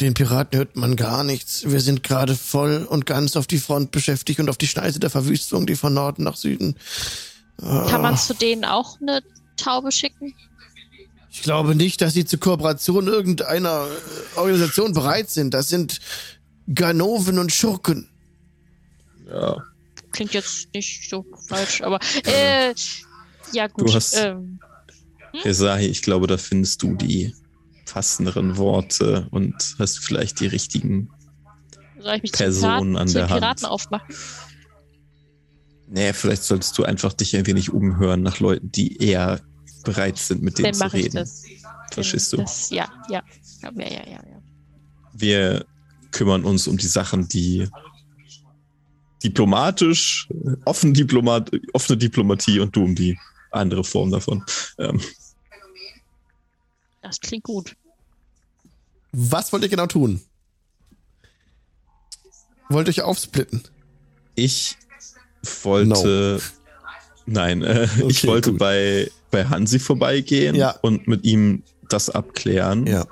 den Piraten hört man gar nichts. Wir sind gerade voll und ganz auf die Front beschäftigt und auf die Schneise der Verwüstung, die von Norden nach Süden. Kann Ah, man zu denen auch eine Taube schicken? Ich glaube nicht, dass sie zur Kooperation irgendeiner äh, Organisation bereit sind. Das sind Ganoven und Schurken. Ja, Klingt jetzt nicht so falsch, aber äh, ja gut. Du hast- ähm, Esahi, ich glaube, da findest du die passenderen Worte und hast vielleicht die richtigen. soll ich mich Personen Piraten, an der Hand. Piraten aufmachen? Nee, vielleicht solltest du einfach dich ein wenig umhören nach Leuten, die eher bereit sind, mit denen Dann zu mache ich reden. das. Verstehst du? Das, ja, ja. Ja, ja, ja, ja. Wir kümmern uns um die Sachen, die diplomatisch, offen Diplomat, offene Diplomatie und du um die andere Form davon. Ähm, Das klingt gut. Was wollt ihr genau tun? Wollt ihr euch aufsplitten? ich wollte, nein, äh, ich Okay, wollte gut. bei, bei Hansi vorbeigehen Ja. und mit ihm das abklären. Ja.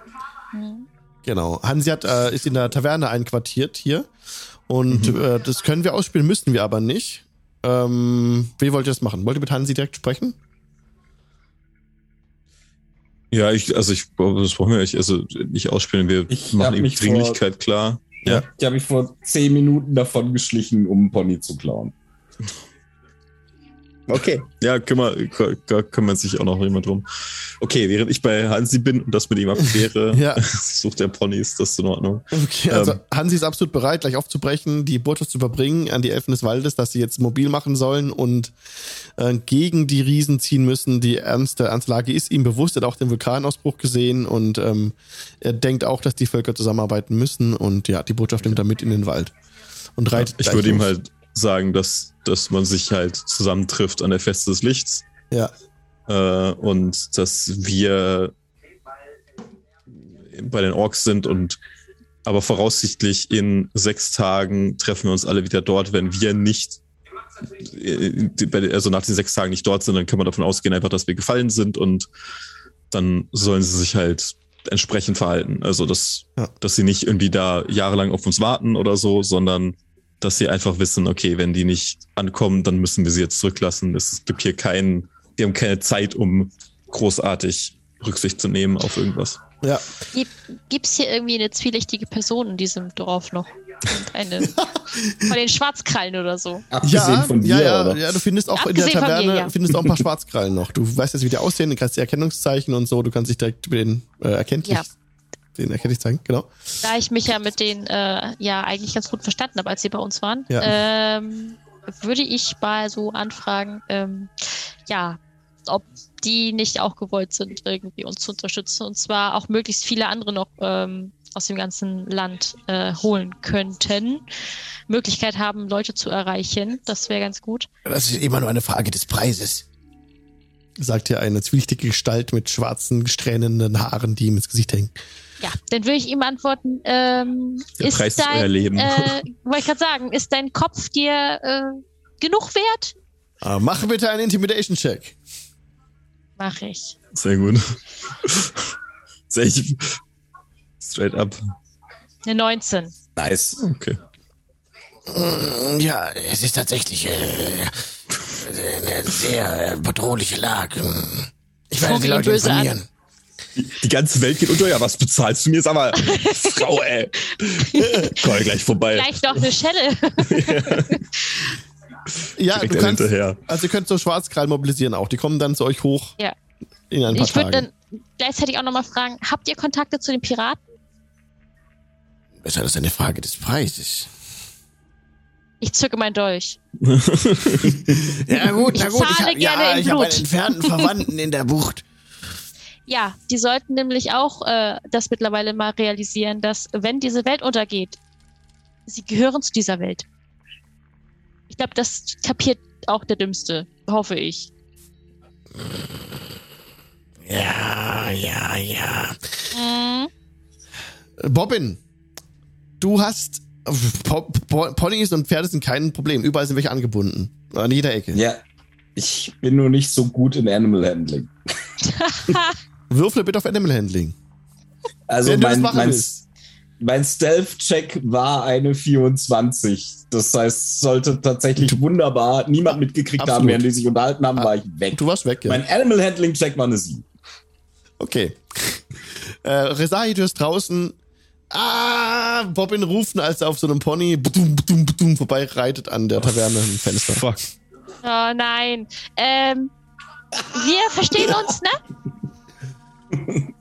Hm. Genau. Hansi hat, äh, ist in der Taverne einquartiert hier. Und Mhm. äh, das können wir ausspielen, müssen wir aber nicht. Ähm, wie wollt ihr das machen? Wollt ihr mit Hansi direkt sprechen? Ja, ich, also ich, das brauchen wir nicht, also nicht ausspielen. Wir Ich machen ihm mich Dringlichkeit klar. Ja. Ich habe mich vor zehn Minuten davon geschlichen, um einen Pony zu klauen. Okay. Ja, kümmert, kümmert sich auch noch jemand drum. Okay, während ich bei Hansi bin und das mit ihm abkläre, Ja. sucht der Ponys, das ist in Ordnung. Okay, also Ähm. Hansi ist absolut bereit, gleich aufzubrechen, die Botschaft zu überbringen an die Elfen des Waldes, dass sie jetzt mobil machen sollen und äh, gegen die Riesen ziehen müssen. Die ernste, ernste Lage ist ihm bewusst, er hat auch den Vulkanausbruch gesehen und ähm, er denkt auch, dass die Völker zusammenarbeiten müssen und ja, die Botschaft nimmt er mit in den Wald und reitet. Ich gleich würde ihm halt sagen, dass, dass man sich halt zusammentrifft an der Feste des Lichts Ja, äh, und dass wir bei den Orks sind und aber voraussichtlich in sechs Tagen treffen wir uns alle wieder dort, wenn wir nicht äh, also nach den sechs Tagen nicht dort sind, dann kann man davon ausgehen einfach, dass wir gefallen sind und dann sollen sie sich halt entsprechend verhalten. Also dass, Ja. dass sie nicht irgendwie da jahrelang auf uns warten oder so, sondern dass sie einfach wissen, okay, wenn die nicht ankommen, dann müssen wir sie jetzt zurücklassen. Es gibt hier keinen, wir haben keine Zeit, um großartig Rücksicht zu nehmen auf irgendwas. ja. Gibt es hier irgendwie eine zwielichtige Person in diesem Dorf noch? Eine von den Schwarzkrallen oder so. Abgesehen Ja, von dir, ja, ja, oder? ja, du findest auch in der Abgesehen Taverne mir, ja. findest auch ein paar Schwarzkrallen noch. Du weißt jetzt, wie die aussehen, du kannst die Erkennungszeichen und so, du kannst dich direkt über den äh, erkenntlich, Ja. Den erkenntlich zeigen, genau. Da ich mich ja mit denen äh, ja eigentlich ganz gut verstanden habe, als sie bei uns waren, Ja. ähm, würde ich mal so anfragen, ähm, ja, ob die nicht auch gewollt sind, irgendwie uns zu unterstützen und zwar auch möglichst viele andere noch ähm, aus dem ganzen Land äh, holen könnten. Möglichkeit haben, Leute zu erreichen. Das wäre ganz gut. Das ist immer nur eine Frage des Preises. Sagt hier eine zwielichtige Gestalt mit schwarzen, strähnenden Haaren, die ihm ins Gesicht hängen. Ja, dann würde ich ihm antworten, ähm, Der ist Preis ist dein, euer Leben. Äh, wollte ich gerade sagen, ist dein Kopf dir äh, genug wert? Äh, mach bitte einen Intimidation-Check. Mache ich. Sehr gut. Sehr ich, straight up. Eine 19. Nice. Okay. Mm, Ja, es ist tatsächlich äh, sehr äh, bedrohliche Lage. Ich werde die Leute böse an. informieren. Die, ganze Welt geht unter. Ja, was bezahlst du mir? Sag mal, Frau, ey. Komm gleich vorbei. Gleich noch eine Schelle. Ja, Direkt du kannst, hinterher. also ihr könnt so Schwarzkrall mobilisieren auch. Die kommen dann zu euch hoch Ja. in ein paar Ich würde dann gleichzeitig auch nochmal fragen, habt ihr Kontakte zu den Piraten? Ist ja das eine Frage des Preises? Ich zücke mein Dolch. Ja gut, Ich na gut, ich zahle hab, ja, in ich habe einen Blut. entfernten Verwandten in der Bucht. Ja, die sollten nämlich auch äh, das mittlerweile mal realisieren, dass wenn diese Welt untergeht, sie gehören zu dieser Welt. Ich glaube, das kapiert auch der Dümmste, hoffe ich. Ja, ja, ja. Mhm. Bobbin, du hast Ponys und Pferde sind kein Problem. Überall sind welche angebunden. An jeder Ecke. Ja, ich bin nur nicht so gut in Animal Handling. Würfle bitte auf Animal Handling. Also mein, mein, mein Stealth-Check war eine 24. Das heißt, sollte tatsächlich wunderbar niemand mitgekriegt haben, Absolut. während die sich unterhalten haben, war ich weg. Du warst weg, ja. Mein Animal Handling-Check war eine 7. Okay. Äh, Rezahi, du hast draußen. Ah, Bobbin rufen, als er auf so einem Pony budum, budum, budum, vorbei reitet an der Taverne im Fenster. Fuck. Oh nein. Ähm, wir verstehen uns, ne?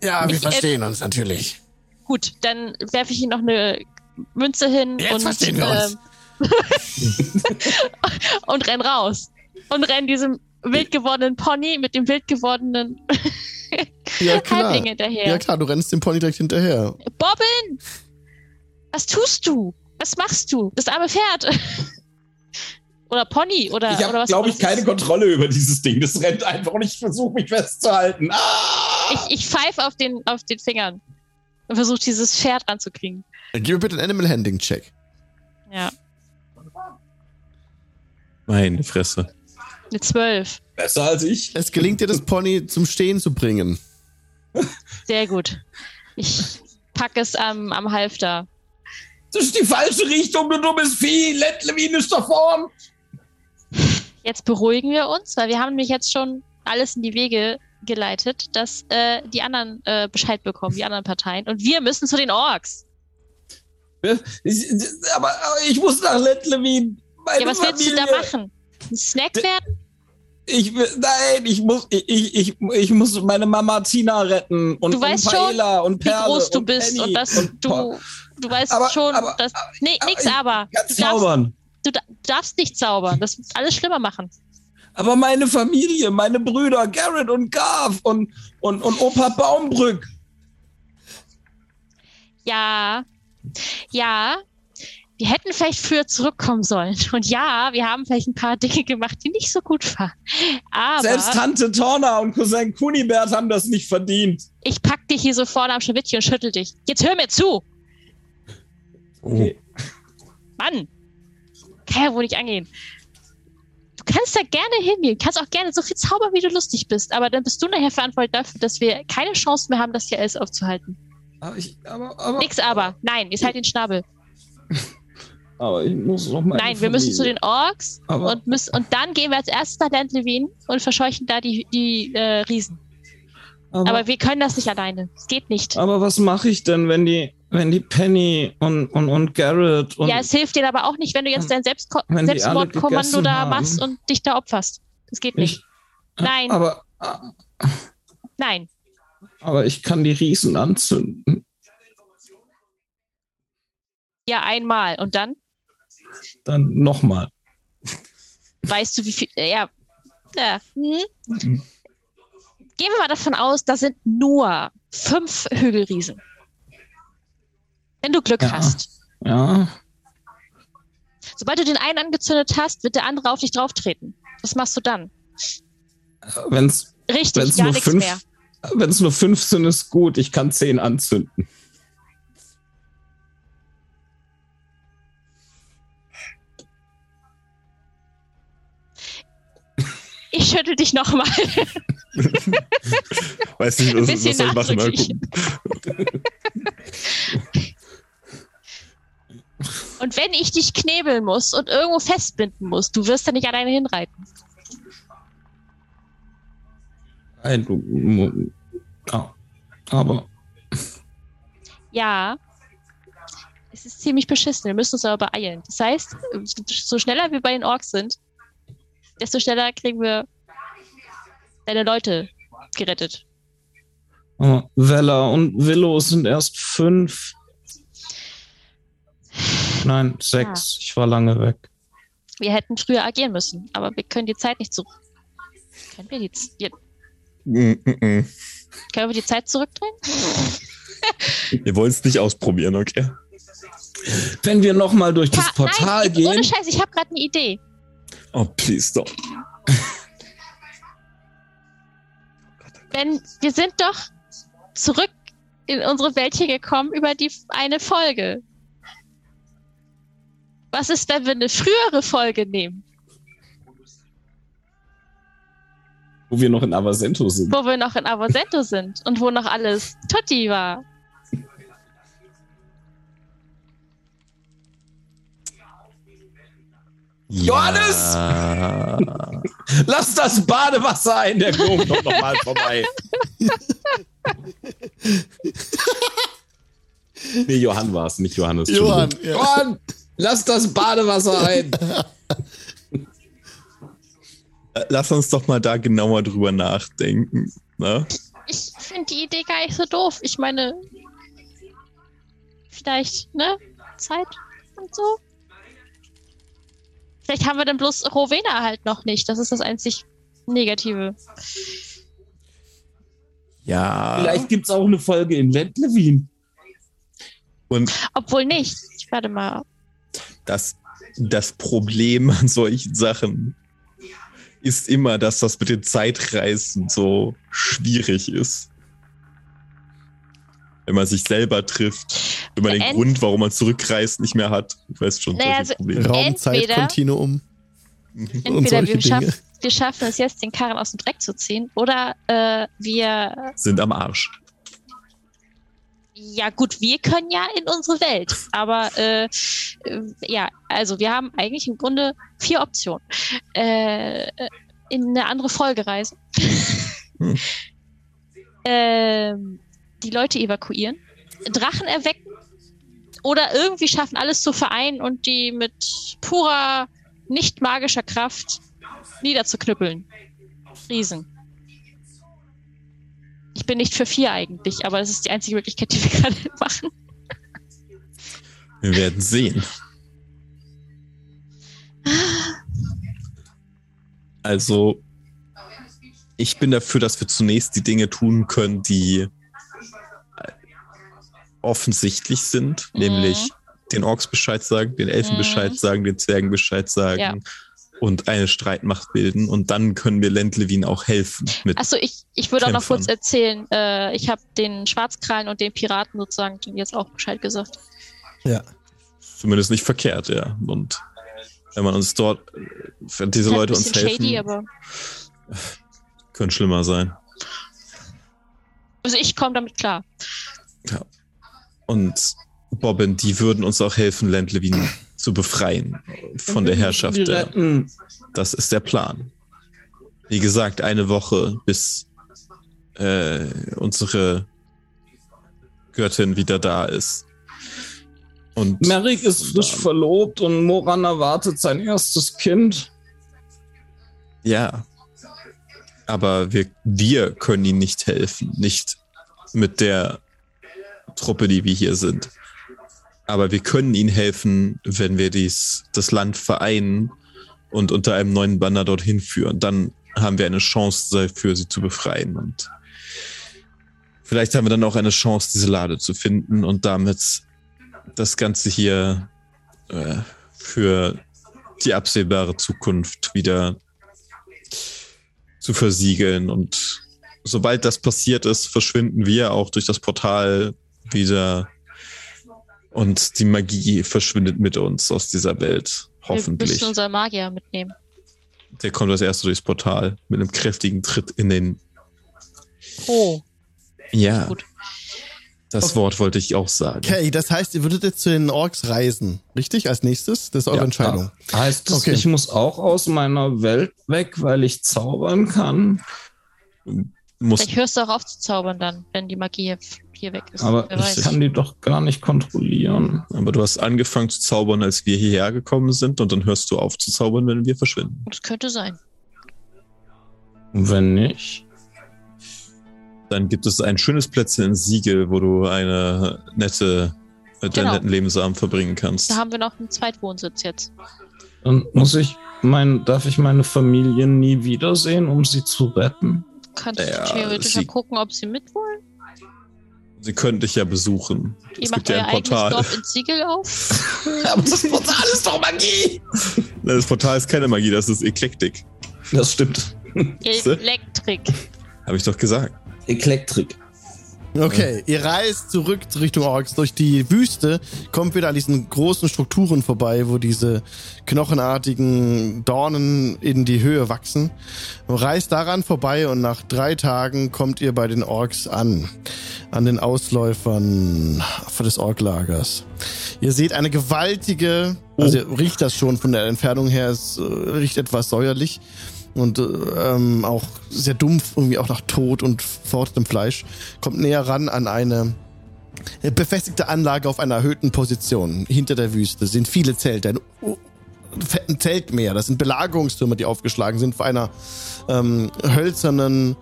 Ja, wir Ich, äh, verstehen uns natürlich. Gut, dann werfe ich ihm noch eine Münze hin Jetzt und, verstehen wir uns. ähm, und renn raus. Und renn diesem wild gewordenen Pony mit dem wild gewordenen Ja, klar. Halbling hinterher. Ja, klar, du rennst dem Pony direkt hinterher. Bobbin! Was tust du? Was machst du? Das arme Pferd. oder Pony oder, Ich oder habe, was glaube ich, keine? Kontrolle über dieses Ding. Das rennt einfach und ich versuche mich festzuhalten. Ah! Ich, ich pfeife auf den, auf den Fingern und versuche dieses Pferd ranzukriegen. Gib mir bitte einen Animal Handling Check. Ja, Meine Fresse. Eine 12. Besser als ich. Es gelingt dir, das Pony zum Stehen zu bringen. Sehr gut. Ich packe es am, am Halfter. Das ist die falsche Richtung, du dummes Vieh. Let ist da vorn. Jetzt beruhigen wir uns, weil wir haben nämlich jetzt schon alles in die Wege geleitet, dass äh, die anderen äh, Bescheid bekommen, die anderen Parteien. Und wir müssen zu den Orks. Ich, aber, aber ich muss nach Let Ja, was willst du da Familie. machen? Ein Snack werden? Ich will, nein, ich muss, ich, ich, ich, muss meine Mama Tina retten und, Du weißt und Paella und Wie Perle groß du und bist Penny und dass und du, du weißt Aber- schon, aber- dass. Nee, aber nix ich aber. kann Du darfst, zaubern. du da- darfst nicht zaubern. Das wird alles schlimmer machen. Aber meine Familie, meine Brüder Garrett und Garth und, und, und Opa Baumbrück. Ja, ja. Wir hätten vielleicht früher zurückkommen sollen. Und ja, wir haben vielleicht ein paar Dinge gemacht, die nicht so gut waren. Aber Selbst Tante Torna und Cousin Kunibert haben das nicht verdient. ich pack dich hier so vorne am Schwittchen und schüttel dich. Jetzt hör mir zu. Okay. Mann. Kann ja wohl nicht angehen. Du kannst da gerne hingehen. Kannst auch gerne so viel zaubern, wie du lustig bist. Aber dann bist du nachher verantwortlich dafür, dass wir keine Chance mehr haben, das hier alles aufzuhalten. Aber ich, aber, aber, Nix aber. Nein, jetzt halt den Schnabel. aber ich muss noch mal. Nein, wir müssen zu den Orks Aber- und, müssen, und dann gehen wir als erstes nach Land Levin und verscheuchen da die, die äh, Riesen. Aber, Aber wir können das nicht alleine. Es geht nicht. aber was mache ich denn, wenn die, wenn die Penny und, und, und Garrett und. ja, es hilft dir aber auch nicht, wenn du jetzt dein Selbstko Selbstmordkommando da machst und dich da opferst. Das geht nicht. ich, Nein. Aber, Nein. aber ich kann die Riesen anzünden. Ja, einmal. Und dann Dann nochmal. weißt du, wie viel. äh, Ja. ja. Hm? Gehen wir mal davon aus, da sind nur fünf Hügelriesen. Wenn du Glück Ja. hast. Ja. Sobald du den einen angezündet hast, wird der andere auf dich drauftreten. Was machst du dann? Wenn's, Richtig, wenn's gar nur nichts fünf, mehr. wenn's nur fünf sind, ist gut. Ich kann zehn anzünden. Ich schüttel dich nochmal. Weiß nicht, Ein was, bisschen was soll ich machen. Mal gucken. Und wenn ich dich knebeln muss und irgendwo festbinden muss, du wirst da nicht alleine hinreiten. Nein, du. Ja. Aber. Ja. Es ist ziemlich beschissen. Wir müssen uns aber beeilen. Das heißt, so schneller wir bei den Orks sind, desto schneller kriegen wir deine Leute gerettet. aber Vella und Willow sind erst fünf. Nein, sechs. Ich war lange weg. Wir hätten früher agieren müssen, aber wir können die Zeit nicht so. Können wir die Z- ja, Mm. Können wir die Zeit zurückdrehen? Wir wollen es nicht ausprobieren, okay? Wenn wir nochmal durch das Portal Nein, gehen. ohne Scheiß, ich habe gerade eine Idee. Oh, please don't. Wenn wir sind doch zurück in unsere Welt hier gekommen über die eine Folge. Was ist, wenn wir eine frühere Folge nehmen, Wo wir noch in Avasento sind. wo wir noch in Avosento sind und wo noch alles Tutti war? Johannes! Lass das Badewasser ein, der Gnom kommt nochmal vorbei. nee, Johann war es, nicht Johannes. Johann, ja. Johann, lass das Badewasser ein. Äh, Lass uns doch mal da genauer drüber nachdenken. Ne? Ich finde die Idee gar nicht so doof. Ich meine, vielleicht, ne? Zeit und so. Vielleicht haben wir dann bloß Rowena halt noch nicht. Das ist das einzig Negative. Ja. Vielleicht gibt es auch eine Folge in Lentlewin. Und Obwohl nicht. Ich werde mal. das, das Problem an solchen Sachen ist immer, dass das mit den Zeitreisen so schwierig ist. Wenn man sich selber trifft, wenn man den Ent- Grund, warum man zurückreist, nicht mehr hat. Du weißt schon, Naja, also- Probleme. Raumzeitkontinuum und Entweder solche wir, schaffen, wir schaffen es jetzt, den Karren aus dem Dreck zu ziehen, oder äh, wir. Sind am Arsch. Ja, gut, wir können ja in unsere Welt. Aber äh, äh, ja, also wir haben eigentlich im Grunde vier Optionen. Äh, äh, in eine andere Folge reisen. Hm. ähm, die Leute evakuieren. Drachen erwecken. Oder irgendwie schaffen, alles zu vereinen und die mit purer, nicht magischer Kraft niederzuknüppeln. Riesen. Ich bin nicht für vier eigentlich, aber es ist die einzige Möglichkeit, die wir gerade machen. Wir werden sehen. Also, ich bin dafür, dass wir zunächst die Dinge tun können, die offensichtlich sind, Mhm. nämlich den Orks Bescheid sagen, den Elfen Mhm. Bescheid sagen, den Zwergen Bescheid sagen Ja. und eine Streitmacht bilden. Und dann können wir Lentlewin auch helfen Achso, ich, ich würde auch noch kurz erzählen, äh, ich habe den Schwarzkrallen und den Piraten sozusagen jetzt auch Bescheid gesagt. Ja. zumindest nicht verkehrt, ja. Und wenn man uns dort, wenn diese Halt Leute ein uns helfen, shady, aber. könnte schlimmer sein. Also ich komme damit klar. Und Bobbin, die würden uns auch helfen, Lentlewin zu befreien von der Herrschaft. Der, das ist der Plan. Wie gesagt, eine Woche, bis äh, unsere Göttin wieder da ist. Und Merrick ist frisch verlobt und Moran erwartet sein erstes Kind. ja, aber wir, wir können ihnen nicht helfen. Nicht mit der Truppe, die wir hier sind. Aber wir können ihnen helfen, wenn wir dies, das Land vereinen und unter einem neuen Banner dorthin führen. Dann haben wir eine Chance dafür, sie zu befreien. Und vielleicht haben wir dann auch eine Chance, diese Lade zu finden und damit das Ganze hier äh, für die absehbare Zukunft wieder zu versiegeln. Und sobald das passiert ist, verschwinden wir auch durch das Portal wieder. Und die Magie verschwindet mit uns aus dieser Welt. Wir Hoffentlich. müssen unseren Magier mitnehmen. Der kommt als erster durchs Portal mit einem kräftigen Tritt in den. Oh. Ja, Gut. das Wort wollte ich auch sagen. Okay, das heißt, ihr würdet jetzt zu den Orks reisen, richtig? Als nächstes? Das ist eure Ja. Entscheidung. Heißt es, Okay. ich muss auch aus meiner Welt weg, weil ich zaubern kann? Muss, Vielleicht hörst du auch auf zu zaubern dann, wenn die Magie hier weg ist. Aber Wer ich weiß. kann die doch gar nicht kontrollieren. aber du hast angefangen zu zaubern, als wir hierher gekommen sind, und dann hörst du auf zu zaubern, wenn wir verschwinden. Das könnte sein. Und wenn nicht? Dann gibt es ein schönes Plätzchen in Siegel, wo du eine nette, äh, deinen Genau. netten Lebensabend verbringen kannst. Da haben wir noch einen Zweitwohnsitz jetzt. Dann muss ich mein, darf ich meine Familie nie wiedersehen, um sie zu retten? Kannst Ja, du theoretisch sie- mal gucken, ob sie mit wollen? Sie könnten dich ja besuchen. Ihr es macht gibt ja ein Portal. Dorf in Ziegel auf? Aber das Portal ist doch Magie! Das Portal ist keine Magie, das ist Eklektik. Das stimmt. Elektrik. Habe ich doch gesagt. Eklektrik. Okay, ihr reist zurück Richtung Orks durch die Wüste, kommt wieder an diesen großen Strukturen vorbei, wo diese knochenartigen Dornen in die Höhe wachsen. Reist daran vorbei und nach drei Tagen kommt ihr bei den Orks an. An den Ausläufern des Orklagers. Ihr seht eine gewaltige, also ihr riecht das schon von der Entfernung her, es riecht etwas säuerlich und äh, ähm, auch sehr dumpf, irgendwie auch nach Tod und verrottetem Fleisch. Kommt näher ran an eine äh, befestigte Anlage auf einer erhöhten Position. Hinter der Wüste sind viele Zelte, ein fetten Zeltmeer. Das sind Belagerungstürme, die aufgeschlagen sind vor einer ähm, hölzernen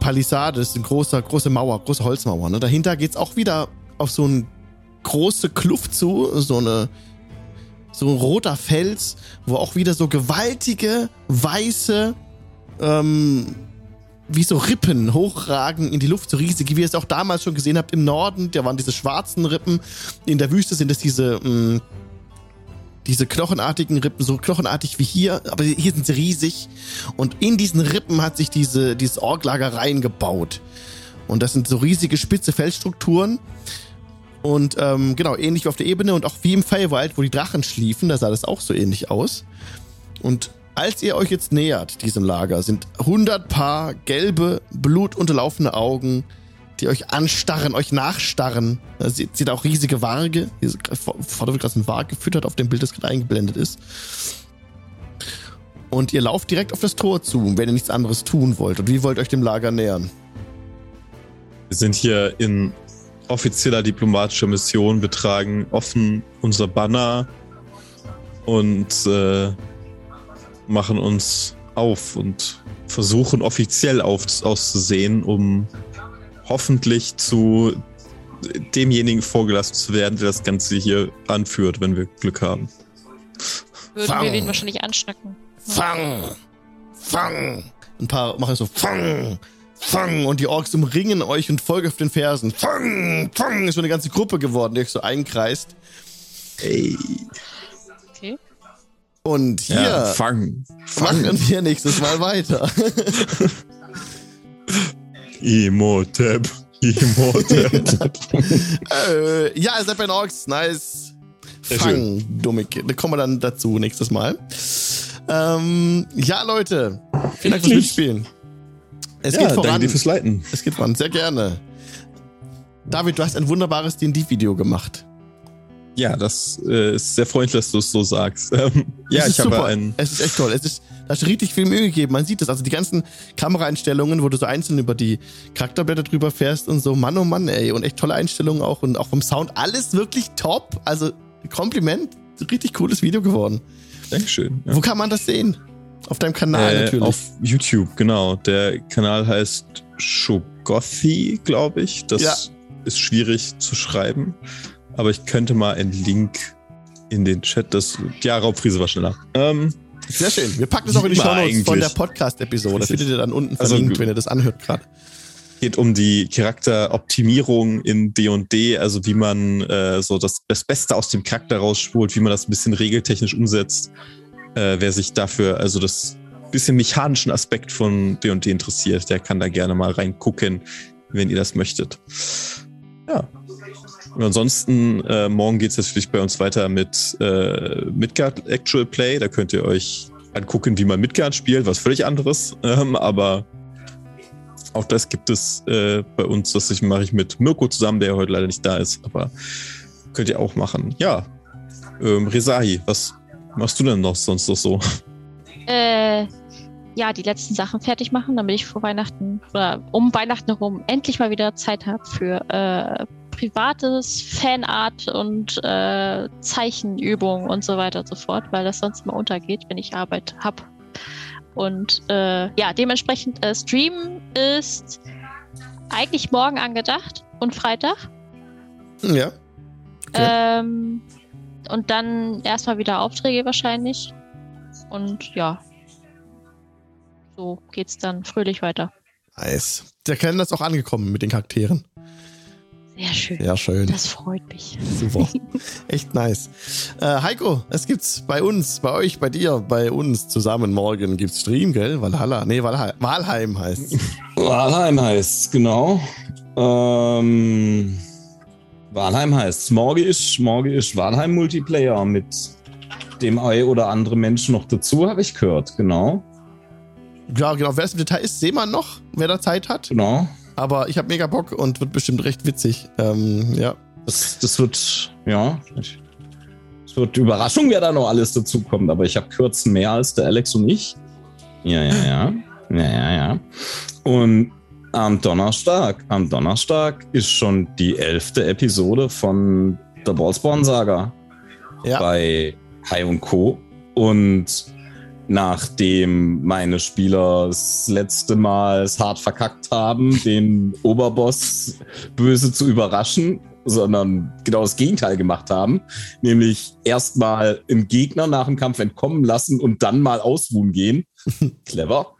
Palisade. Das ist eine große, große Mauer, große Holzmauer. Ne? Dahinter geht's auch wieder auf so eine große Kluft zu, so eine so ein roter Fels, wo auch wieder so gewaltige, weiße, ähm, wie so Rippen hochragen in die Luft, so riesige, wie ihr es auch damals schon gesehen habt im Norden, da waren diese schwarzen Rippen, in der Wüste sind es diese, mh, diese knochenartigen Rippen, so knochenartig wie hier, aber hier sind sie riesig. Und in diesen Rippen hat sich diese, dieses Orklager reingebaut. Und das sind so riesige spitze Felsstrukturen, und ähm, genau, ähnlich wie auf der Ebene und auch wie im Feywild, wo die Drachen schliefen, da sah das auch so ähnlich aus. Und als ihr euch jetzt nähert, diesem Lager, sind 100 Paar gelbe, blutunterlaufene Augen, die euch anstarren, euch nachstarren. Da seht, seht auch riesige Warge. Hier vorne wird gerade ein Warg gefüttert auf dem Bild, das gerade eingeblendet ist. Und ihr lauft direkt auf das Tor zu, wenn ihr nichts anderes tun wollt. Und wie wollt ihr euch dem Lager nähern? Wir sind hier in offizieller diplomatischer Mission. Wir tragen offen unser Banner und äh, machen uns auf und versuchen offiziell auf, auszusehen, um hoffentlich zu demjenigen vorgelassen zu werden, der das Ganze hier anführt, wenn wir Glück haben. Würden Fang. wir den wahrscheinlich anschnacken. Fang! Fang! Ein paar machen so Fang! Fang! Und die Orks umringen euch und folgen auf den Fersen. Fang! Fang! Ist so eine ganze Gruppe geworden, die euch so einkreist. Ey, Okay. Und hier ja, fang, fang. machen wir nächstes Mal weiter. Imhotep, Imhotep. äh, ja, ihr seid bei den Orks. Nice. Sehr Fang, Dummig. Da kommen wir dann dazu nächstes Mal. Ähm, ja, Leute. Vielen Dank fürs. Mitspielen. Es ja, geht danke voran. dir fürs Leiten. Es geht voran. Sehr gerne. David, du hast ein wunderbares D&D-Video gemacht. Ja, das äh, ist sehr freundlich, dass du es so sagst. Ähm, ja, ist ich habe super. ein. Es ist echt toll. Es ist, da hast du richtig viel Mühe gegeben. Man sieht das. Also die ganzen Kameraeinstellungen, wo du so einzeln über die Charakterblätter drüber fährst und so. Mann, oh Mann, ey. Und echt tolle Einstellungen auch. Und auch vom Sound. Alles wirklich top. Also Kompliment. Richtig cooles Video geworden. Dankeschön. Ja. Wo kann man das sehen? Auf deinem Kanal Äh, natürlich. auf YouTube, genau. Der Kanal heißt Shogothi, glaube ich. Das Ja. ist schwierig zu schreiben. Aber ich könnte mal einen Link in den Chat. Das, ja, Raubfriese war schneller. Ähm, Sehr schön. Wir packen das auch in die Sieht Show man Notes von der Podcast-Episode. Findet ihr dann unten Also, verlinkt, wenn ihr das anhört gerade. geht um die Charakteroptimierung in D&D, also wie man äh, so das, das Beste aus dem Charakter rausspult, wie man das ein bisschen regeltechnisch umsetzt. Äh, wer sich dafür, also das bisschen mechanischen Aspekt von D&D interessiert, der kann da gerne mal reingucken, wenn ihr das möchtet. Ja. Und ansonsten, äh, morgen geht's natürlich bei uns weiter mit äh, Midgard Actual Play. Da könnt ihr euch angucken, wie man Midgard spielt, was völlig anderes. Ähm, aber auch das gibt es äh, bei uns. Das mache ich mit Mirko zusammen, der heute leider nicht da ist. Aber könnt ihr auch machen. Ja. Ähm, Resahi, was machst du denn noch sonst noch so? Äh, ja, die letzten Sachen fertig machen, damit ich vor Weihnachten oder um Weihnachten herum endlich mal wieder Zeit habe für äh, privates Fanart und äh, Zeichenübungen und so weiter und so fort, weil das sonst mal untergeht, wenn ich Arbeit habe. Und äh, ja, dementsprechend äh, Stream ist eigentlich morgen angedacht und Freitag. Ja. Okay. Ähm, und dann erstmal wieder Aufträge wahrscheinlich. Und ja. so geht's dann fröhlich weiter. Nice. Der Kalender ist auch angekommen mit den Charakteren. Sehr schön. Ja, schön. Das freut mich. Super. Echt nice. Äh, Heiko, es gibt's bei uns, bei euch, bei dir, bei uns zusammen morgen gibt's Stream, gell? Valhalla. Nee, Valheim, Valheim heißt. Walheim heißt genau. Ähm, Walheim heißt morgen ist, morgen ist Walheim Multiplayer mit dem ein oder andere Menschen noch dazu, habe ich gehört. Genau, Ja, genau. Wer es im Detail ist, sehen wir noch, wer da Zeit hat. genau. Aber ich habe mega Bock und wird bestimmt recht witzig. Ähm, ja. Das, das wird, ja, es wird Überraschung, wer da noch alles dazu kommt. Aber ich habe kürzen mehr als der Alex und ich. Ja, ja, ja. Ja, ja, ja. Und am Donnerstag, am Donnerstag ist schon die elfte Episode von der Ballspawn Saga Ja. bei Hai und Co. Und nachdem meine Spieler das letzte Mal es hart verkackt haben, den Oberboss böse zu überraschen, sondern genau das Gegenteil gemacht haben, nämlich erstmal im Gegner nach dem Kampf entkommen lassen und dann mal ausruhen gehen. Clever.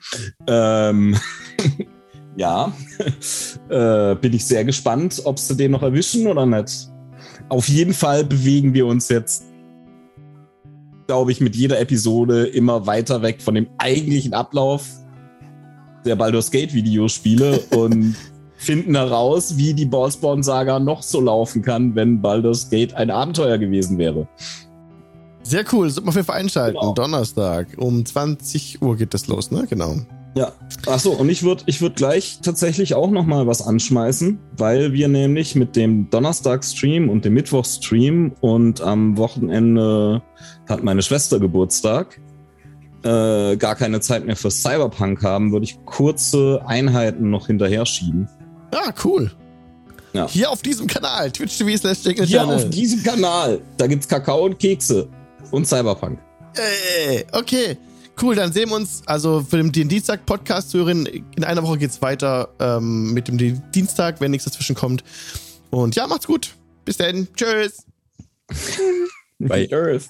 Ähm, ja, äh, bin ich sehr gespannt, ob sie den noch erwischen oder nicht. Auf jeden Fall bewegen wir uns jetzt glaube ich, mit jeder Episode immer weiter weg von dem eigentlichen Ablauf der Baldur's Gate Videospiele und finden heraus, wie die Ballspawn-Saga noch so laufen kann, wenn Baldur's Gate ein Abenteuer gewesen wäre. Sehr cool. Sollte man auf jeden Fall einschalten. Genau. Donnerstag um 20 Uhr geht das los, ne? Genau. Ja. Achso, und ich würde ich würd gleich tatsächlich auch noch mal was anschmeißen, weil wir nämlich mit dem Donnerstag-Stream und dem Mittwoch-Stream und am Wochenende hat meine Schwester Geburtstag, äh, gar keine Zeit mehr für Cyberpunk haben, würde ich kurze Einheiten noch hinterher schieben. Ja, cool. Ja. Hier auf diesem Kanal, Twitch TV slash Hier auf diesem Kanal, da gibt's Kakao und Kekse und Cyberpunk. Ey, okay. Cool, dann sehen wir uns also für den, Dienstag-Podcast hören. In einer Woche geht's weiter ähm, mit dem Dienstag, wenn nichts dazwischen kommt. Und ja, macht's gut. Bis dann. Tschüss. Bei Earth.